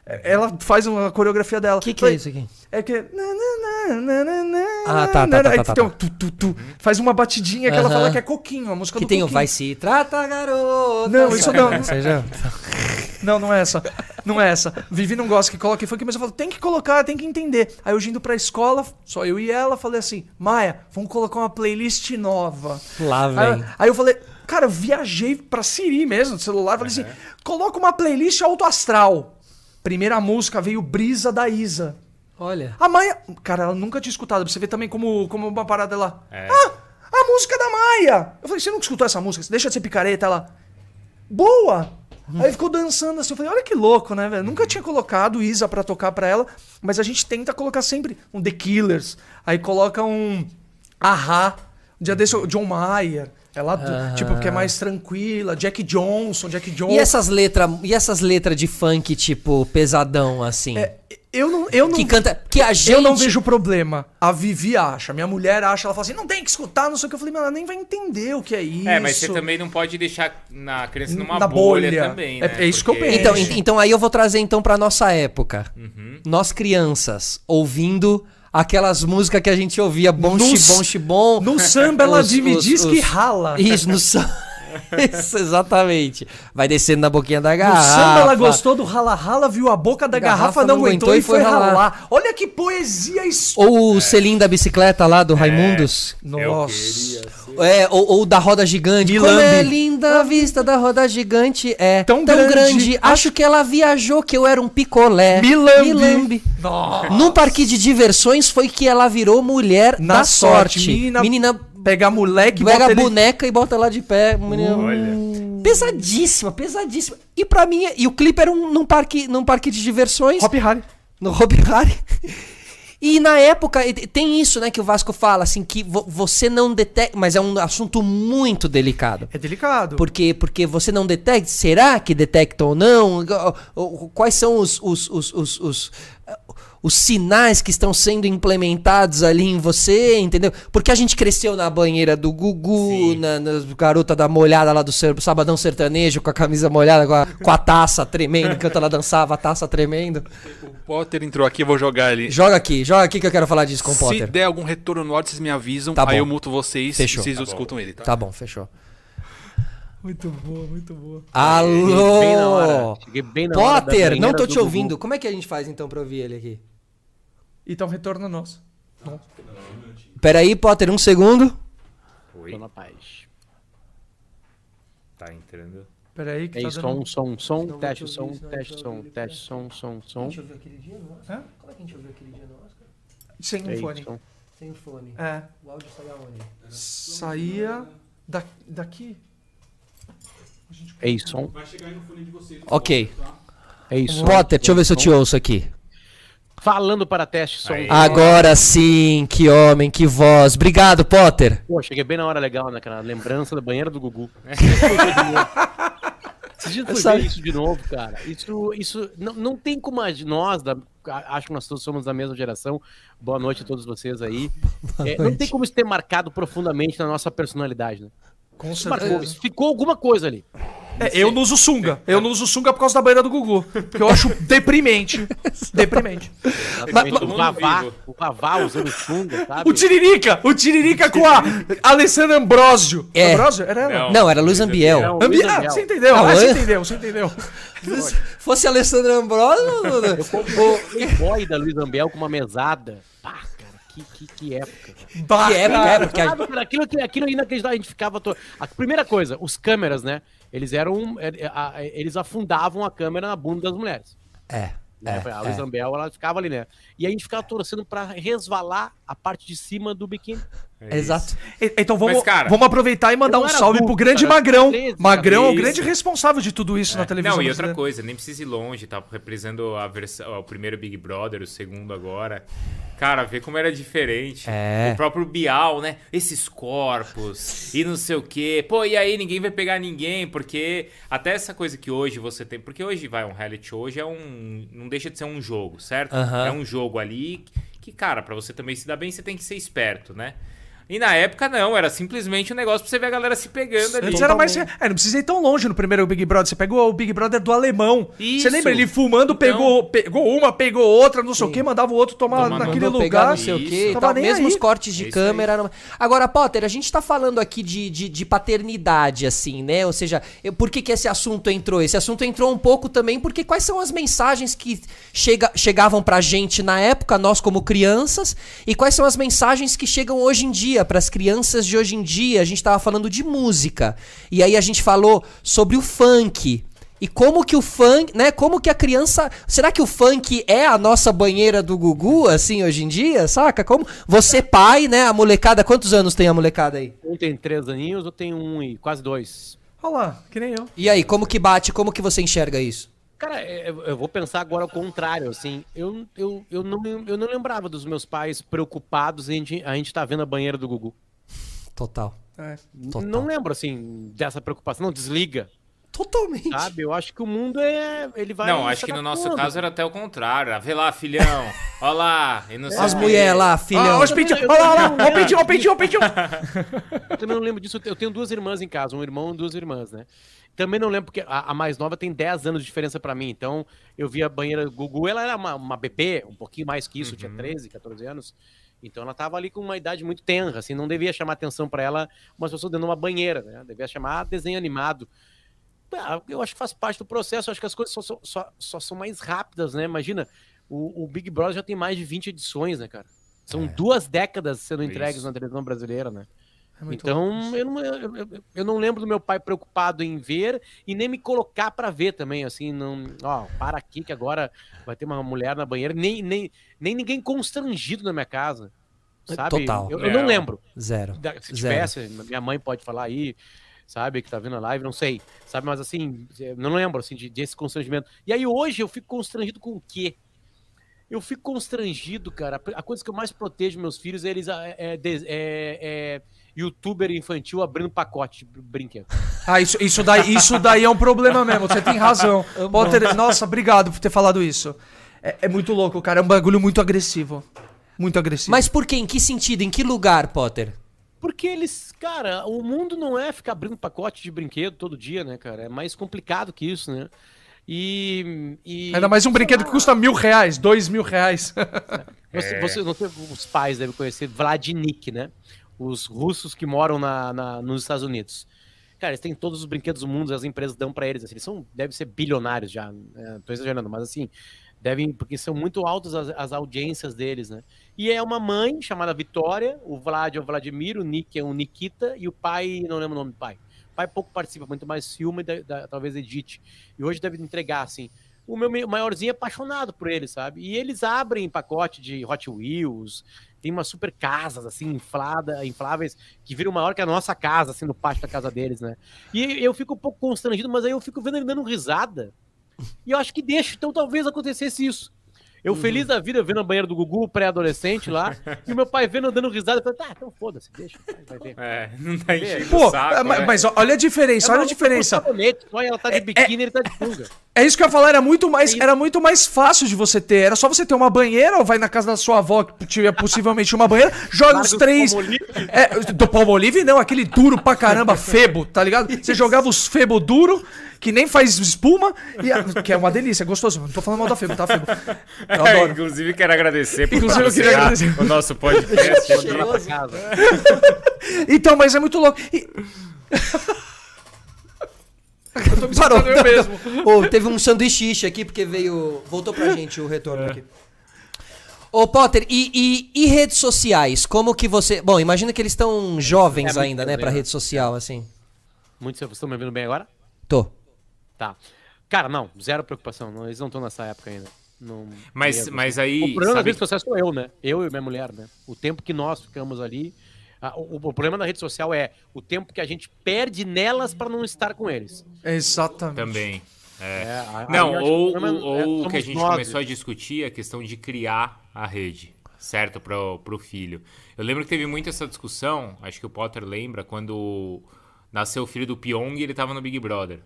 É, Ela faz uma coreografia dela. O que, que é isso aqui? É que. Ah, tá, tá, tá, tá, tá, tem um tá. tu, tu, tu. Faz uma batidinha que ela fala que é coquinho, a música Que do tem o. Vai Se Trata, garota. Não, isso não. Não, não é essa. Não é essa. Vivi não gosta que coloque funk, mas eu falo, tem que colocar, tem que entender. Aí eu indo pra escola, só eu e ela, falei assim, Maia, vamos colocar uma playlist nova. Lá vem. Aí, aí eu falei, cara, eu viajei pra Siri mesmo, no celular, falei assim, coloca uma playlist alto astral. Primeira música veio Brisa da Isa. Olha. A Maia, cara, ela nunca tinha escutado, pra você ver também como, como uma parada lá. É. Ah, a música da Maia! Eu falei, você nunca escutou essa música? Você deixa de ser picareta, ela. Boa! Aí ficou dançando assim, eu falei, olha que louco, né, velho? Nunca tinha colocado Isa pra tocar pra ela, mas a gente tenta colocar sempre um The Killers, aí coloca um Ahá, um dia desse o John Mayer, ela, tipo, que é mais tranquila, Jack Johnson, Jack Johnson. E essas letras, e essas letras de funk tipo pesadão assim? É, eu não, eu não que canta, que a gente Eu não vejo problema. A Vivi acha, minha mulher acha, ela fala assim, não tem que escutar, não sei o que. Eu falei, mas ela nem vai entender o que é isso. É, mas você também não pode deixar na criança numa Na bolha, bolha. também, É- né? é isso que eu Porque- penso. Então, então aí eu vou trazer então pra nossa época. Uhum. Nós crianças ouvindo Aquelas músicas que a gente ouvia, bom No xibom, xibom. No samba ela Os- me os- diz os- que rala. Isso, no samba. Isso, exatamente. Vai descendo na boquinha da No garrafa. samba ela gostou do rala-rala, viu a boca da Garrafa garrafa, não aguentou e foi ralar. Olha que poesia isso. Ou o selinho da bicicleta lá do Raimundos. Nossa. É, ou, ou da roda gigante. Me Como é linda a vista da roda gigante. É Tão tão, grande. grande. Acho que ela viajou que eu era um picolé. Me lambe. Nossa. Num parque de diversões foi que ela virou mulher Na da sorte. sorte. Menina- Menina Pega moleque, pega bota a ele... boneca e bota lá de pé. Menina- Olha. Pesadíssima, pesadíssima. E pra mim, e o clipe era um, num, parque, num parque de diversões. Hop Harry. No Hopi Hari. E na época, tem isso, né, que o Vasco fala, assim, que vo- você não detecta. Mas é um assunto muito delicado. É delicado. Porque, porque você não detecta. Será que detecta ou não? Quais são os, os, os, os, os, os sinais que estão sendo implementados ali em você, entendeu? Porque a gente cresceu na banheira do Gugu, na, na garota da molhada lá do ser- Sabadão Sertanejo, com a camisa molhada, com a, com a taça tremendo, enquanto ela dançava, a taça tremendo. O Potter entrou aqui, eu vou jogar ele. Joga aqui, joga aqui que eu quero falar disso com o Se Potter. der algum retorno no áudio, vocês me avisam. Tá aí eu muto vocês Fechou. e vocês Tá escutam ele, tá? Tá bom, fechou. Muito boa, muito boa. Alô! Bem na hora. Cheguei bem na hora Potter, não banheira tô te ouvindo. Como é que a gente faz então pra ouvir ele aqui? Então retorno nosso. Peraí, Potter, um segundo. Oi, Tô na paz. tá entrando. Pera aí que É tá isso, dando... som, som, som, Não teste, te som, senão teste, som, teste, som, som, som. ouviu aquele dia no Oscar? Hã? Como é que a gente ouviu aquele dia no Oscar? Sem É um isso, fone. som. Sem o fone. É. O áudio sai aonde? Saía da... daqui. É isso, som. Ok. É isso. Potter, deixa eu ver se eu te ouço aqui. Falando para teste, som. Aí. Agora sim, que homem, que voz. Obrigado, Potter. Pô, cheguei bem na hora legal, né, cara? Lembrança da banheira do Gugu. Esses dias Sabe- ver isso de novo, cara. Isso, isso não, não tem como a- nós, da, acho que nós todos somos da mesma geração. Boa noite a todos vocês aí. É, não tem como isso ter marcado profundamente na nossa personalidade, né? Com certeza. ficou alguma coisa ali. É, eu não uso sunga. Eu não uso sunga por causa da banheira do Gugu. Porque eu acho deprimente. deprimente. Exatamente. todo o Vavá, o Vavá usando sunga, sabe? O Tiririca! O Tiririca com a Alessandra Ambrosio. É. Ambrosio? Era ela? Não. Era Luiz Ambiel. Não, Luiz Ah, Ambiel. você entendeu? Não, Ah, você eu- entendeu, você entendeu. Se fosse Alessandro Ambrosio. Eu comprei o Playboy da Luiz Ambiel com uma mesada. Pá, que, que, que época. Bah, Que época, cara. é, porque a- Sabe, cara, aquilo, aquilo, inacreditável, a gente ficava... To... A primeira coisa, os câmeras, né? Eles eram... é, é, a- Eles afundavam a câmera na bunda das mulheres. É. Né? É, a Luiz é. Ambiel, ela ficava ali, né? E a gente ficava torcendo pra resvalar a parte de cima do biquíni. É Exato. E- Então vamos, Mas, cara, vamos aproveitar e mandar um salve adulto, pro grande cara, Magrão. 13, Magrão é o grande responsável de tudo isso na televisão. Não, e outra coisa, nem precisa ir longe, tá representando a versão, o primeiro Big Brother, o segundo agora. Cara, vê como era diferente. É. O próprio Bial, né? Esses corpos e não sei o quê. Pô, e aí ninguém vai pegar ninguém, porque até essa coisa que hoje você tem. Porque hoje vai um reality show, hoje é um. Não deixa de ser um jogo, certo? Aham. É um jogo ali que, cara, pra você também se dar bem, você tem que ser esperto, né? E na época não, era simplesmente um negócio pra você ver a galera se pegando ali. Antes era mais. É, não precisa ir tão longe no primeiro Big Brother. Você pegou o Big Brother do alemão. Isso. Você lembra? Ele fumando, Então- pegou, pegou uma, pegou outra, não sei o quê, mandava o outro tomar Tomar naquele pegar lugar. não sei o Isso. que e Tava Mesmo os cortes de É isso câmera. eram- Agora, Potter, a gente tá falando aqui de, de, de paternidade, assim, né? Ou seja, eu- por que, que esse assunto entrou? Esse assunto entrou um pouco também porque quais são as mensagens que chega, chegavam pra gente na época, nós como crianças, e quais são as mensagens que chegam hoje em dia, pras crianças de hoje em dia. A gente tava falando de música. E aí a gente falou sobre o funk. E como que o funk, né? Como que a criança. Será que o funk é a nossa banheira do Gugu, assim, hoje em dia? Saca? Como. Você, pai, né? A molecada. Quantos anos tem a molecada aí? Um tem três aninhos, outro tem um e quase dois. Olha lá, que nem eu. E aí, como que bate? Como que você enxerga isso? Cara, é, eu eu vou pensar agora ao contrário, assim, eu, eu, eu, não, eu não lembrava dos meus pais preocupados em a gente, a gente tá vendo a banheira do Gugu. Total. É. Total. Não lembro, assim, dessa preocupação. Não, desliga, Totalmente. sabe? Eu acho que o mundo é... Ele vai Não, acho que no nosso adaptando. caso era até o contrário. Vê lá, filhão. Ó lá. E não As mulheres lá, filhão. olha os peitinhos. Olha lá, olha lá. Olha o peitinho, olha o peitinho, olha o peitinho. Eu também não lembro disso. Eu tenho duas irmãs em casa, um irmão e duas irmãs, né? Também não lembro, porque a, a mais nova tem 10 anos de diferença pra mim. Então, eu vi a banheira Gugu, ela era uma, uma bebê, um pouquinho mais que isso, tinha 13, 14 anos. Então ela tava ali com uma idade muito tenra, assim, não devia chamar atenção pra ela uma pessoa dentro de uma banheira, né? Devia chamar desenho animado. Ah, Eu acho que faz parte do processo, acho que as coisas só, só- só- são mais rápidas, né? Imagina, o, o Big Brother já tem mais de 20 edições, né, cara? São duas décadas sendo entregues Isso. na televisão brasileira, né? É muito então, louco eu não, eu, eu- eu não lembro do meu pai preocupado em ver e nem me colocar pra ver também, assim, não, ó, para aqui que agora vai ter uma mulher na banheira, nem, nem, nem ninguém constrangido na minha casa, sabe? Total. Eu, eu não É. lembro. Zero. Se Zero. tivesse, minha mãe pode falar aí, sabe, que tá vendo a live, não sei, sabe, mas assim, eu não lembro, assim, de, desse constrangimento. E aí hoje eu fico constrangido com o quê? Eu fico constrangido, cara, a coisa que eu mais protejo meus filhos é eles, é, é, é- é youtuber infantil abrindo pacote de br- brinquedo. Ah, isso, isso, daí, isso daí é um problema mesmo, você tem razão. Potter, nossa, obrigado por ter falado isso. É, é muito louco, cara, é um bagulho muito agressivo. Muito agressivo. Mas por quê? Em que sentido? Em que lugar, Potter? Porque eles, cara, o mundo não é ficar abrindo pacote de brinquedo todo dia, né, cara? É mais complicado que isso, né? E. e Ainda mais um brinquedo que custa mil reais, dois mil reais. Você, você- não sei, os pais devem conhecer Vladimir, né? Os russos que moram na, na- nos Estados Unidos. Cara, eles têm todos os brinquedos do mundo, as empresas dão pra eles. assim, eles são, devem ser bilionários já. Né? Tô exagerando, mas assim, devem, porque são muito altas as, as audiências deles, né? E é uma mãe chamada Vitória, o Vlad é o Vladimir, o Nick é o Nikita, e o pai, não lembro o nome do pai. O pai pouco participa, muito mais filma e da- da- talvez edite. E hoje deve entregar, assim. O meu me- maiorzinho é apaixonado por ele, sabe? E eles abrem pacote de Hot Wheels, tem umas super casas, assim, inflada, infláveis, que viram maior que a nossa casa, assim, no pátio da casa deles, né? E eu fico um pouco constrangido, mas aí eu fico vendo ele dando risada. E eu acho que deixa, então talvez acontecesse isso. Eu feliz da vida vendo a banheira do Gugu, pré-adolescente lá, e o meu pai vendo dando risada, eu falei, tá, então foda-se, deixa, vai, ver. É, não tá enchendo Pô, o saco. é, ma- né? mas olha a diferença, olha a diferença. Só ela tá de biquíni, ele tá de sunga. É isso que eu ia falar, era muito mais, era muito mais fácil de você ter. Era só você ter uma banheira, ou vai na casa da sua avó, que tiver possivelmente uma banheira, joga os três. É, do Palmolive não, aquele duro pra caramba, febo, tá ligado? Você jogava os febo duro, que nem faz espuma, e a- que é uma delícia, é gostoso. Não tô falando mal da febo, tá, febo? Eu É, adoro. inclusive, quero agradecer por Inclusive, eu queria agradecer. o nosso podcast. Então, mas é muito louco. E- Parou. eu mesmo. Ô, teve um sanduíche aqui porque veio. Voltou pra gente o retorno aqui. Ô, Potter, e, e- e redes sociais? Como que você. Bom, imagina que eles estão jovens É ainda, né, pra rede social, assim. Muito, vocês estão me ouvindo bem agora? Tô. Tá. Cara, não, zero preocupação. Não, eles não estão nessa época ainda. Não, Mas, mas aí. O problema sabe- redes sociais sou eu, né? Eu e minha mulher, né? O tempo que nós ficamos ali. ah, o, o problema da rede social é o tempo que a gente perde nelas pra não estar com eles. Exatamente. Também. É. É, a- Não, ou, que o problema ou é- o que a gente nós. começou a discutir é a questão de criar a rede, certo? Pro, pro filho. Eu lembro que teve muito essa discussão, acho que o Potter lembra, quando nasceu o filho do Pyong e ele tava no Big Brother.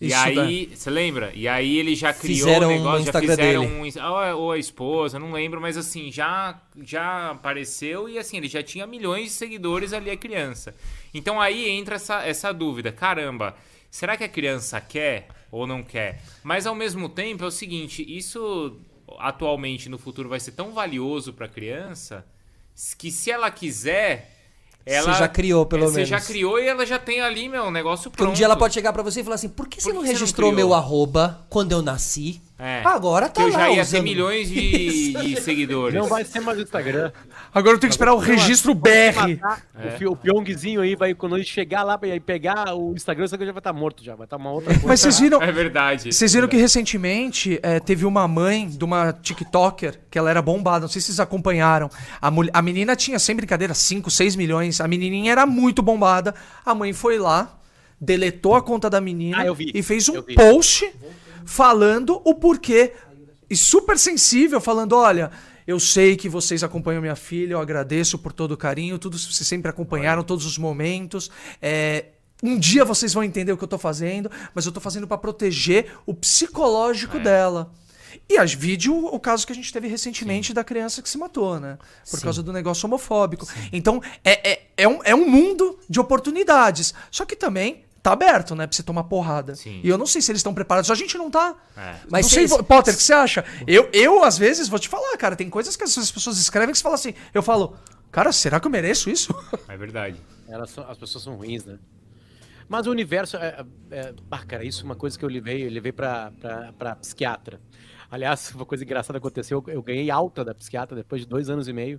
E Isso aí, você lembra? E aí ele já criou Fizeram o um negócio, já Instagram fizeram dele. um, ins- ou a- ou a esposa, não lembro, mas assim, já já apareceu e assim, ele já tinha milhões de seguidores ali a criança. Então aí entra essa, essa dúvida, caramba, será que a criança quer ou não quer? Mas ao mesmo tempo é o seguinte, isso atualmente no futuro vai ser tão valioso para a criança que se ela quiser, ela Você já criou, pelo você menos. já criou e ela já tem ali, meu, um negócio Porque pronto. um dia ela pode chegar pra você e falar assim: por que você Por não que você não registrou criou? meu arroba quando eu nasci? É. Agora tá que eu já lá ia ter usando. milhões de, de seguidores. Não vai ser mais o Instagram. Agora eu tenho que esperar o registro BR. O, fi- o Pyongzinho aí vai, quando ele chegar lá e pegar o Instagram, o Instagram já vai estar morto já, vai estar uma outra coisa. Mas vocês viram, É verdade. Vocês viram que recentemente é, teve uma mãe de uma TikToker que ela era bombada, não sei se vocês acompanharam. A, mul- a menina tinha, sem brincadeira, 5, 6 milhões. A menininha era muito bombada. A mãe foi lá, deletou a conta da menina Ah, e fez um post falando o porquê. E super sensível, falando: olha. Eu sei que vocês acompanham minha filha, eu agradeço por todo o carinho, tudo vocês sempre acompanharam, todos os momentos. É, um dia vocês vão entender o que eu tô fazendo, mas eu tô fazendo pra proteger o psicológico dela. E as vídeo o caso que a gente teve recentemente da criança que se matou, né? Por causa do negócio homofóbico. Então, é, é, é, um, é um mundo de oportunidades. Só que também tá aberto, né? Pra você tomar porrada. Sim. E eu não sei se eles estão preparados. A gente não tá. É. Mas não sei, Potter, o que você acha? Eu, eu, às vezes, vou te falar, cara, tem coisas que as pessoas escrevem que você fala assim. Eu falo, cara, será que eu mereço isso? É verdade. Elas são- as pessoas são ruins, né? Mas o universo. É, é, ah, cara, isso é uma coisa que eu levei, eu levei pra, pra, pra psiquiatra. Aliás, uma coisa engraçada aconteceu. Eu, eu ganhei alta da psiquiatra depois de dois anos e meio.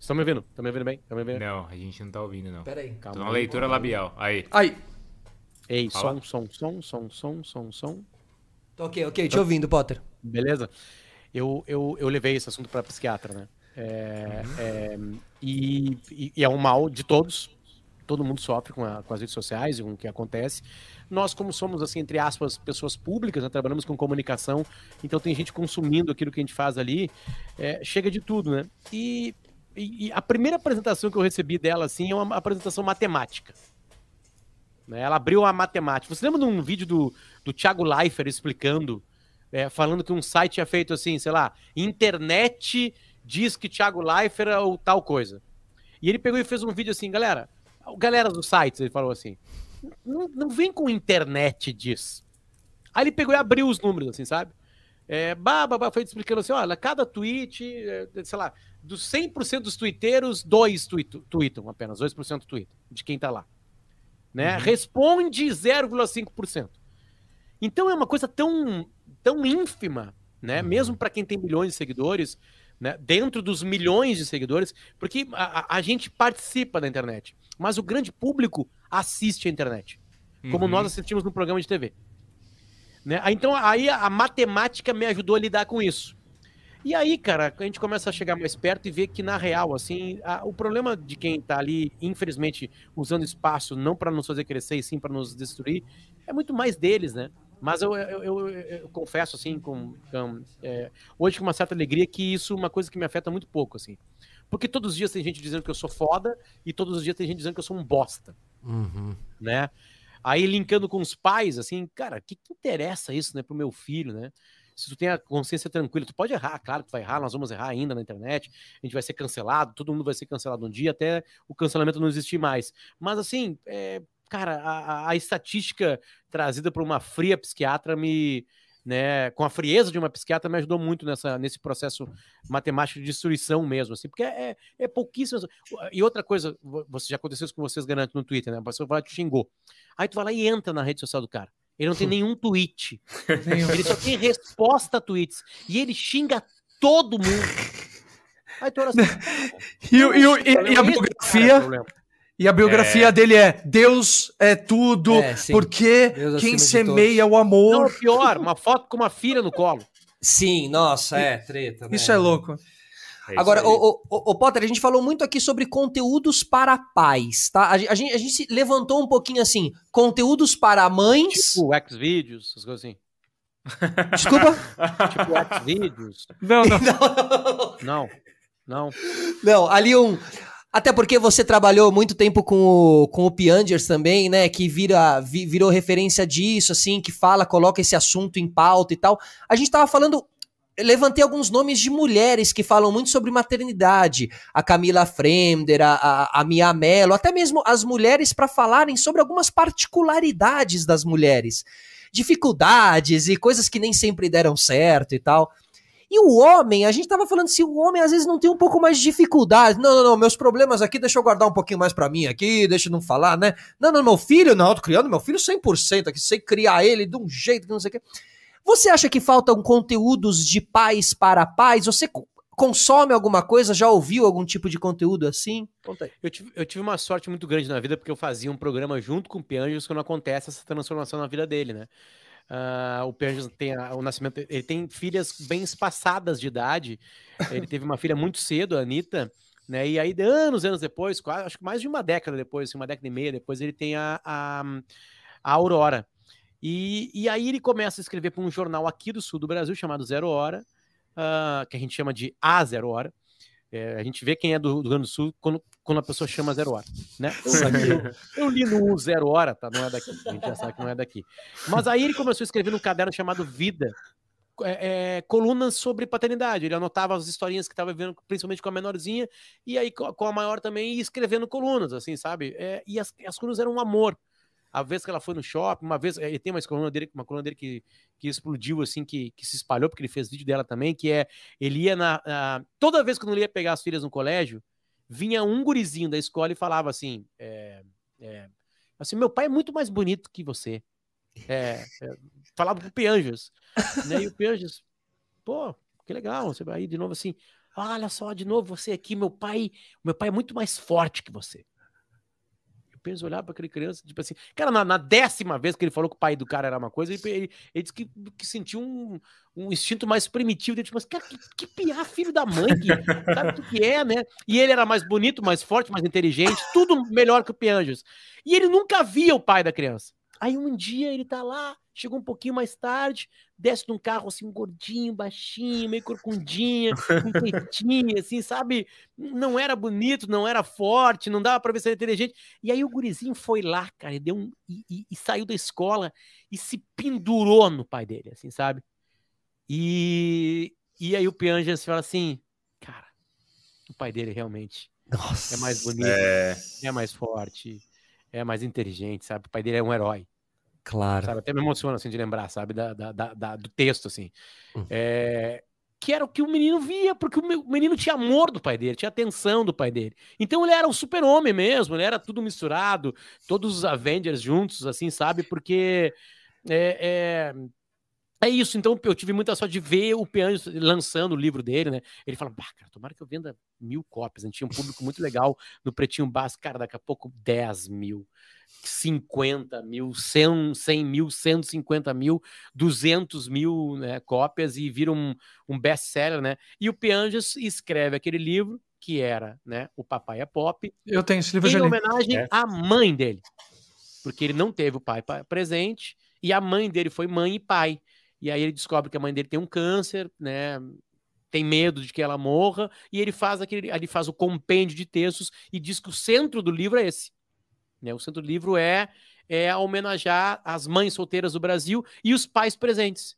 Estão me ouvindo? Estão me ouvindo bem? Estão me ouvindo? Não, a gente não tá ouvindo, não. Pera aí. Tô Calma. na leitura labial. Aí. Aí, Ei, Fala. som, som, som, som, som, som, som. Tô ok, ok, te ouvindo, Potter. Beleza? Eu, eu, eu levei esse assunto para psiquiatra, né? É, é, e, e- e é um mal de todos. Todo mundo sofre com, a- com as redes sociais e com o que acontece. Nós, como somos, assim, entre aspas, pessoas públicas, né, trabalhamos com comunicação, então tem gente consumindo aquilo que a gente faz ali, é, chega de tudo, né? E, e- e a primeira apresentação que eu recebi dela, assim, é uma apresentação matemática. Né? Ela abriu a matemática. Você lembra de um vídeo do, do Thiago Leifert explicando é, falando que um site tinha feito assim, sei lá, internet diz que Thiago Leifert é ou tal coisa. E ele pegou e fez um vídeo assim, galera, galera dos sites, ele falou assim, não, não vem com internet diz. Aí ele pegou e abriu os números, assim, sabe? É, bah, foi explicando assim, olha, cada tweet, é, sei lá, dos 100% dos twitteiros, dois tweet, tweetam apenas, 2% tweetam, de quem tá lá. Né? Responde 0,5%. Então é uma coisa tão, tão ínfima, né? Mesmo para quem tem milhões de seguidores, né? Dentro dos milhões de seguidores, porque a, a- gente participa da internet, mas o grande público assiste a internet, como Uhum. nós assistimos no programa de TV. Né? Então aí a matemática me ajudou a lidar com isso. E aí, cara, a gente começa a chegar mais perto e ver que, na real, assim, a- o problema de quem tá ali, infelizmente, usando espaço não para nos fazer crescer e sim para nos destruir, é muito mais deles, né? Mas eu, eu, eu- eu confesso, assim, com, com, é, hoje com uma certa alegria, que isso é uma coisa que me afeta muito pouco, assim. Porque todos os dias tem gente dizendo que eu sou foda e todos os dias tem gente dizendo que eu sou um bosta, né? Aí linkando com os pais, assim, cara, o que, que interessa isso, né, pro meu filho, né? Se tu tem a consciência tranquila, tu pode errar, claro que vai errar, nós vamos errar ainda na internet, a gente vai ser cancelado, todo mundo vai ser cancelado um dia até o cancelamento não existir mais. Mas assim, é, cara, a, a- estatística trazida por uma fria psiquiatra me, né, com a frieza de uma psiquiatra me ajudou muito nessa, nesse processo matemático de destruição mesmo, assim, porque é, é pouquíssimas. E outra coisa, vo- você já aconteceu isso com vocês garanto no Twitter, né? A pessoa vai te xingou. Aí tu vai lá e entra na rede social do cara. Ele não tem nenhum tweet. Ele só tem resposta a tweets. E ele xinga todo mundo. Aí tu olha assim. E, e e- e a é biografia, problema. e a biografia dele é Deus é tudo, É, porque Deus quem semeia o Não, amor. pior, uma foto com uma filha no colo. Sim, nossa, é, treta. né? Isso é louco. É Agora, o, o, o, Potter, a gente falou muito aqui sobre conteúdos para pais, tá? A, a gente, a gente se levantou um pouquinho assim, conteúdos para mães. Tipo Xvideos, essas coisas assim. Desculpa? Tipo Xvideos. Não, não. Não, não. Não, ali um. Até porque você trabalhou muito tempo com o, com o Piangers também, né? Que vira, vi- virou referência disso, assim, que fala, coloca esse assunto em pauta e tal. A gente tava falando. Levantei alguns nomes de mulheres que falam muito sobre maternidade. A Camila Fremder, a, a, a Mia Mello, até mesmo as mulheres para falarem sobre algumas particularidades das mulheres. Dificuldades e coisas que nem sempre deram certo e tal. E o homem, a gente tava falando se o homem às vezes não tem um pouco mais de dificuldade. Não, não, não, meus problemas aqui, deixa eu guardar um pouquinho mais pra mim aqui, deixa eu não falar, né? Não, não, meu filho, não, eu tô criando meu filho 100% aqui, sei criar ele de um jeito que não sei o quê. Você acha que faltam conteúdos de pais para pais? Você co- consome alguma coisa? Já ouviu algum tipo de conteúdo assim? Conta aí. Eu tive, eu tive uma sorte muito grande na vida porque eu fazia um programa junto com o Pianjos quando acontece essa transformação na vida dele, né? Ah, o Pianjos tem a- o nascimento, ele tem filhas bem espaçadas de idade. Ele teve uma filha muito cedo, a Anitta, né? E aí, anos, anos depois, quase, acho que mais de uma década depois, assim, uma década e meia depois, ele tem a, a, a Aurora. E, e aí ele começa a escrever para um jornal aqui do sul do Brasil chamado Zero Hora, ah, que a gente chama de A Zero Hora. É, a gente vê quem é do, do Rio Grande do Sul quando, quando a pessoa chama Zero Hora, né? Eu, eu- li no Zero Hora, tá? Não é daqui. A gente já sabe que não é daqui. Mas aí ele começou a escrever num caderno chamado Vida, é, é, colunas sobre paternidade. Ele anotava as historinhas que estava vendo, principalmente com a menorzinha, e aí co- com a maior também, escrevendo colunas, assim, sabe? É, e as, as colunas eram um amor. A vez que ela foi no shopping, uma vez, ele tem uma coluna dele, uma coluna dele que, que explodiu, assim, que, que se espalhou, porque ele fez vídeo dela também, que é, ele ia na, na toda vez que ele ia pegar as filhas no colégio, vinha um gurizinho da escola e falava assim, é, é, assim, meu pai é muito mais bonito que você. É, é, falava pro Pianjas, né, e o Pianjas, pô, que legal, você vai aí de novo assim, olha só, de novo você aqui, meu pai, meu pai é muito mais forte que você. Pedro olhava para aquele criança, tipo assim, cara, na, na, décima vez que ele falou que o pai do cara era uma coisa, ele, ele, ele disse que, que sentiu um, um instinto mais primitivo, ele, tipo assim, cara, que, que piar filho da mãe, que, sabe o que é, né? E ele era mais bonito, mais forte, mais inteligente, tudo melhor que o Pianjos. E ele nunca via o pai da criança. Aí um dia ele tá lá, chegou um pouquinho mais tarde, desce num carro assim, gordinho, baixinho, meio corcundinha, com peitinho, assim, sabe? Não era bonito, não era forte, não dava pra ver se era inteligente. E aí o gurizinho foi lá, cara, e, deu um, e, e, e saiu da escola e se pendurou no pai dele, assim, sabe? E, e aí o Pianjas fala assim, cara, o pai dele realmente Nossa, é mais bonito, é... é mais forte, é mais inteligente, sabe? O pai dele é um herói. Claro. Sabe? Até me emociona, assim, de lembrar, sabe? Da, da, da do texto, assim. Uhum. É, que era o que o menino via, porque o menino tinha amor do pai dele, tinha atenção do pai dele. Então ele era um super-homem mesmo, ele era tudo misturado, todos os Avengers juntos, assim, sabe? Porque é, é, é isso, então eu tive muita sorte de ver o Piano lançando o livro dele, né? Ele fala, bah, cara, tomara que eu venda mil cópias. A gente tinha um público muito legal no Pretinho Básico, cara, daqui a pouco 10 mil, 50 mil, 100, 100 mil, 150 mil, 200 mil né, cópias e vira um, um best-seller, né? E o Pianges escreve aquele livro que era, né, o Papai é Pop. Eu tenho esse livro em homenagem é. à mãe dele, porque ele não teve o pai presente e a mãe dele foi mãe e pai. E aí ele descobre que a mãe dele tem um câncer, né? Tem medo de que ela morra, e ele faz aquele, ele faz o compêndio de textos e diz que o centro do livro é esse. Né? O centro do livro é, é homenagear as mães solteiras do Brasil e os pais presentes.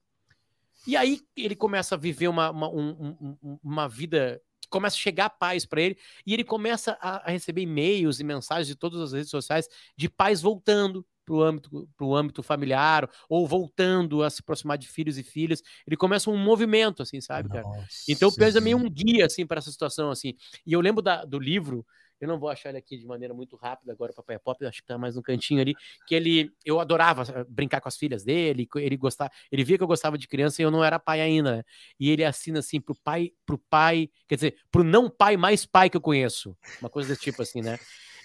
E aí ele começa a viver uma, uma, um, um, uma vida começa a chegar paz para ele e ele começa a, a receber e-mails e mensagens de todas as redes sociais de pais voltando, para o âmbito, pro âmbito familiar, ou voltando a se aproximar de filhos e filhas. Ele começa um movimento, assim, sabe, cara? Nossa, então o Pedro é meio um guia, assim, para essa situação, assim. E eu lembro da, do livro, eu não vou achar ele aqui de maneira muito rápida agora, Papai Pop, acho que tá mais no cantinho ali, que ele, eu adorava eh, brincar com as filhas dele, ele gostava, ele via que eu gostava de criança e eu não era pai ainda, né? E ele assina assim pro pai, pro pai, quer dizer, pro não pai mais pai que eu conheço, uma coisa desse tipo assim, né?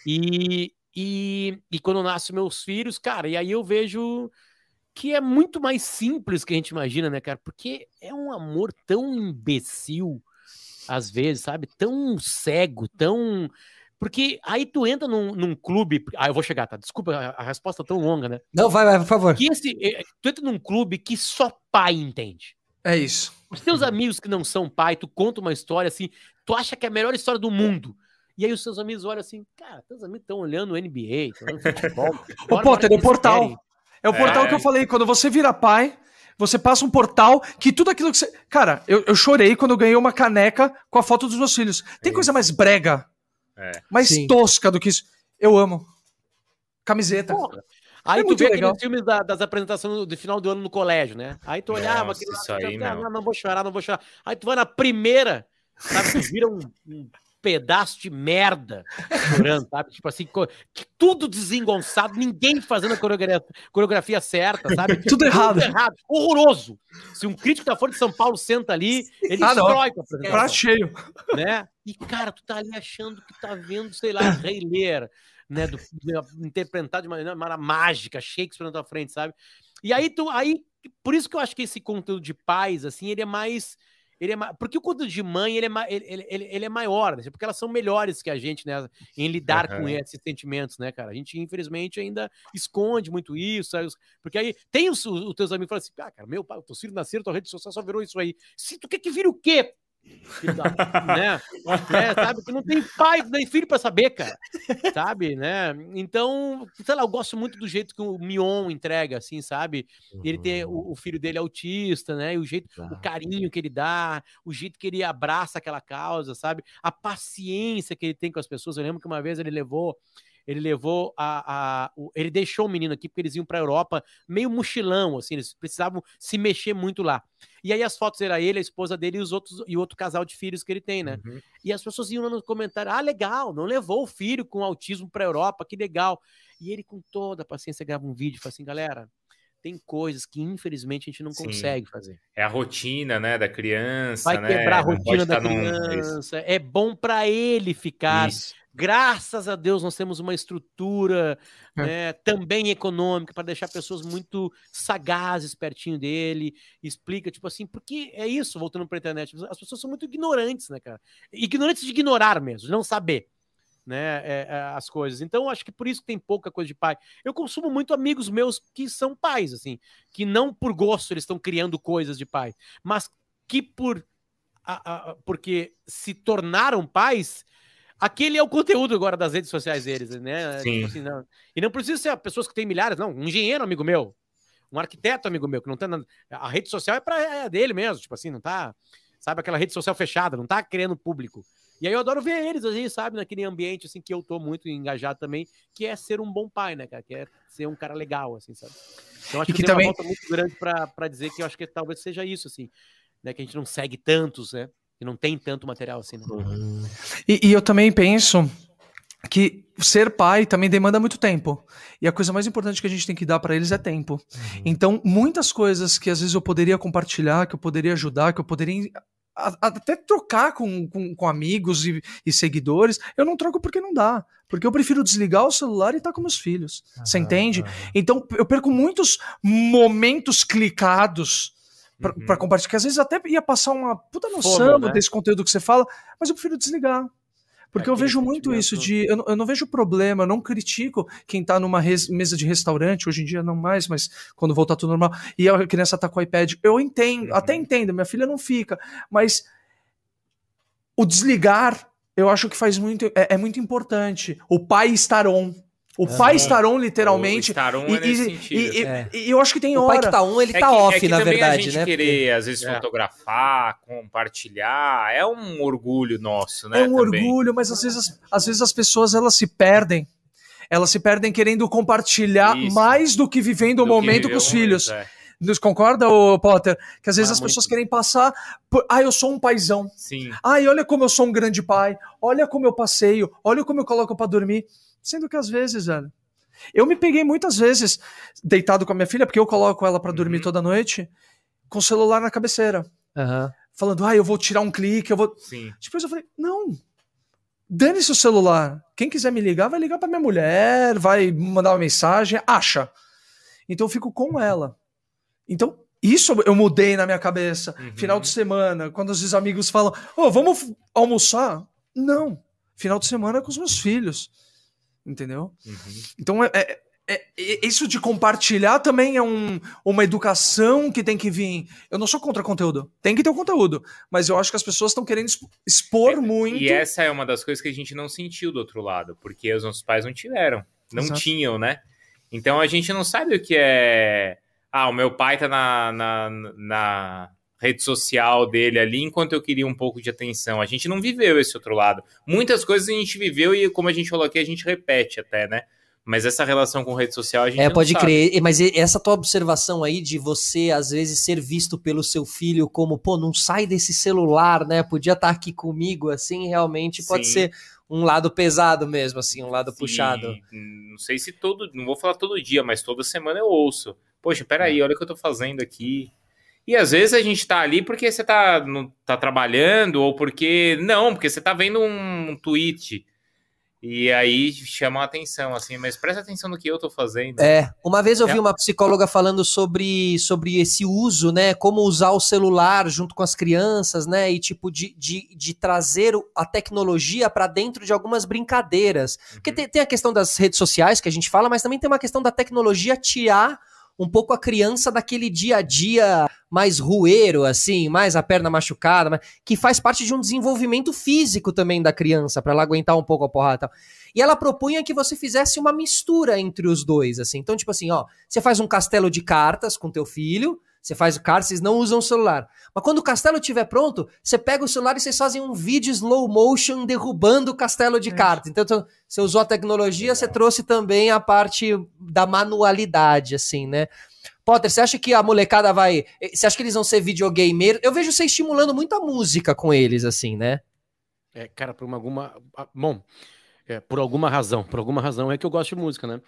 E, e, e quando nascem meus filhos, cara, e aí eu vejo que é muito mais simples que a gente imagina, né, cara? Porque é um amor tão imbecil, às vezes, sabe? Tão cego, tão. Porque aí tu entra num, num clube. Ah, eu vou chegar, tá? Desculpa, a, a resposta é tão longa, né? Não, vai, vai, por favor. Que esse, eh, tu entra num clube que só pai entende. É isso. Os teus amigos que não são pai, tu conta uma história assim, tu acha que é a melhor história do mundo. E aí os seus amigos olham assim, cara, teus amigos estão olhando o NBA, estão olhando futebol. o Potter, é o portal. Querem. É o portal é. que eu falei, quando você vira pai, você passa um portal que tudo aquilo que você. Cara, eu, eu chorei quando eu ganhei uma caneca com a foto dos meus filhos. Tem é coisa mais brega, é. mais Sim. tosca do que isso. Eu amo. Camiseta. Porra. Aí é tu vê legal. aqueles filmes da, das apresentações do final do ano no colégio, né? Aí tu olhava Nossa, aquilo, isso aí, ah, não. não, vou chorar, não vou chorar. Aí tu vai na primeira, sabe? Tu vira um, um pedaço de merda chorando, sabe? Tipo assim, tudo desengonçado, ninguém fazendo a coreografia, coreografia certa, sabe? tudo errado. Tudo errado. Horroroso. Se um crítico da Folha de São Paulo senta ali, ele ah, destrói com a apresentação. Prato cheio. Né? E, cara, tu tá ali achando que tá vendo, sei lá, Rei Lear, né? Do, interpretado de maneira mágica, Shakespeare na tua frente, sabe? E aí tu, aí, por isso que eu acho que esse conteúdo de paz, assim, ele é mais ele é porque o conteúdo de mãe ele é, ele, ele, ele é maior, né? porque elas são melhores que a gente, né? Em lidar uhum. com esses sentimentos, né, cara? A gente, infelizmente, ainda esconde muito isso, sabe? porque aí tem os, os teus amigos que falam assim: ah, cara, meu pai, teus filhos nasceram, tua rede social só virou isso aí. Se tu quer que vire o quê? né? É, sabe? Que não tem pai nem filho para saber, cara. Sabe, né? Então, sei lá, eu gosto muito do jeito que o Mion entrega, assim, sabe? Ele tem o, o filho dele autista, né? E o jeito, o carinho que ele dá, o jeito que ele abraça aquela causa, sabe? A paciência que ele tem com as pessoas. Eu lembro que uma vez ele levou ele levou a, a o- ele deixou o menino aqui porque eles iam para Europa meio mochilão, assim, eles precisavam se mexer muito lá. E aí as fotos era ele, a esposa dele e os outros e outro casal de filhos que ele tem, né? Uhum. E as pessoas iam no comentário: ah, legal, não levou o filho com autismo para Europa, que legal. E ele, com toda a paciência, grava um vídeo e fala assim: galera, tem coisas que infelizmente a gente não Sim. consegue fazer. É a rotina, né, da criança, Vai né? quebrar a rotina da tá num- criança. É bom para ele ficar. Isso. Graças a Deus nós temos uma estrutura É. né, também econômica para deixar pessoas muito sagazes pertinho dele. Explica, tipo assim, porque é isso, voltando para a internet. As pessoas são muito ignorantes, né, cara? Ignorantes de ignorar mesmo, de não saber. Né, é, é, as coisas. Então, acho que por isso que tem pouca coisa de pai. Eu consumo muito amigos meus que são pais, assim, que não por gosto eles estão criando coisas de pai, mas que por a- a- porque se tornaram pais, aquele é o conteúdo agora das redes sociais deles, né? Sim. Tipo assim, não- e não precisa ser pessoas que têm milhares, não. Um engenheiro amigo meu, um arquiteto amigo meu, que não tem nada. A rede social é para é dele mesmo, tipo assim, não tá. Sabe aquela rede social fechada, não tá criando público. E aí eu adoro ver eles, assim, sabe, naquele ambiente assim que eu tô muito engajado também, que é ser um bom pai, né, cara? Que é ser um cara legal, assim, sabe? Então acho E que, que também- uma volta muito grande pra dizer que eu acho que talvez seja isso, assim, né? Que a gente não segue tantos, né? E não tem tanto material assim, né? E, e eu também penso que ser pai também demanda muito tempo. E a coisa mais importante que a gente tem que dar para eles é tempo. Uhum. Então, muitas coisas que às vezes eu poderia compartilhar, que eu poderia ajudar, que eu poderia até trocar com, com, com amigos e, e seguidores, eu não troco porque não dá. Porque eu prefiro desligar o celular e estar com meus filhos. Você entende? Então, eu perco muitos momentos clicados pra, Uhum. compartilhar. Que às vezes até ia passar uma puta noção Fomo, né? desse conteúdo que você fala, mas eu prefiro desligar. Porque eu vejo muito isso de. Eu não, eu não vejo problema, eu não critico quem tá numa res- mesa de restaurante, hoje em dia não mais, mas quando voltar tudo normal, e a criança tá com o iPad. Eu entendo, Uhum. até entendo, minha filha não fica, mas o desligar, eu acho que faz muito. É, é muito importante. O pai estar on. O pai estar on, literalmente. O estar on E, é nesse e- sentido. e- É. e eu acho que tem O hora. pai que tá on, ele É tá que- off, é que na verdade, a gente né? querer, às vezes, É. fotografar, compartilhar, é um orgulho nosso, né? É um também. orgulho, mas às vezes, as- às vezes as pessoas elas se perdem. Elas se perdem querendo compartilhar Isso. mais do que vivendo o Do que momento com os o filhos. momento, é. Nos concorda, ô Potter? Que às vezes Ah, as muito. pessoas querem passar por. Ah, eu sou um paizão. Sim. Ai, olha como eu sou um grande pai. Olha como eu passeio. Olha como eu coloco pra dormir. Sendo que às vezes, velho. Eu me peguei muitas vezes deitado com a minha filha, porque eu coloco ela pra dormir Uhum. toda noite, com o celular na cabeceira. Aham. Falando, ah, eu vou tirar um clique, eu vou. Sim. Depois eu falei, não. Dane-se o celular. Quem quiser me ligar, vai ligar pra minha mulher, vai mandar uma mensagem, acha. Então eu fico com ela. Então, isso eu mudei na minha cabeça. Uhum. Final de semana, quando os amigos falam, ô, vamos f- almoçar? Não. Final de semana é com os meus filhos. Entendeu? Uhum. Então, é, é- é- é- isso de compartilhar também é um- uma educação que tem que vir. Eu não sou contra conteúdo. Tem que ter o conteúdo. Mas eu acho que as pessoas estão querendo exp- expor muito. E essa é uma das coisas que a gente não sentiu do outro lado, porque os nossos pais não tiveram. Não Exato. tinham, né? Então a gente não sabe o que é. Ah, o meu pai tá na, na, na rede social dele ali enquanto eu queria um pouco de atenção. A gente não viveu esse outro lado. Muitas coisas a gente viveu e, como a gente falou aqui, a gente repete até, né? Mas essa relação com rede social a gente É, pode sabe. crer. Mas essa tua observação aí de você, às vezes, ser visto pelo seu filho como, pô, não sai desse celular, né? Podia estar aqui comigo, assim, realmente pode Sim. ser um lado pesado mesmo, assim, um lado Sim, puxado. Não sei se todo. Não vou falar todo dia, mas toda semana eu ouço. Poxa, peraí, olha o que eu tô fazendo aqui. E às vezes a gente tá ali porque você tá, não, tá trabalhando, ou porque. Não, porque você tá vendo um, tweet. E aí chama a atenção, assim, mas presta atenção no que eu tô fazendo. É, uma vez eu vi É. uma psicóloga falando sobre, sobre esse uso, né? Como usar o celular junto com as crianças, né? E tipo, de, de, de trazer a tecnologia para dentro de algumas brincadeiras. Porque Uhum. tem, tem a questão das redes sociais que a gente fala, mas também tem uma questão da tecnologia tirar um pouco a criança daquele dia a dia mais rueiro, assim, mais a perna machucada, mas- que faz parte de um desenvolvimento físico também da criança, para ela aguentar um pouco a porrada e tal. E ela propunha que você fizesse uma mistura entre os dois, assim. Então, tipo assim, ó, você faz um castelo de cartas com teu filho, Você faz o card, vocês não usam o celular. Mas quando o castelo estiver pronto, você pega o celular e vocês fazem um vídeo slow motion derrubando o castelo de cartas. Então, então, você usou a tecnologia, você trouxe também a parte da manualidade, assim, né? Potter, você acha que a molecada vai. Você acha que eles vão ser videogamer? Eu vejo você estimulando muito a música com eles, assim, né? É, cara, por uma, alguma. ah, Bom, é, por alguma razão. Por alguma razão é que eu gosto de música, né?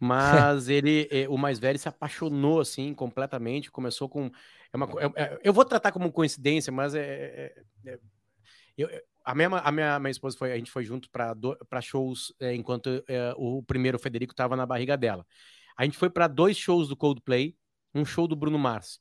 Mas ele, é, o mais velho, se apaixonou assim completamente. Começou com. É uma, é- é- eu vou tratar como coincidência, mas é. é- é- eu- a minha, a minha, minha esposa foi. A gente foi junto para shows enquanto o primeiro Federico estava na barriga dela. A gente foi para dois shows do Coldplay, um show do Bruno Mars.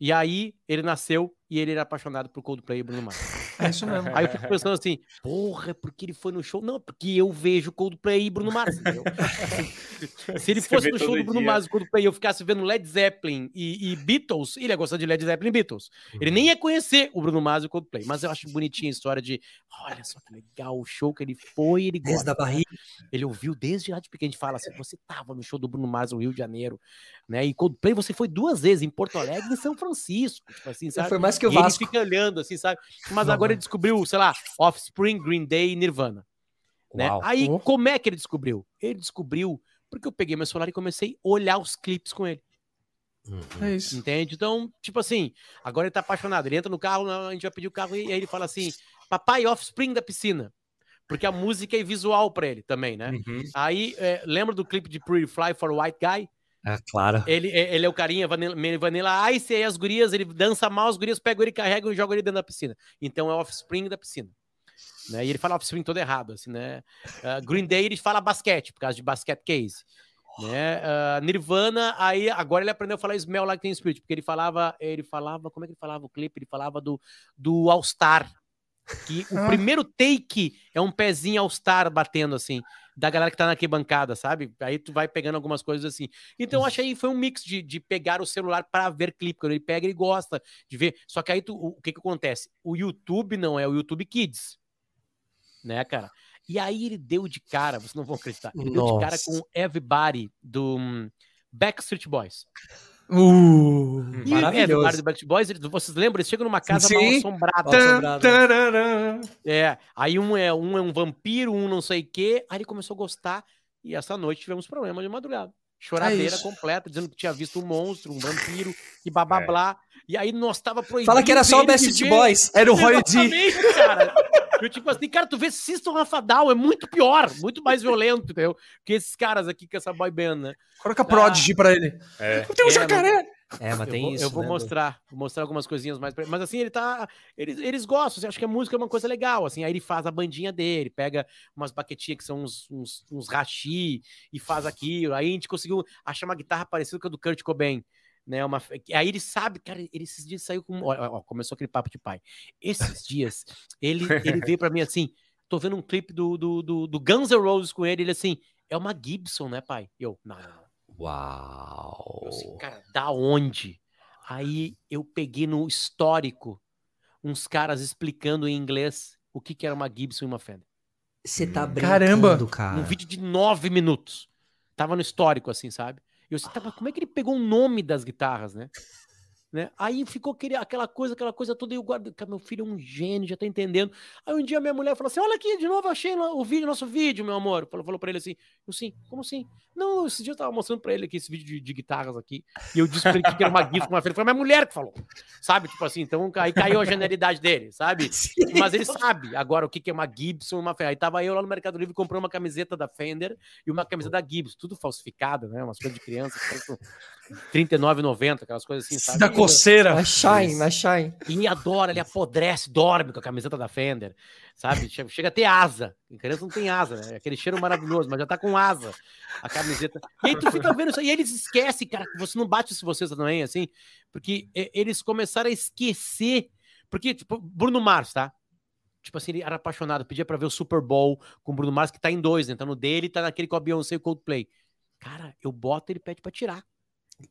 E aí ele nasceu e ele era apaixonado por Coldplay e Bruno Mars. É isso mesmo. Aí eu fico pensando assim, porra, é porque ele foi no show? Não, porque eu vejo Coldplay e Bruno Mars. Se ele Você fosse no show do Bruno dia. Mars e Coldplay e eu ficasse vendo Led Zeppelin e, e Beatles, ele ia gostar de Led Zeppelin e Beatles. Ele nem ia conhecer o Bruno Mars e o Coldplay. Mas eu acho bonitinha a história de, olha só que legal o show que ele foi, ele Desde a barriga. Ele ouviu desde lá de pequeno. A gente fala assim: você tava no show do Bruno Mars no Rio de Janeiro, né? E Coldplay você foi duas vezes em Porto Alegre e em São Francisco. Tipo assim, sabe? Foi mais que o e ele Vasco. fica olhando, assim, sabe? Mas agora ele descobriu, sei lá, Offspring, Green Day e Nirvana. Né? Aí, Oh. como é que ele descobriu? Ele descobriu porque eu peguei meu celular e comecei a olhar os clipes com ele. É isso. Entende? Então, tipo assim, agora ele tá apaixonado. Ele entra no carro, a gente vai pedir o carro e aí ele fala assim: Papai, Offspring da piscina. Porque a música é visual pra ele também, né? Uhum. Aí, é, lembra do clipe de Pretty Fly for a White Guy? É claro. Ele, é- ele é o carinha vanilla, vanilla Ice, e aí as gurias, ele dança mal, as gurias pegam ele, carregam e jogam ele dentro da piscina. Então é Offspring da piscina. Né? E ele fala Offspring todo errado, assim, né? Ah, Green Day ele fala basquete, por causa de basket case. Né? Ah, Nirvana, aí agora ele aprendeu a falar Smell Like Teen Spirit, porque ele falava, ele falava, como é que ele falava o clipe? Ele falava do, do All Star. Que o Ah. primeiro take é um pezinho All Star batendo assim, da galera que tá na arquibancada, sabe? Aí tu vai pegando algumas coisas assim. Então eu achei foi um mix de, de pegar o celular para ver clipe. Quando ele pega, ele gosta de ver. Só que aí tu, o, o que que acontece? O YouTube não é o YouTube Kids, né, cara? E aí ele deu de cara, vocês não vão acreditar. Ele deu de cara Nossa. com Everybody do hum, Backstreet Boys. Uh. E Maravilhoso. Everybody do Backstreet Boys, eles- vocês lembram? Eles chegam numa casa mal Sim. assombrada. Mal Tan, tararã. É, aí um é um é um vampiro, um não sei o quê. Aí ele começou a gostar e essa noite tivemos problema de madrugada. Choradeira isso. completa, dizendo que tinha visto um monstro, um vampiro e blá blá É. blá. E aí nós tava proibido. Fala que era só o ver. Boys. Era o Roy D. Exatamente, cara. Eu, tipo assim, cara, tu vê System Rafa Down, é muito pior, muito mais violento, entendeu? Que esses caras aqui com essa boy band, né? Coloca Prodigy pra ele. É. Tem um É, jacaré. É, mas eu tem vou, isso. eu vou né, mostrar, vou mostrar algumas coisinhas mais. pra- Mas assim, ele tá. Eles, eles gostam, assim, acho que a música é uma coisa legal. Assim, aí ele faz a bandinha dele, pega umas baquetinhas que são uns, uns, uns rachi e faz aquilo. Aí a gente conseguiu achar uma guitarra parecida com a do Kurt Cobain. Né, uma, aí ele sabe, cara, ele esses dias saiu com. Ó, ó, começou aquele papo de pai. Esses dias, ele, ele veio pra mim assim: tô vendo um clipe do, do, do, do Guns N' Roses com ele, ele assim, é uma Gibson, né, pai? E eu, não, não. Uau. Eu assim, cara, da onde? Aí eu peguei no histórico uns caras explicando em inglês o que, que era uma Gibson e uma Fender. Você tá brincando, Caramba. cara. Num vídeo de nove minutos. Tava no histórico, assim, sabe? E eu assim, tá, como é que ele pegou o nome das guitarras, né? Né? Aí ficou aquela coisa, aquela coisa toda, e eu guardo, cara, meu filho é um gênio, já tá entendendo. Aí um dia minha mulher falou assim: olha aqui, de novo achei o vídeo, nosso vídeo, meu amor. Falou, falou pra ele assim: eu sim, como assim? Não, esse dia eu tava mostrando pra ele aqui esse vídeo de, de guitarras aqui. E eu disse pra ele que era uma Gibson, uma Fender. Foi minha mulher que falou. Sabe? Tipo assim, então aí caiu a genialidade dele, sabe? Mas ele sabe agora o que que é uma Gibson e uma Fender. Aí tava eu lá no Mercado Livre comprei uma camiseta da Fender e uma camiseta da Gibson, tudo falsificada, né? Umas coisas de criança, R$39,90, aquelas coisas assim, sabe? Da coceira. Na Shine, na Shine. E adora, ele apodrece, dorme com a camiseta da Fender, sabe? Chega, a ter asa. A criança não tem asa, né? Aquele cheiro maravilhoso, mas já tá com asa a camiseta. E aí tu fica vendo isso aí, e eles esquecem, cara, que você não bate isso vocês também, assim, porque eles começaram a esquecer. Porque, tipo, Bruno Mars, tá? Tipo assim, ele era apaixonado, pedia pra ver o Super Bowl com o Bruno Mars, que tá em dois, né? Tá no dele, tá naquele com a Beyoncé e o Coldplay. Cara, eu boto ele pede pra tirar.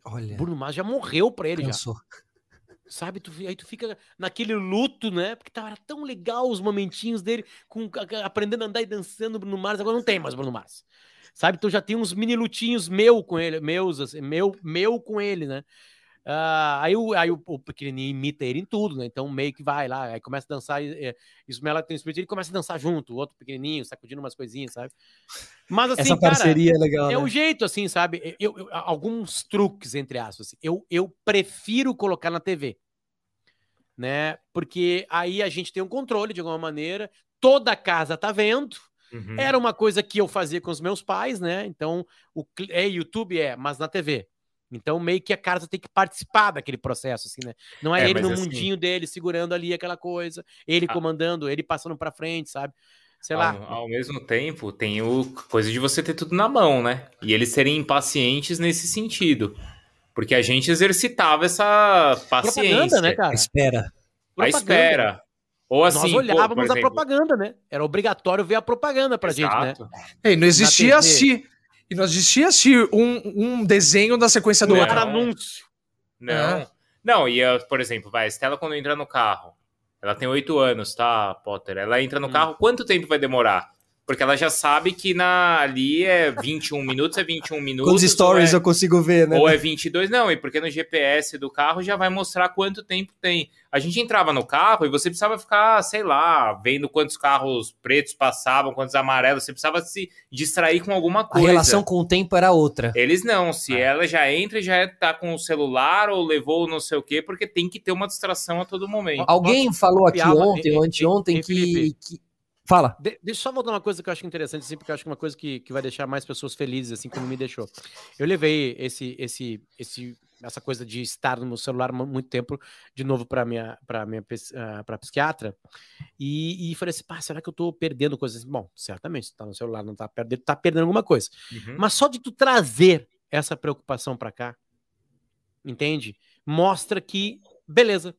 Olha. Bruno Mars já morreu pra ele, já. Cansou. Sabe, tu, aí tu fica naquele luto, né? Porque tava tão legal os momentinhos dele com aprendendo a andar e dançando Bruno Mars. Agora não tem mais Bruno Mars. Sabe? Então já tem uns mini lutinhos meu com ele, meus, assim, meu, meu com ele, né? Ah, aí o, aí o, o pequenininho imita ele em tudo, né? Então meio que vai lá, aí começa a dançar. É, Ismael tem espírito, ele começa a dançar junto, o outro pequenininho, sacudindo umas coisinhas, sabe? Mas assim, Essa cara, parceria é legal, é né? o jeito, assim, sabe? Eu, eu- alguns truques, entre aspas. assim. Eu, eu prefiro colocar na TV. Né? Porque aí a gente tem um controle de alguma maneira. Toda a casa tá vendo. Uhum. Era uma coisa que eu fazia com os meus pais, né? Então, o é YouTube, é, mas na TV. Então, meio que a casa tem que participar daquele processo, assim, né? Não é, É, ele no assim- mundinho dele, segurando ali aquela coisa, ele Ah. comandando, ele passando pra frente, sabe? Sei lá. Ao, ao mesmo tempo, tem o coisa de você ter tudo na mão, né? E eles serem impacientes nesse sentido. Porque a gente exercitava essa paciência. propaganda, né, cara? Espera. A espera. Ou assim, Nós pô, olhávamos a exemplo, propaganda, né? Era obrigatório ver a propaganda pra gente, né? exato. Ei, não existia TV. E não existia assim um, um desenho da sequência do Não. outro. Era anúncio. Não. É. Não, e ah, por exemplo, vai, a Estela quando entra no carro, ela tem oito anos, tá, Potter? Ela entra no Hum. carro, quanto tempo vai demorar? Porque ela já sabe que na, ali é 21 minutos, é 21 minutos. Quantos stories ou eu consigo ver, né? é, ou é 22, não, e porque no GPS do carro já vai mostrar quanto tempo tem. A gente entrava no carro e você precisava ficar, sei lá, vendo quantos carros pretos passavam, quantos amarelos, você precisava se distrair com alguma A coisa. relação com o tempo era outra. Eles não, se É. ela já entra e já tá com o celular ou levou não sei o quê, porque tem que ter uma distração a todo momento. Alguém falou aqui ontem ou anteontem que, Felipe. que- Fala. De- deixa eu só voltar uma coisa que eu acho interessante, assim, porque eu acho que é uma coisa que, que vai deixar mais pessoas felizes, assim como me deixou. Eu levei esse, esse, esse, essa coisa de estar no meu celular mu- muito tempo, de novo, para minha, para minha pes- ah, psiquiatra, e, e falei assim, pá, será que eu tô perdendo coisas? Bom, certamente, se tá no celular, não tá perdendo, tá perdendo alguma coisa. Uhum. Mas só de tu trazer essa preocupação pra cá, entende? Mostra que, beleza,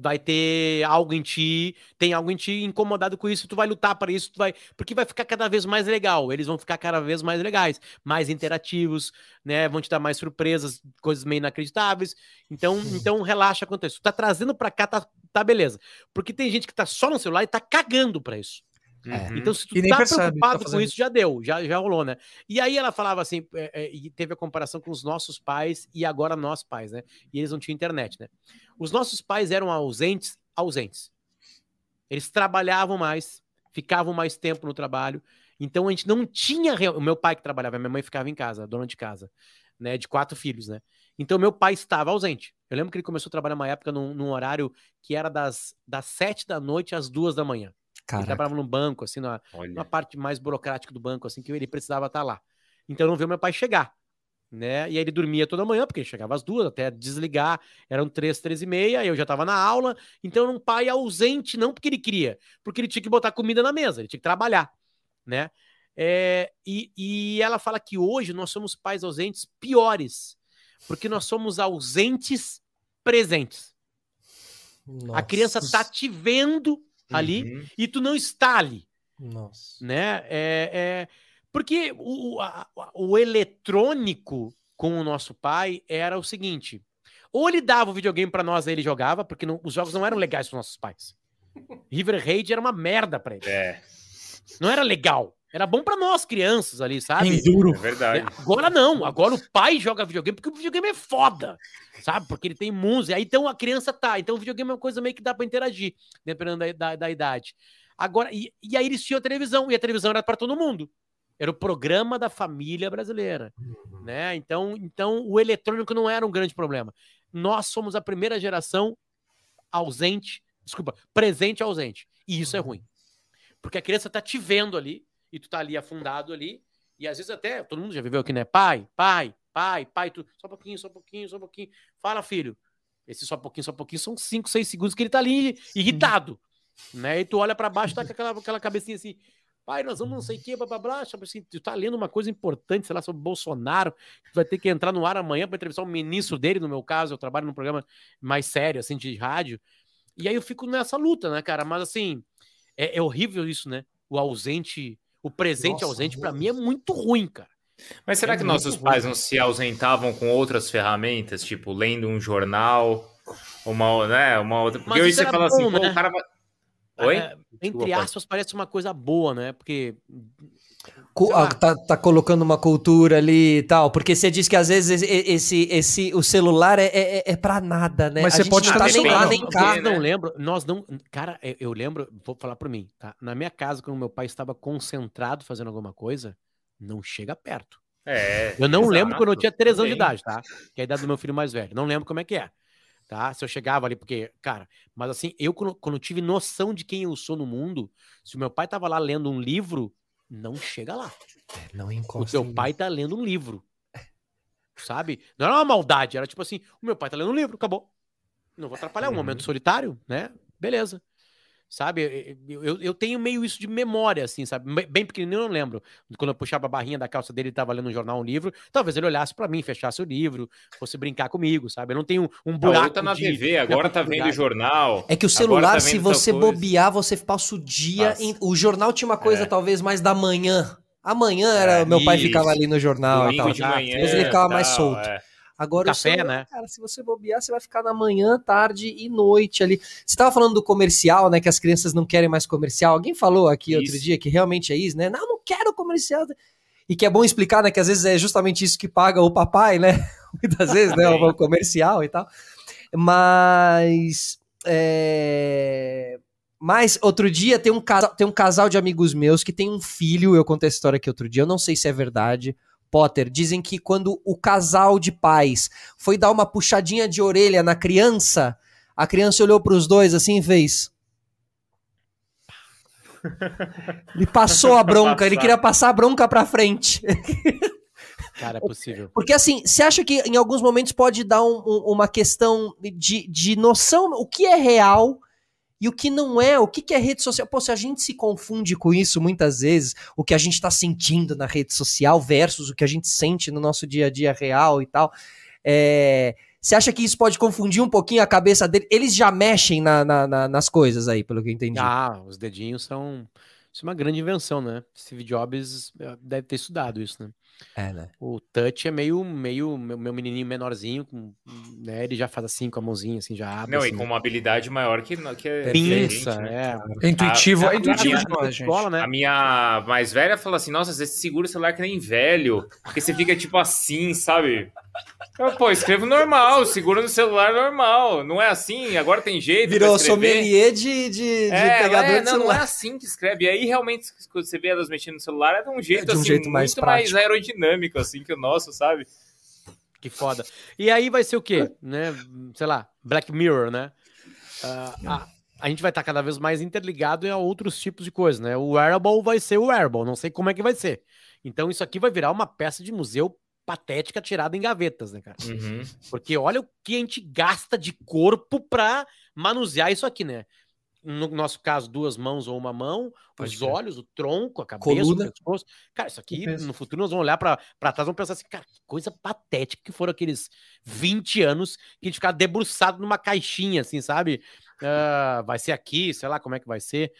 vai ter algo em ti, tem algo em ti incomodado com isso, tu vai lutar para isso, tu vai, porque vai ficar cada vez mais legal, eles vão ficar cada vez mais legais, mais interativos, né, vão te dar mais surpresas, coisas meio inacreditáveis, então, então relaxa quanto a isso, tu tá trazendo pra cá, tá, tá beleza, porque tem gente que tá só no celular e tá cagando pra isso, Uhum. então, se tu E tá tá preocupado com isso, já deu, já, já rolou, né? E aí ela falava assim, é, é, e teve a comparação com os nossos pais e agora nós pais, né? E eles não tinham internet, né? Os nossos pais eram ausentes, ausentes. Eles trabalhavam mais, ficavam mais tempo no trabalho, então a gente não tinha. real- O meu pai que trabalhava, a minha mãe ficava em casa, dona de casa, né? De quatro filhos, né? Então meu pai estava ausente. Eu lembro que ele começou a trabalhar uma época num, num horário que era das, das sete da noite às duas da manhã. Ele Caraca. trabalhava num banco, assim, na, uma parte mais burocrática do banco, assim, que ele precisava estar lá. Então eu não vi meu pai chegar, né? E aí ele dormia toda manhã, porque ele chegava às duas, até desligar, eram três, três e meia, eu já estava na aula. Então era um pai ausente, não porque ele queria, porque ele tinha que botar comida na mesa, ele tinha que trabalhar, né? É, e, e ela fala que hoje nós somos pais ausentes piores, porque nós somos ausentes presentes. A criança tá te vendo ali Uhum. e tu não está ali Nossa. né? É, é- porque o, o- a- o eletrônico com o nosso pai era o seguinte: ou ele dava o videogame pra nós, aí ele jogava, porque não- os jogos não eram legais para nossos pais. River Raid era uma merda pra ele. É, Não era legal. Era bom pra nós, crianças ali, sabe? Enduro. é verdade. Agora não, agora o pai joga videogame porque o videogame é foda, sabe? Porque ele tem música. Aí então a criança tá. Então o videogame é uma coisa meio que dá pra interagir, dependendo da, da, da idade. Agora, e, e aí eles tinham a televisão, e a televisão era pra todo mundo. Era o programa da família brasileira, né? Então, então o eletrônico não era um grande problema. Nós somos a primeira geração ausente, desculpa, presente ausente. E isso é ruim. Porque a criança tá te vendo ali, e tu tá ali afundado ali, e às vezes até, todo mundo já viveu aqui, né? Pai, pai, pai, pai, tu, só um pouquinho, só um pouquinho, só um pouquinho. Fala, filho. Esse só um pouquinho, só um pouquinho, são 5, 6 segundos que ele tá ali irritado. Né? E tu olha pra baixo, tá com aquela, aquela cabecinha assim, pai, nós vamos não sei o que, blá, blá, blá, assim, tu tá lendo uma coisa importante, sei lá, sobre Bolsonaro, que tu vai ter que entrar no ar amanhã pra entrevistar o ministro dele, no meu caso, eu trabalho num programa mais sério, assim, de rádio, e aí eu fico nessa luta, né, cara, mas assim, é, é horrível isso, né, o ausente, o presente Nossa, ausente, pra horrível. mim é muito ruim, cara. Mas será É que nossos ruim. pais não se ausentavam com outras ferramentas, tipo lendo um jornal, uma, né, uma outra. Porque Mas hoje você fala assim, bom, pô, né? o cara vai. Oi? é, entre aspas, parece uma coisa boa, né? Porque. Ah, tá, tá colocando uma cultura ali e tal. Porque você diz que às vezes esse, esse, esse- o celular é, é, é pra nada, né? Mas A você gente pode estar tá nem lá, nem cá. não né? lembro, nós não. Cara, eu, lembro, vou falar por mim, tá? Na minha casa, quando meu pai estava concentrado fazendo alguma coisa, não chega perto. É. Eu não exato, lembro quando eu tinha três anos de idade, tá? Que é a idade do meu filho mais velho. Não lembro como é que é. Tá? Se eu chegava ali, porque, cara, mas assim, eu quando, quando eu tive noção de quem eu sou no mundo, se o meu pai tava lá lendo um livro, não chega lá. Não O encosta. teu em mim. pai tá lendo um livro. Sabe? Não era uma maldade, era tipo assim: o meu pai tá lendo um livro, acabou. Não vou atrapalhar, um Uhum. momento solitário, né? Beleza. Sabe? Eu, eu, eu tenho meio isso de memória, assim, sabe? Bem- pequenininho eu não lembro. Quando eu puxava a barrinha da calça dele, ele tava lendo um jornal, um livro. Talvez ele olhasse pra mim, fechasse o livro, fosse brincar comigo, sabe? Eu não tenho um buraco. Ou tá na de- TV, agora tá vendo oportunidade. jornal. É que o Agora celular, tá se você coisa. bobear, você passa o dia. Em- O jornal tinha uma coisa, É. talvez, mais da manhã. Amanhã era. É, meu pai isso. ficava ali no jornal e Domingo tal. de manhã. Às vezes ele ficava mais tal, solto. é. Agora Um o café, celular, né? cara, se você bobear, você vai ficar na manhã, tarde e noite ali. Você tava falando do comercial, né? Que as crianças não querem mais comercial. Alguém falou aqui outro Isso. dia que realmente é isso, né? Não, não quero comercial. E que é bom explicar, né? Que às vezes é justamente isso que paga o papai, né? Muitas vezes, né? O comercial e tal. Mas. É... Mas outro dia tem um, casal, tem um casal de amigos meus que tem um filho. Eu contei a história aqui outro dia. Eu não sei se é verdade. Potter, dizem que quando o casal de pais foi dar uma puxadinha de orelha na criança, a criança olhou para os dois assim e fez. Ele passou a bronca, ele queria passar a bronca pra frente. Cara, é possível. Porque assim, você acha que em alguns momentos pode dar um- um- uma questão de, de noção, o que é real e o que não é, o que, que é rede social? Pô, se a gente se confunde com isso muitas vezes, o que a gente tá sentindo na rede social versus o que a gente sente no nosso dia a dia real e tal, é, você acha que isso pode confundir um pouquinho a cabeça dele? Eles já mexem na- na- na- nas coisas aí, pelo que eu entendi. Ah, os dedinhos são. Isso é uma grande invenção, né? Steve Jobs eh, deve ter estudado isso, né? É, né? O touch é meio, meio meu, meu menininho menorzinho, com, né? Ele já faz assim com a mãozinha, assim, já abre. Não, assim, e com uma habilidade maior que, que é pinça, gente, né? é. É intuitivo, A- é intuitivo a-. Escola, né? A minha mais velha falou assim: Nossa, você segura o celular que nem velho. Porque você fica tipo assim, sabe? Eu, Pô, escrevo normal, segura no celular normal. Não é assim, agora tem jeito. Virou sommelier de, de, de É, pegador é, de não, não é celular. assim que escreve. E aí, realmente, quando você vê elas mexendo no celular, é de um jeito, de um assim, jeito mais muito mais prático. Aerodinâmico, assim, que o nosso, sabe? Que foda. E aí vai ser o quê? Né? Sei lá, Black Mirror, né? Ah, a, a gente vai estar cada vez mais interligado a outros tipos de coisas, né? O wearable vai ser o wearable, não sei como é que vai ser. Então isso aqui vai virar uma peça de museu patética tirada em gavetas, né, cara? Uhum. Porque olha o que a gente gasta de corpo pra manusear isso aqui, né? No nosso caso, duas mãos ou uma mão, Pode os olhos, o tronco, a cabeça, Coluna. o pescoço. Cara, isso aqui, no futuro, nós vamos olhar pra pra trás e vamos pensar assim, cara, que coisa patética que foram aqueles 20 anos que a gente ficava debruçado numa caixinha, assim, sabe? Ah, vai ser aqui, sei lá como é que vai ser.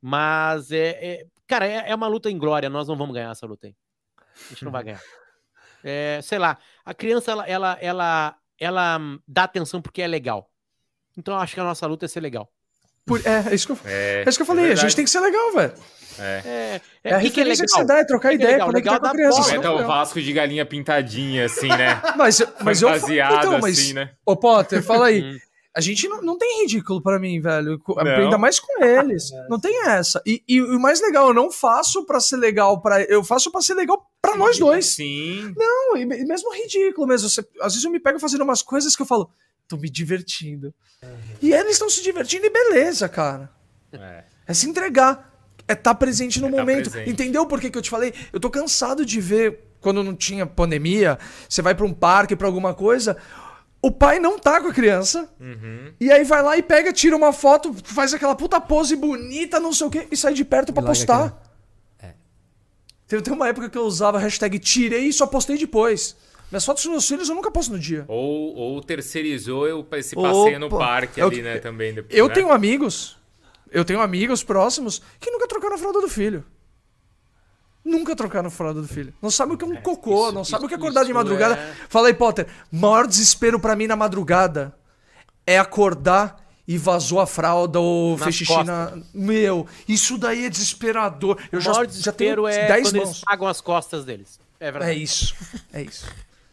Mas, é, é- cara, é, é uma luta em glória, nós não vamos ganhar essa luta aí. A gente não vai ganhar. É, sei lá, a criança, ela, ela, ela, ela dá atenção porque é legal. Então eu acho que a nossa luta é ser legal. Por- é, é isso que eu, É, é isso que eu falei. a verdade. gente tem que ser legal, velho. É, É, a o que que é referência que, legal? você dá, é trocar que é ideia, legal? conectar Legal com a criança. bola. é é o legal. Vasco de galinha pintadinha, assim, né? Mas, mas eu então, mas, assim, né? Ô, Potter, fala aí. Hum. A gente não, não tem ridículo pra mim, velho. Não. Ainda mais com eles. Não tem essa. E, e o mais legal, eu não faço pra ser legal para Eu faço pra ser legal pra nós dois. Sim. Não, e me- mesmo ridículo mesmo. Você- às vezes eu me pego fazendo umas coisas que eu falo, tô me divertindo. E eles estão se divertindo e beleza, cara. É. É se entregar. É estar presente no É tá momento. presente. Entendeu por que, que eu te falei? Eu tô cansado de ver, quando não tinha pandemia, você vai pra um parque, pra alguma coisa, o pai não tá com a criança, Uhum. e aí vai lá e pega, tira uma foto, faz aquela puta pose bonita, não sei o quê, e sai de perto pra larga postar. Teve, teve uma época que eu usava a hashtag tirei e só postei depois. Minhas fotos dos meus filhos eu nunca posto no dia. Ou, ou terceirizou eu- esse passeio no Opa. parque Eu- ali, né, também. Depois, Eu né? tenho amigos, eu tenho amigos próximos que nunca trocaram a fralda do filho. Nunca trocaram a fralda do filho. Não sabe o que é um cocô, isso- não sabe o que é isso- acordar de isso madrugada. é- Fala aí, Potter. Maior desespero pra mim na madrugada é acordar e vazou a fralda ou fez xixi na. Meu, isso daí é desesperador. Eu o já, maior já tenho desespero é 10 quando eles mãos. pagam as costas deles. É verdade. É isso. É isso.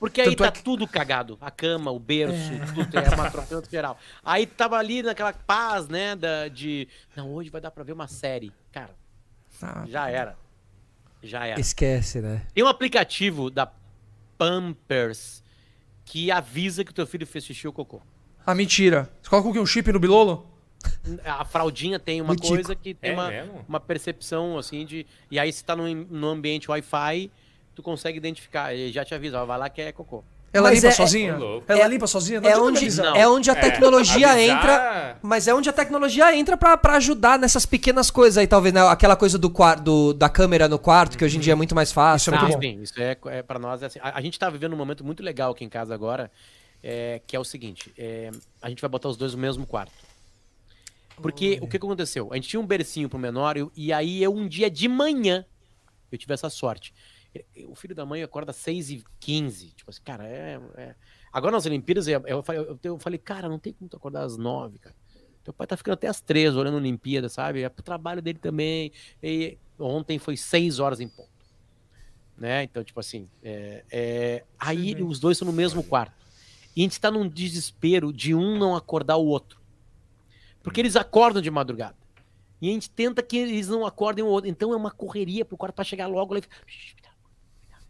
Porque aí Tanto é tá que- tudo cagado. A cama, o berço, tudo é uma atropelante geral. Aí tava ali naquela paz, né, da, de... Não, hoje vai dar pra ver uma série. Cara, Ah, já era. Já era. Esquece, né? Tem um aplicativo da Pampers que avisa que o teu filho fez xixi ou cocô. Ah, mentira. Você coloca o quê? Um chip no bilolo? A fraldinha tem uma tico. coisa que tem É uma, mesmo? uma percepção, assim, de... E aí se tá num, num ambiente Wi-Fi, tu consegue identificar. Ele já te avisa, ó, vai lá que é cocô. Ela Mas limpa é- sozinha? é. Ela É- limpa sozinha? Não É onde. Não. é onde a É, tecnologia avisar- entra. Mas é onde a tecnologia entra pra, pra ajudar nessas pequenas coisas aí, talvez, né? Aquela coisa do, do da câmera no quarto, que hoje em dia é muito mais fácil. Isso é muito Ah, bom. sim, isso é, é para nós é assim. A, a gente tá vivendo um momento muito legal aqui em casa agora, é, que é o seguinte: é, a gente vai botar os dois no mesmo quarto. Porque o que, que aconteceu? A gente tinha um bercinho pro menor e, e aí eu um dia de manhã eu tive essa sorte. O filho da mãe acorda às 6 e 15 Tipo assim, cara, é. é- Agora nas Olimpíadas, eu, eu, falei- eu- eu falei, cara, não tem como tu acordar às 9, cara. Teu pai tá ficando até às 3 olhando a Olimpíada, sabe? É pro trabalho dele também. E ontem foi 6 horas em ponto né? Então, tipo assim, é, é, aí os dois estão no mesmo quarto. E a gente tá num desespero de um não acordar o outro. Porque eles acordam de madrugada. E a gente tenta que eles não acordem o outro. Então é uma correria pro quarto pra chegar logo lá e ficar. "Shh, cuidado, cuidado,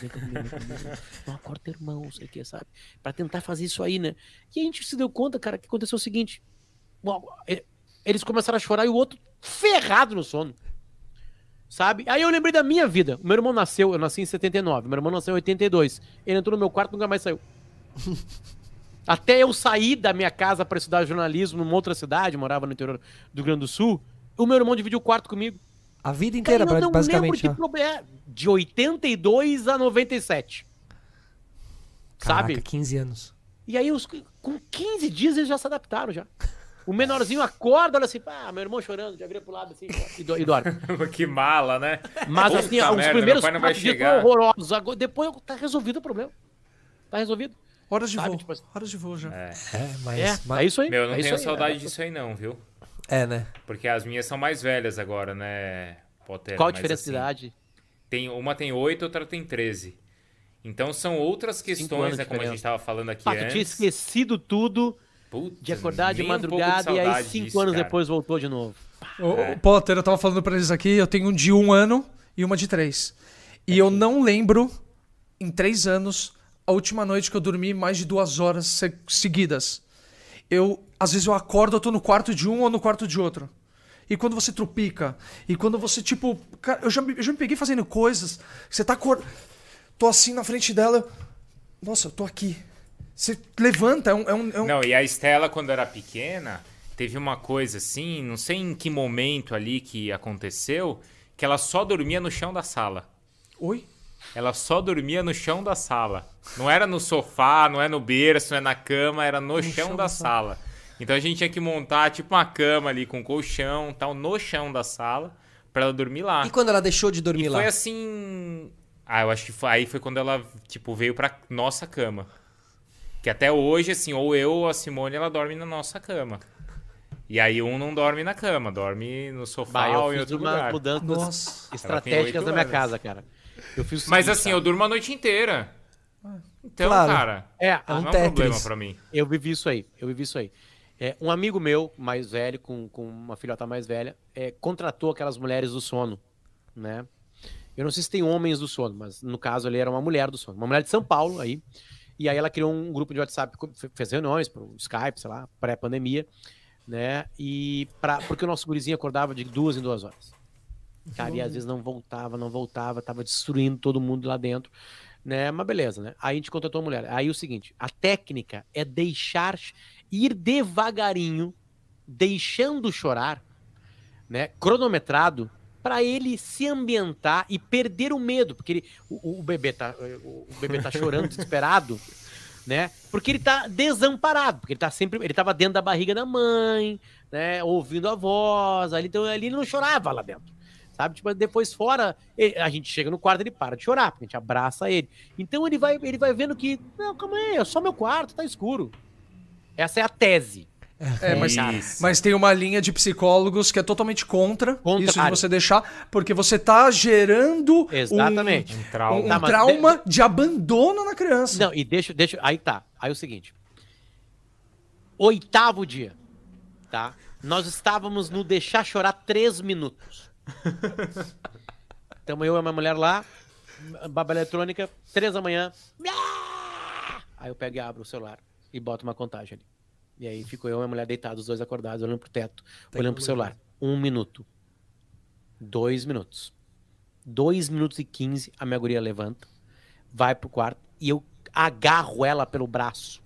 vem comigo, vem comigo. Não acorda teu irmão, sei o que, sabe? Pra tentar fazer isso aí, né? E a gente se deu conta, cara, que aconteceu o seguinte. Bom, e- Eles começaram a chorar e o outro ferrado no sono. Sabe? Aí eu lembrei da minha vida. O meu irmão nasceu, eu nasci em 79, meu irmão nasceu em 82. Ele entrou no meu quarto e nunca mais saiu. Até eu sair da minha casa para estudar jornalismo numa outra cidade, morava no interior do Rio Grande do Sul, o meu irmão dividiu o quarto comigo. A vida Cara, inteira, eu não, não basicamente. lembro de problema. De 82 a 97. Caraca, Sabe? 15 anos. E aí, os, com 15 dias, eles já se adaptaram já. O menorzinho acorda, olha assim, ah, meu irmão chorando, já vira pro lado assim e, do- e dorme. que mala, né? Mas Puta assim, os primeiros quatro dias chegar. foram horrorosos. Agora, depois tá resolvido o problema. Tá resolvido. Horas de Sabe, voo. tipo assim- Horas de voo já. É. É, mas. É, mas- é isso aí. Meu, eu não é tenho aí, saudade é. disso aí não, viu? É, né? Porque as minhas são mais velhas agora, né, Potter? Qual a diferença assim, de idade? Tem, uma tem 8, outra tem 13. Então são outras questões, de né, como a gente tava falando aqui Pá, tu tinha antes. esquecido tudo Puta, de acordar de nem um madrugada e aí cinco disso, anos cara. depois voltou de novo. Ô, É. Potter, eu tava falando pra eles aqui, eu tenho um de um ano e uma de três. E eu não lembro, em três anos, a última noite que eu dormi mais de duas horas se- seguidas. Eu, às vezes eu acordo, eu tô no quarto de um ou no quarto de outro. E quando você trupica, e quando você, tipo. Cara, eu já, me- eu já me peguei fazendo coisas. Você tá acor... Tô assim na frente dela. Nossa, eu tô aqui. Você levanta, é um. É um, é um- Não, e a Estela, quando era pequena, teve uma coisa assim, não sei em que momento ali que aconteceu, que ela só dormia no chão da sala. Oi? Ela só dormia no chão da sala. Não era no sofá, não é no berço, não é na cama, era no, chão, da sala. Então a gente tinha que montar tipo uma cama ali com colchão, tal, no chão da sala, pra ela dormir lá. E quando ela deixou de dormir E lá? foi assim. Ah, eu acho que foi, aí foi quando ela, tipo, veio pra nossa cama. Que até hoje, assim, ou eu ou a Simone, ela dorme na nossa cama. E aí um não dorme na cama, dorme no sofá Bah, eu ou em outro umas lugar. mudanças Nossa. estratégicas na minha casa, cara. Eu fiz Mas seguinte, assim, cara. eu durmo a noite inteira. Então, Claro. cara, É, É um não é um problema pra mim. Eu vivi isso aí, eu vivi isso aí. É, um amigo meu, mais velho, com, com uma filhota mais velha, é, contratou aquelas mulheres do sono, né? Eu não sei se tem homens do sono, mas no caso ele era uma mulher do sono. Uma mulher de São Paulo aí. E aí ela criou um grupo de WhatsApp, fe- fez reuniões pro Skype, sei lá, pré-pandemia, né? E pra, porque o nosso gurizinho acordava de duas em duas horas. Cara, e às vezes não voltava, não voltava, tava destruindo todo mundo lá dentro, né? Mas beleza, né? Aí a gente contratou a mulher. Aí o seguinte, a técnica é deixar ir devagarinho, deixando chorar, né? Cronometrado para ele se ambientar e perder o medo, porque ele, o, o bebê tá o bebê tá chorando desesperado, né? Porque ele tá desamparado, porque ele tá sempre ele tava dentro da barriga da mãe, né, ouvindo a voz, ali então ali ele não chorava lá dentro. Sabe? Tipo, depois fora, ele- a gente chega no quarto, ele para de chorar, porque a gente abraça ele. Então ele vai ele vai vendo que, não, calma aí, é só meu quarto, tá escuro. Essa é a tese. É, mas, mas tem uma linha de psicólogos que é totalmente contra Contrário. isso de você deixar, porque você tá gerando um- Exatamente. um, trauma. um Tá, trauma de abandono na criança. Não, e deixa, deixa. Aí tá. Aí é o seguinte. Oitavo dia. Tá? Nós estávamos no deixar chorar três minutos. Então eu e a minha mulher lá, baba eletrônica, três da manhã. Aí eu pego e abro o celular e boto uma contagem ali. E aí fico eu e a mulher deitados, os dois acordados, olhando pro teto, olhando pro celular. Um minuto. Dois minutos. Dois minutos e quinze, a minha guria levanta, vai pro quarto e eu agarro ela pelo braço.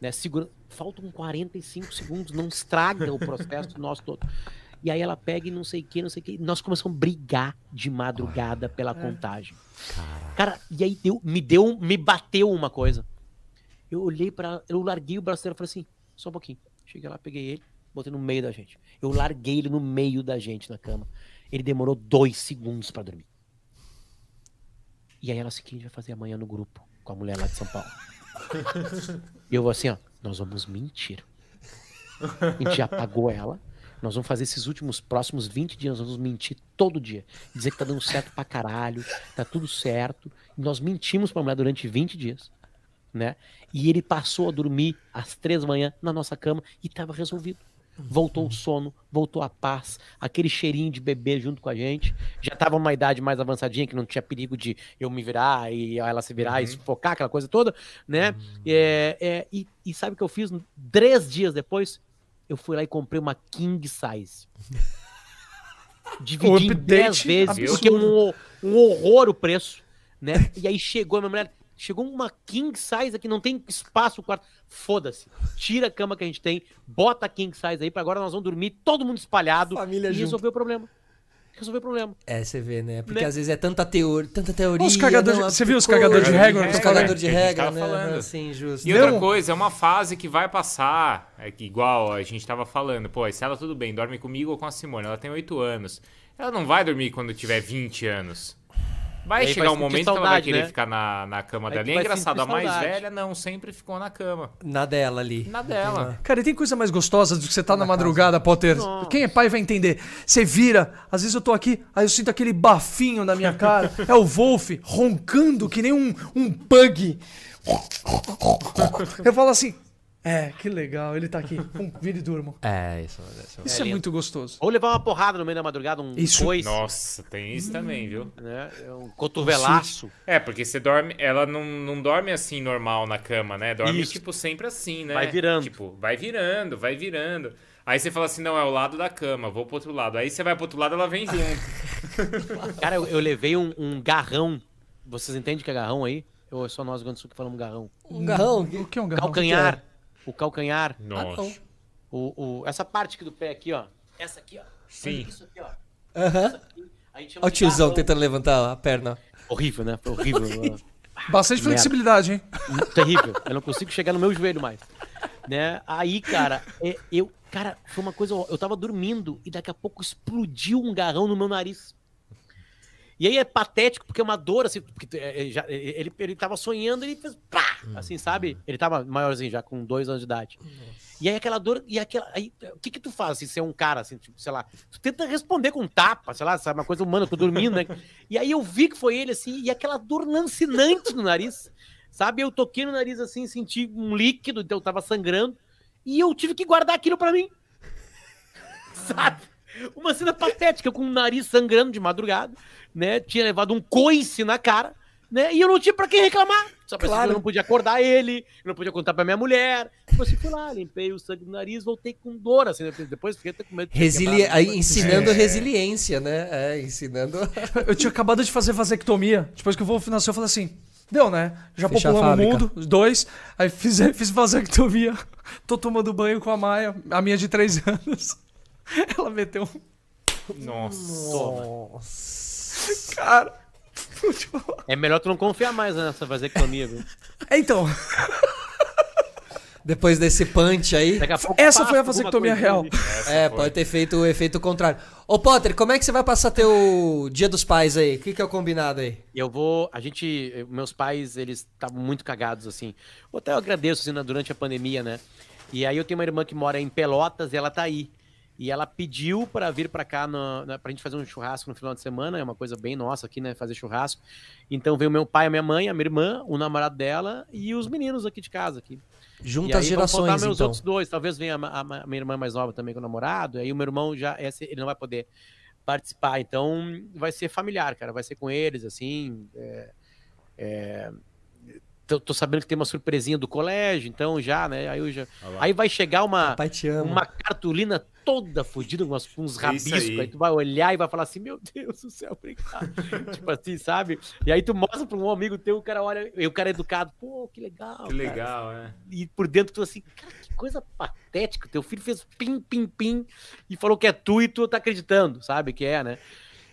Né, segura... Faltam 45 segundos, não estraga o processo nosso todo. E aí ela pega e não sei o que, não sei o que. Nós começamos a brigar de madrugada pela contagem. Cara, e aí deu, me deu, me bateu uma coisa. Eu olhei para, eu larguei o braço dela e falei assim, só um pouquinho. Cheguei lá, peguei ele, botei no meio da gente. Eu larguei ele no meio da gente na cama. Ele demorou dois segundos pra dormir. E aí ela assim, que a gente vai fazer amanhã no grupo com a mulher lá de São Paulo? e eu vou assim, ó, nós vamos mentir. A gente já pagou ela. Nós vamos fazer esses últimos próximos 20 dias, nós vamos mentir todo dia. Dizer que tá dando certo pra caralho, tá tudo certo. E nós mentimos pra mulher durante 20 dias. Né? E ele passou a dormir às três da manhã na nossa cama e tava resolvido. Voltou o sono, voltou a paz, aquele cheirinho de bebê junto com a gente. Já tava numa idade mais avançadinha, que não tinha perigo de eu me virar e ela se virar e sufocar, aquela coisa toda, né? É, é, e, e sabe o que eu fiz? Três dias depois, eu fui lá e comprei uma king size. Dividi em update 10 vezes, absurdo. porque um, um horror o preço, né? E aí chegou a minha mulher, chegou uma king size aqui, não tem espaço no quarto. Foda-se. Tira a cama que a gente tem, bota a king size aí, pra agora nós vamos dormir todo mundo espalhado Família e junto. resolver o problema. Resolver o problema. É, você vê, né? Porque Né? às vezes é tanta, teor... tanta teoria. Os cagadores- não, você viu os coisa, cagador de regra? Os Os cagador de gente regra, né? falando. Assim, justo. E outra Não. coisa, é uma fase que vai passar, é que igual a gente tava falando, pô, se ela tudo bem, dorme comigo ou com a Simone, ela tem 8 anos. Ela não vai dormir quando tiver 20 anos. Vai aí chegar um momento que ela vai saudade, querer né? ficar na, na cama Aí dela. E é engraçado, a mais saudade. velha não sempre ficou na cama. Na dela ali. Na dela. Cara, e tem coisa mais gostosa do que você tá na madrugada, Potter? Nossa. Quem é pai vai entender. Você vira, às vezes eu tô aqui, aí eu sinto aquele bafinho na minha cara. É o Wolf roncando que nem um, um pug. Eu falo assim, é, que legal, ele tá aqui. Pum, vira e durmo. É, isso. isso. Isso é, lindo. muito gostoso. Ou levar uma porrada no meio da madrugada, um Isso. coice, Nossa, tem isso também, viu? né? Um cotovelaço. É, porque você dorme. Ela não, não dorme assim normal na cama, né? Dorme, Isso. tipo, sempre assim, né? Vai virando. Tipo, vai virando, vai virando. Aí você fala assim, não, é o lado da cama, vou pro outro lado. Aí você vai pro outro lado, ela vem junto. Cara, eu, eu levei um, um garrão. Vocês entendem o que é garrão aí? Ou é só nós Sul que falamos garrão? Um garrão. O que é um garrão? Calcanhar. O calcanhar. Nossa. O, o, essa parte aqui do pé aqui, ó. Essa aqui, ó. Sim. Isso aqui, ó. Aham. Olha o tiozão tentando levantar a perna. Horrível, né? Foi horrível. Bastante Merda. flexibilidade, hein? Terrível. Eu não consigo chegar no meu joelho mais. Né? Aí, cara, é, eu. Cara, foi uma coisa. Eu tava dormindo e daqui a pouco explodiu um garrão no meu nariz. E aí é patético, porque é uma dor, assim, porque é, é, já- é, ele, ele tava sonhando e ele fez pá! Assim, sabe? Ele tava maiorzinho, já com dois anos de idade. E aí aquela dor, e aquela. Aí, o que que tu faz, assim, se é um cara, assim, tipo, sei lá, tu tenta responder com um tapa, sei lá, sabe, uma coisa humana, eu tô dormindo, né? E aí eu vi que foi ele, assim, e aquela dor lancinante no nariz, sabe? Eu toquei no nariz, assim, senti um líquido, então eu tava sangrando, e eu tive que guardar aquilo pra mim. Sabe? Uma cena patética, com o nariz sangrando de madrugada, né? Tinha levado um coice na cara, né? E eu não tinha pra quem reclamar. Só pra Claro. eu não podia acordar ele, eu não podia contar pra minha mulher. Depois eu fui lá, limpei o sangue do nariz, voltei com dor, assim, depois fiquei até com medo de ter Resili... Aí, ensinando É. resiliência, né? É, ensinando. Eu tinha acabado de fazer vasectomia. Depois que o Wolf nasceu, eu falei assim: deu, né? Já Fechar populamos o mundo, os dois. Aí fiz, fiz vasectomia. Tô tomando banho com a Maia, a minha de três anos. Ela meteu um. Nossa. Cara. É melhor tu não confiar mais nessa vasectomia, viu? É, Então, Depois desse punch aí. Essa foi a vasectomia real. É, pode ter feito o efeito contrário. Ô, Potter, como é que você vai passar teu dia dos pais aí? O que, que é o combinado aí? Eu vou. A gente. Meus pais, eles estavam muito cagados, assim. Até eu agradeço, assim, né, durante a pandemia, né? E aí eu tenho uma irmã que mora em Pelotas e ela tá aí. E ela pediu para vir para cá no, na, pra gente fazer um churrasco no final de semana, é uma coisa bem nossa aqui, né, fazer churrasco. Então veio meu pai, a minha mãe, a minha irmã, o namorado dela e os meninos aqui de casa aqui. Junta e as aí vão gerações, meus então. outros dois, talvez venha a, a- a minha irmã mais nova também com o namorado, aí o meu irmão já, esse, ele não vai poder participar, então vai ser familiar, cara, vai ser com eles, assim, é, é, tô, tô sabendo que tem uma surpresinha do colégio, então já, né, aí, eu já, aí vai chegar uma, uma cartolina toda fodida, com umas- uns É rabiscos, aí. aí. tu vai olhar e vai falar assim, meu Deus do céu, obrigado. tipo assim, sabe? E aí tu mostra pra um amigo teu, o cara olha, e o cara é educado, pô, que legal. Que cara." legal, é. E por dentro tu assim, cara, que coisa patética, teu filho fez pim, pim, pim, e falou que é tu e tu tá acreditando, sabe que é, né?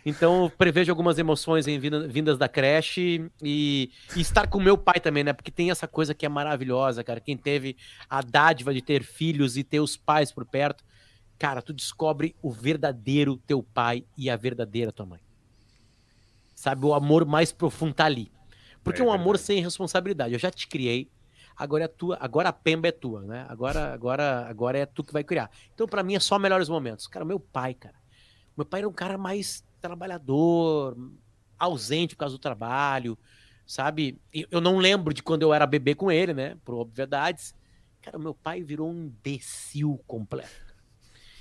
Então, prevejo algumas emoções em vinda- vindas da creche e, e estar com meu pai também, né? Porque tem essa coisa que é maravilhosa, cara. Quem teve a dádiva de ter filhos e ter os pais por perto, cara, tu descobre o verdadeiro teu pai e a verdadeira tua mãe. Sabe, o amor mais profundo tá ali. Porque É um amor sem responsabilidade. Eu já te criei, agora é tua, agora a pemba é tua, né? Agora, agora, agora é tu que vai criar. Então, pra mim, é só melhores momentos. Cara, meu pai, cara. Meu pai era um cara mais trabalhador, ausente por causa do trabalho, sabe? Eu não lembro de quando eu era bebê com ele, né? Por obviedades. Cara, meu pai virou um imbecil completo.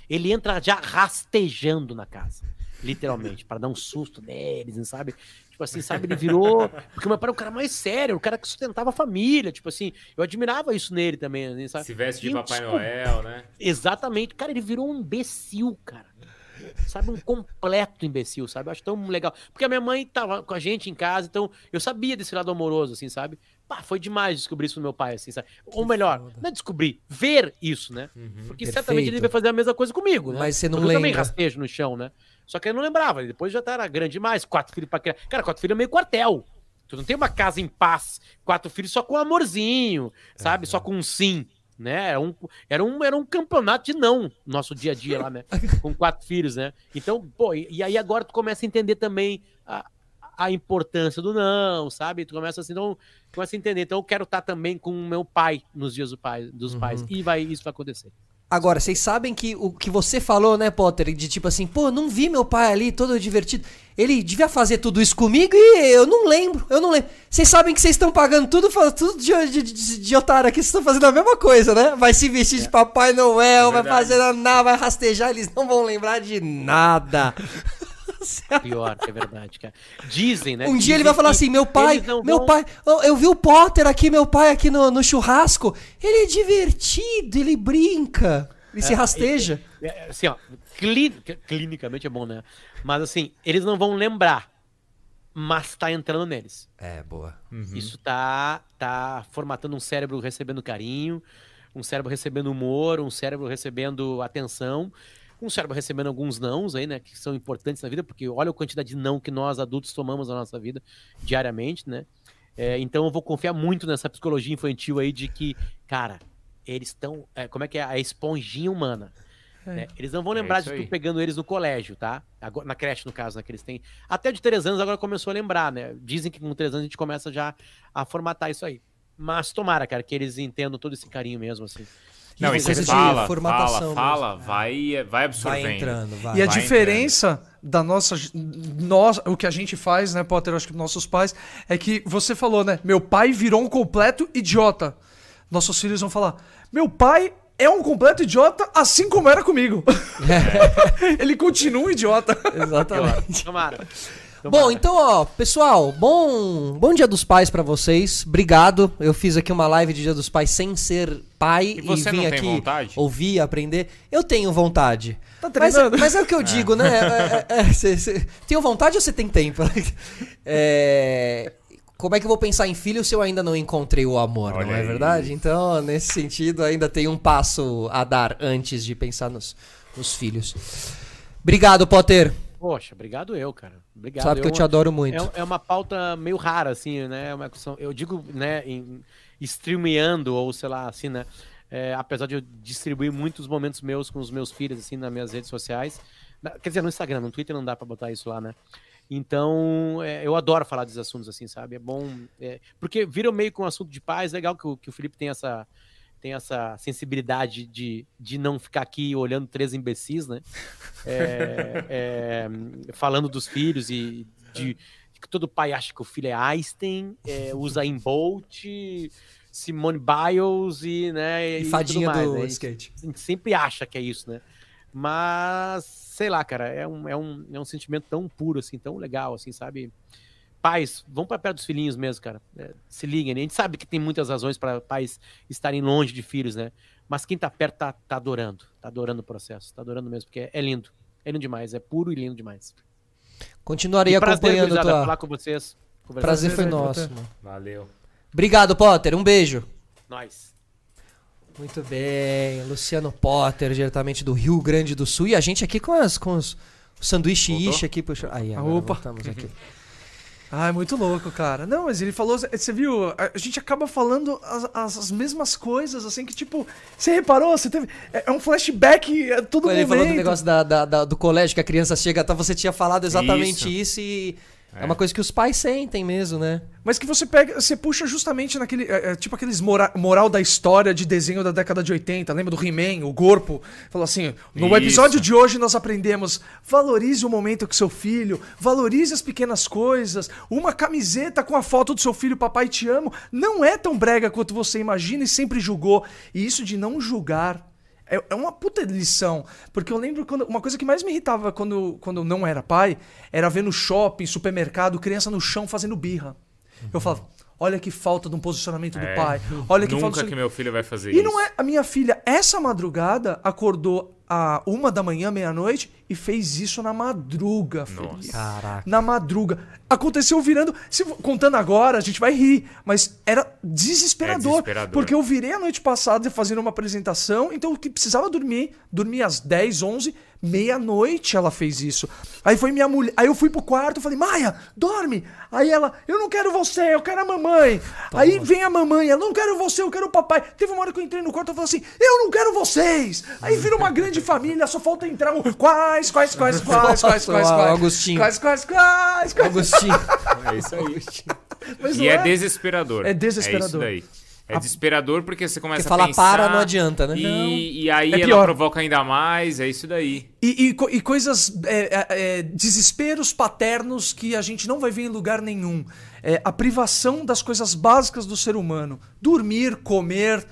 Ele entra já rastejando na casa, literalmente, para dar um susto neles, não sabe? Tipo assim, sabe? Ele virou. Porque meu pai era o cara mais sério, o cara que sustentava a família. Tipo assim, eu admirava isso nele também, assim, sabe? Se veste de Papai. Noel, né? Exatamente. Cara, ele virou um imbecil, cara. Sabe, um completo imbecil, sabe? Eu acho tão legal. Porque a minha mãe tava com a gente em casa, então eu sabia desse lado amoroso, assim, sabe? Pá, foi demais descobrir isso do meu pai, assim, sabe? Ou melhor, foda. não é descobrir, ver isso, né? Porque Perfeito. certamente ele vai fazer a mesma coisa comigo, né? Mas você não Porque eu também lembra. rastejo no chão, né? Só que eu não lembrava, depois já tá, era grande demais, quatro filhos pra criar. Cara, quatro filhos é meio quartel. Tu não tem uma casa em paz, quatro filhos só com amorzinho, sabe? Só com um sim, né? Era um, era um, era um campeonato de não, nosso dia a dia lá, né? Com quatro filhos, né? Então, pô, e, e aí agora tu começa a entender também a, a importância do não, sabe? Tu começa assim, então, começa a entender. Então eu quero estar também com o meu pai nos dias do pai, dos pais. E vai, isso vai acontecer. Agora, vocês sabem que o que você falou, né, Potter? De tipo assim, pô, não vi meu pai ali todo divertido. Ele devia fazer tudo isso comigo e eu não lembro, eu não lembro. Vocês sabem que vocês estão pagando tudo, tudo de, de, de, de otário aqui, vocês estão fazendo a mesma coisa, né? Vai se vestir de Papai Noel, É vai fazer nada, vai rastejar, eles não vão lembrar de nada. Pior, que é verdade, cara. Dizem, né? Um dia Dizem ele vai falar assim, meu pai, meu vão- pai, eu, eu vi o Potter aqui, meu pai aqui no, no churrasco, ele é divertido, ele brinca, ele se rasteja. É, Assim, ó, cli- clinicamente é bom, né? Mas assim, eles não vão lembrar, mas tá entrando neles. É, boa. Isso tá, tá formatando um cérebro recebendo carinho, um cérebro recebendo humor, um cérebro recebendo atenção, um cérebro recebendo alguns nãos aí, né, que são importantes na vida, porque olha a quantidade de não que nós adultos tomamos na nossa vida diariamente, né? É, então eu vou confiar muito nessa psicologia infantil aí de que, cara, eles estão, como é que é a esponjinha humana. né? Eles não vão É lembrar de tu pegando eles no colégio, tá? Agora, na creche, no caso, né? Que eles têm. Até de três anos agora começou a lembrar, né? Dizem que com três anos a gente começa já a formatar isso aí. Mas tomara, cara, que eles entendam todo esse carinho mesmo, assim. Não, e Coisa você de fala, formatação fala, fala, mesmo. vai, vai absorvendo. Vai entrando, vai. E a Vai diferença da nossa, nós, o que a gente faz, né, Potter, acho que nossos pais, é que você falou, né, meu pai virou um completo idiota. Nossos filhos vão falar, meu pai é um completo idiota, assim como era comigo. Ele continua um idiota. Exatamente. Tomara. Bom, então, ó, pessoal, bom, bom Dia dos Pais pra vocês. Obrigado. Eu fiz aqui uma live de Dia dos Pais sem ser pai E você vim não tem aqui vontade? ouvir, aprender. Eu tenho vontade. Tá mas, treinando. mas é o que eu digo, né? É, é, é, cê- cê- tenho vontade ou você tem tempo? É, como é que eu vou pensar em filho se eu ainda não encontrei o amor, Olha não é aí. verdade? Então, nesse sentido, ainda tem um passo a dar antes de pensar nos, nos filhos. Obrigado, Potter. Poxa, obrigado eu, cara. Obrigado. Sabe que eu É te adoro muito. É, é uma pauta meio rara, assim, né? É uma eu digo, né, em, streameando, ou sei lá, assim, né? É, apesar de eu distribuir muitos momentos meus com os meus filhos, assim, nas minhas redes sociais. Quer dizer, no Instagram, no Twitter não dá pra botar isso lá, né? Então, é, eu adoro falar desses assuntos, assim, sabe? É bom. é, porque vira meio com um assunto de paz, legal que o, que o Felipe tem essa, tem essa sensibilidade de, de não ficar aqui olhando três imbecis, né? É, é, falando dos filhos e de que todo pai acha que o filho é Einstein, é, usa em Bolt, Simone Biles e, né, E tudo fadinha mais, do né? skate. A gente sempre acha que é isso, né? Mas, sei lá, cara, é um, é um, é um sentimento tão puro, assim, tão legal, assim, sabe? Pais, vão para perto dos filhinhos mesmo, cara. É, se liguem. né? A gente sabe que tem muitas razões para pais estarem longe de filhos, né? Mas quem tá perto tá, tá adorando. Tá adorando o processo. Tá adorando mesmo, porque é, é lindo. É lindo demais. É puro e lindo demais. Continuarei E prazer, acompanhando gurizada, tua. falar com vocês. Prazer foi nosso, Potter. mano. Valeu. Obrigado, Potter. Um beijo. Nós. Muito bem, Luciano Potter, diretamente do Rio Grande do Sul. E a gente aqui com, as, com os o sanduíche Voltou? ishi aqui. Puxa... Aí, agora Opa. voltamos aqui. Ai, muito louco, cara. Não, mas ele falou, você viu, a gente acaba falando as, as- as mesmas coisas, assim, que tipo, você reparou, você teve, é é um flashback a todo Quando ele falou do negócio da, da- da- do colégio que a criança chega, tá, você tinha falado exatamente Isso. isso, e é. É. uma coisa que os pais sentem mesmo, né? Mas que você pega, você puxa justamente naquele, é, é, tipo aqueles mora- moral da história de desenho da década de 80, lembra do He-Man, o Corpo? Falou assim, no Isso. episódio de hoje nós aprendemos, valorize o momento com seu filho, valorize as pequenas coisas, uma camiseta com a foto do seu filho, papai te amo, não é tão brega quanto você imagina e sempre julgou. E isso de não julgar é, é uma puta lição. Porque eu lembro quando. Uma coisa que mais me irritava quando, quando eu não era pai era ver no shopping, supermercado, criança no chão fazendo birra. Eu falava, olha que falta de um posicionamento do É. pai. Olha que Nunca falta. que meu filho vai fazer E isso. não é. A minha filha, essa madrugada, acordou a uma da manhã, meia-noite, e fez isso na madruga, Felipe. Caraca. Na madruga. Aconteceu virando. Se, contando agora, a gente vai rir, mas era desesperador. É desesperador. Porque eu virei a noite passada fazendo uma apresentação, então que precisava dormir, dormir às 10, 11, meia-noite ela fez isso. Aí foi minha mulher. Aí eu fui pro quarto, falei, Maia, dorme. Aí ela, eu não quero você, eu quero a mamãe. Aí vem a mamãe, ela, não quero você, eu quero o papai. Teve uma hora que eu entrei no quarto e falei assim, eu não quero vocês. Aí vira uma grande família, só falta entrar um quais, quais, quais, quais, quais, quais, quais. o Agostinho. Quais, quais, quais, quais. Agostinho. É isso aí. Mas E não é desesperador. É desesperador. É isso daí. É desesperador porque você começa Porque a falar pensar... para não adianta, né? E, e aí É ela pior. provoca ainda mais, é isso daí. E, e e coisas. é, é, é, desesperos paternos que a gente não vai ver em lugar nenhum. É, a privação das coisas básicas do ser humano. Dormir, comer.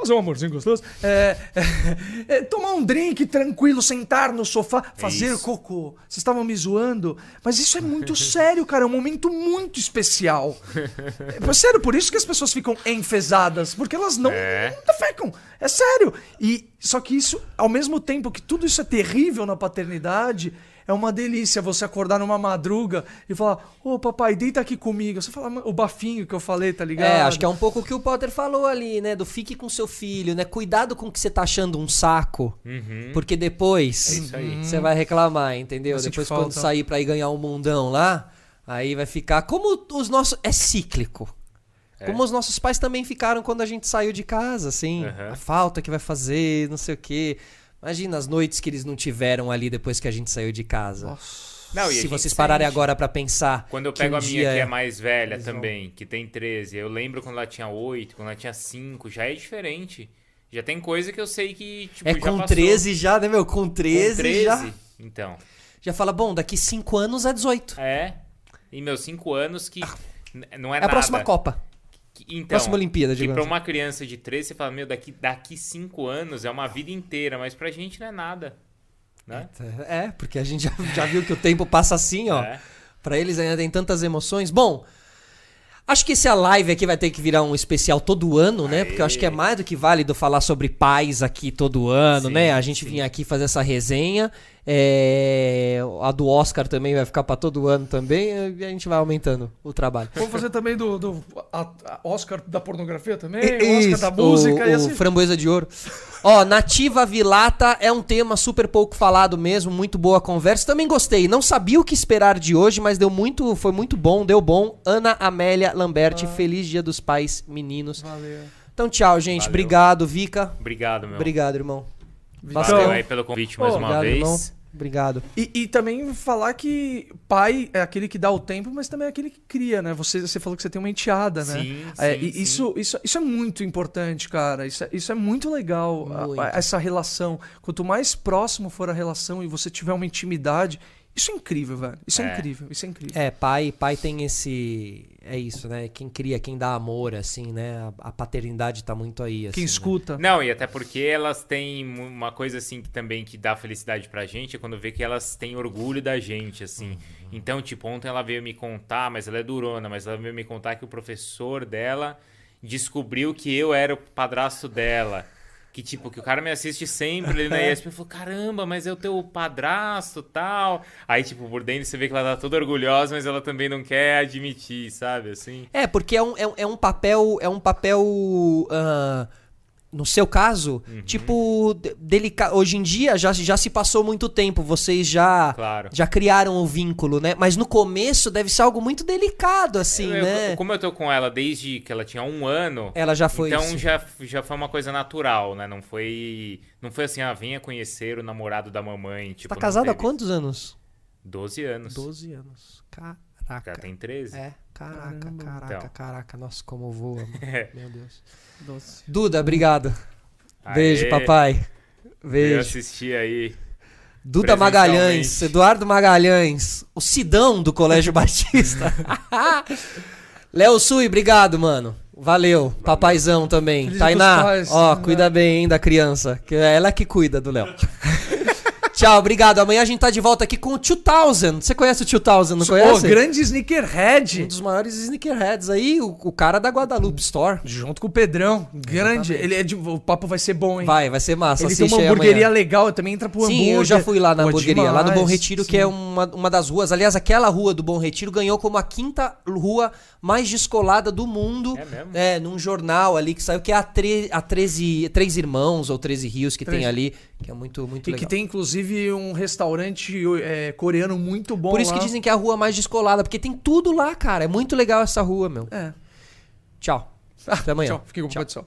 Fazer um amorzinho gostoso. é, é, é, tomar um drink tranquilo, sentar no sofá, fazer Isso. cocô. Vocês estavam me zoando, mas isso é muito sério, cara. É um momento muito especial. É, sério, por isso que as pessoas ficam enfesadas, porque elas não, É. não defecam. É sério. E só que isso, ao mesmo tempo que tudo isso é terrível na paternidade, é uma delícia você acordar numa madruga e falar: "Ô, papai, deita aqui comigo". Você fala o bafinho que eu falei, tá ligado? É, acho que é um pouco o que o Potter falou ali, né? Do fique com seu filho, né? Cuidado com o que você tá achando um saco. Porque depois É você vai reclamar, entendeu? Depois falta. quando sair pra ir ganhar um mundão lá, aí vai ficar como os nossos é cíclico. Como os nossos pais também ficaram quando a gente saiu de casa, assim, Aham. a falta que vai fazer, não sei o quê. Imagina as noites que eles não tiveram ali depois que a gente saiu de casa. Não, e a Se vocês pararem sente. agora pra pensar. Quando eu pego um a minha que é mais velha também, que tem 13, eu lembro quando ela tinha 8, quando ela tinha 5, já é diferente. Já tem coisa que eu sei que, tipo, É já com passou. 13 já, né, meu? Com 13, Com 13 já. Então, Já fala, bom, daqui 5 anos é 18. é. E meus 5 anos que n- não é, É a nada. próxima Copa. Que- Então, próxima Olimpíada, que digamos pra assim. uma criança de 13, você fala, meu, daqui, daqui 5 anos é uma vida inteira, mas pra gente não é nada. Né? É, porque a gente já, já viu que o tempo passa assim, ó. É. Pra eles ainda tem tantas emoções. Bom, acho que esse a live aqui vai ter que virar um especial todo ano, né? Porque eu acho que é mais do que válido falar sobre pais aqui todo ano, Sim, né? A gente sim. vinha aqui fazer essa resenha. É, A do Oscar também vai ficar pra todo ano também. E a gente vai aumentando o trabalho. Vamos fazer também do, do a- a Oscar da pornografia também, o Oscar isso, da música o, e o assim. Framboesa de Ouro. Ó, Nativa Vilata é um tema super pouco falado mesmo, muito boa conversa. Também gostei. Não sabia o que esperar de hoje, mas deu muito, foi muito bom, deu bom. Ana Amélia Lamberti, feliz Dia dos Pais, meninos. Valeu. Então, tchau, gente. Valeu. Obrigado, Vica. Obrigado, meu. Obrigado, irmão. Valeu aí pelo convite mais uma Obrigado, vez. irmão. Obrigado. E, e também falar que pai é aquele que dá o tempo, mas também é aquele que cria, né? Você, você falou que você tem uma enteada, né? Sim, É, sim, sim. Isso, isso, isso é muito importante, cara. Isso é, isso é muito legal, a- Muito. a- essa relação. Quanto mais próximo for a relação e você tiver uma intimidade, isso é incrível, velho. Isso é, É. incrível, isso é incrível. É, pai, pai tem esse. É isso, né? Quem cria, quem dá amor, assim, né? A, a paternidade tá muito aí. Assim, Quem né? escuta. Não, e até porque elas têm uma coisa assim que também que dá felicidade pra gente é quando vê que elas têm orgulho da gente, assim. Então, tipo, ontem ela veio me contar, mas ela é durona, mas ela veio me contar que o professor dela descobriu que eu era o padrasto dela. Que, tipo, que o cara me assiste sempre ali na ESPN. falou, caramba, mas é o teu padrasto tal. Aí, tipo, por dentro você vê que ela tá toda orgulhosa, mas ela também não quer admitir, sabe? Assim. É, porque é um, é, um- é um papel. É um papel. ah, no seu caso, Uhum. tipo, delicado. Hoje em dia já, já se passou muito tempo, vocês já. Claro. Já criaram o vínculo, né? Mas no começo deve ser algo muito delicado, assim, Eu- né? Como eu tô com ela desde que ela tinha um ano, Ela já foi. então isso. já, já foi uma coisa natural, né? Não foi, não foi assim, ah, venha conhecer o namorado da mamãe. Tipo, tá casada há quantos anos? 12 anos. 12 anos. Caraca. tem 13. É, caraca, Caramba. caraca, Então. caraca. Nossa, como voa, mano. É. Meu Deus. Doce. Duda, obrigado. Beijo, Aê, papai. Eu Beijo. assisti aí. Duda Magalhães. Eduardo Magalhães, o Sidão do Colégio Batista. Léo Sui, obrigado, mano. Valeu. Papaizão também. Feliz Tainá, ó, Né? cuida bem, hein, da criança. Que é ela que cuida do Léo. Tchau, obrigado. Amanhã a gente tá de volta aqui com o 2000. Você conhece o 2000, não conhece? grande Um sneakerhead. dos maiores sneakerheads aí, o, o cara da Guadalupe Store. Junto com o Pedrão. Grande. Exatamente. Ele é de, o papo vai ser bom, hein? Vai, vai ser massa. Ele tem uma hamburgueria amanhã. legal, também entra pro hambúrguer. Sim, eu já fui lá na Pô, hamburgueria, lá no Bom demais, Retiro, sim. que é uma, uma das ruas. Aliás, aquela rua do Bom Retiro ganhou como a quinta rua mais descolada do mundo. É mesmo? É, num jornal ali que saiu, que é a, tre, a 13, Três Irmãos ou 13 Rios que Treze. tem ali, que é muito, muito E legal. que tem, inclusive, um restaurante é, coreano muito bom Por isso lá. que dizem que é a rua mais descolada, porque tem tudo lá, cara. É muito legal essa rua, meu. É. Tchau. Até amanhã. Tchau. Fiquei com o céu.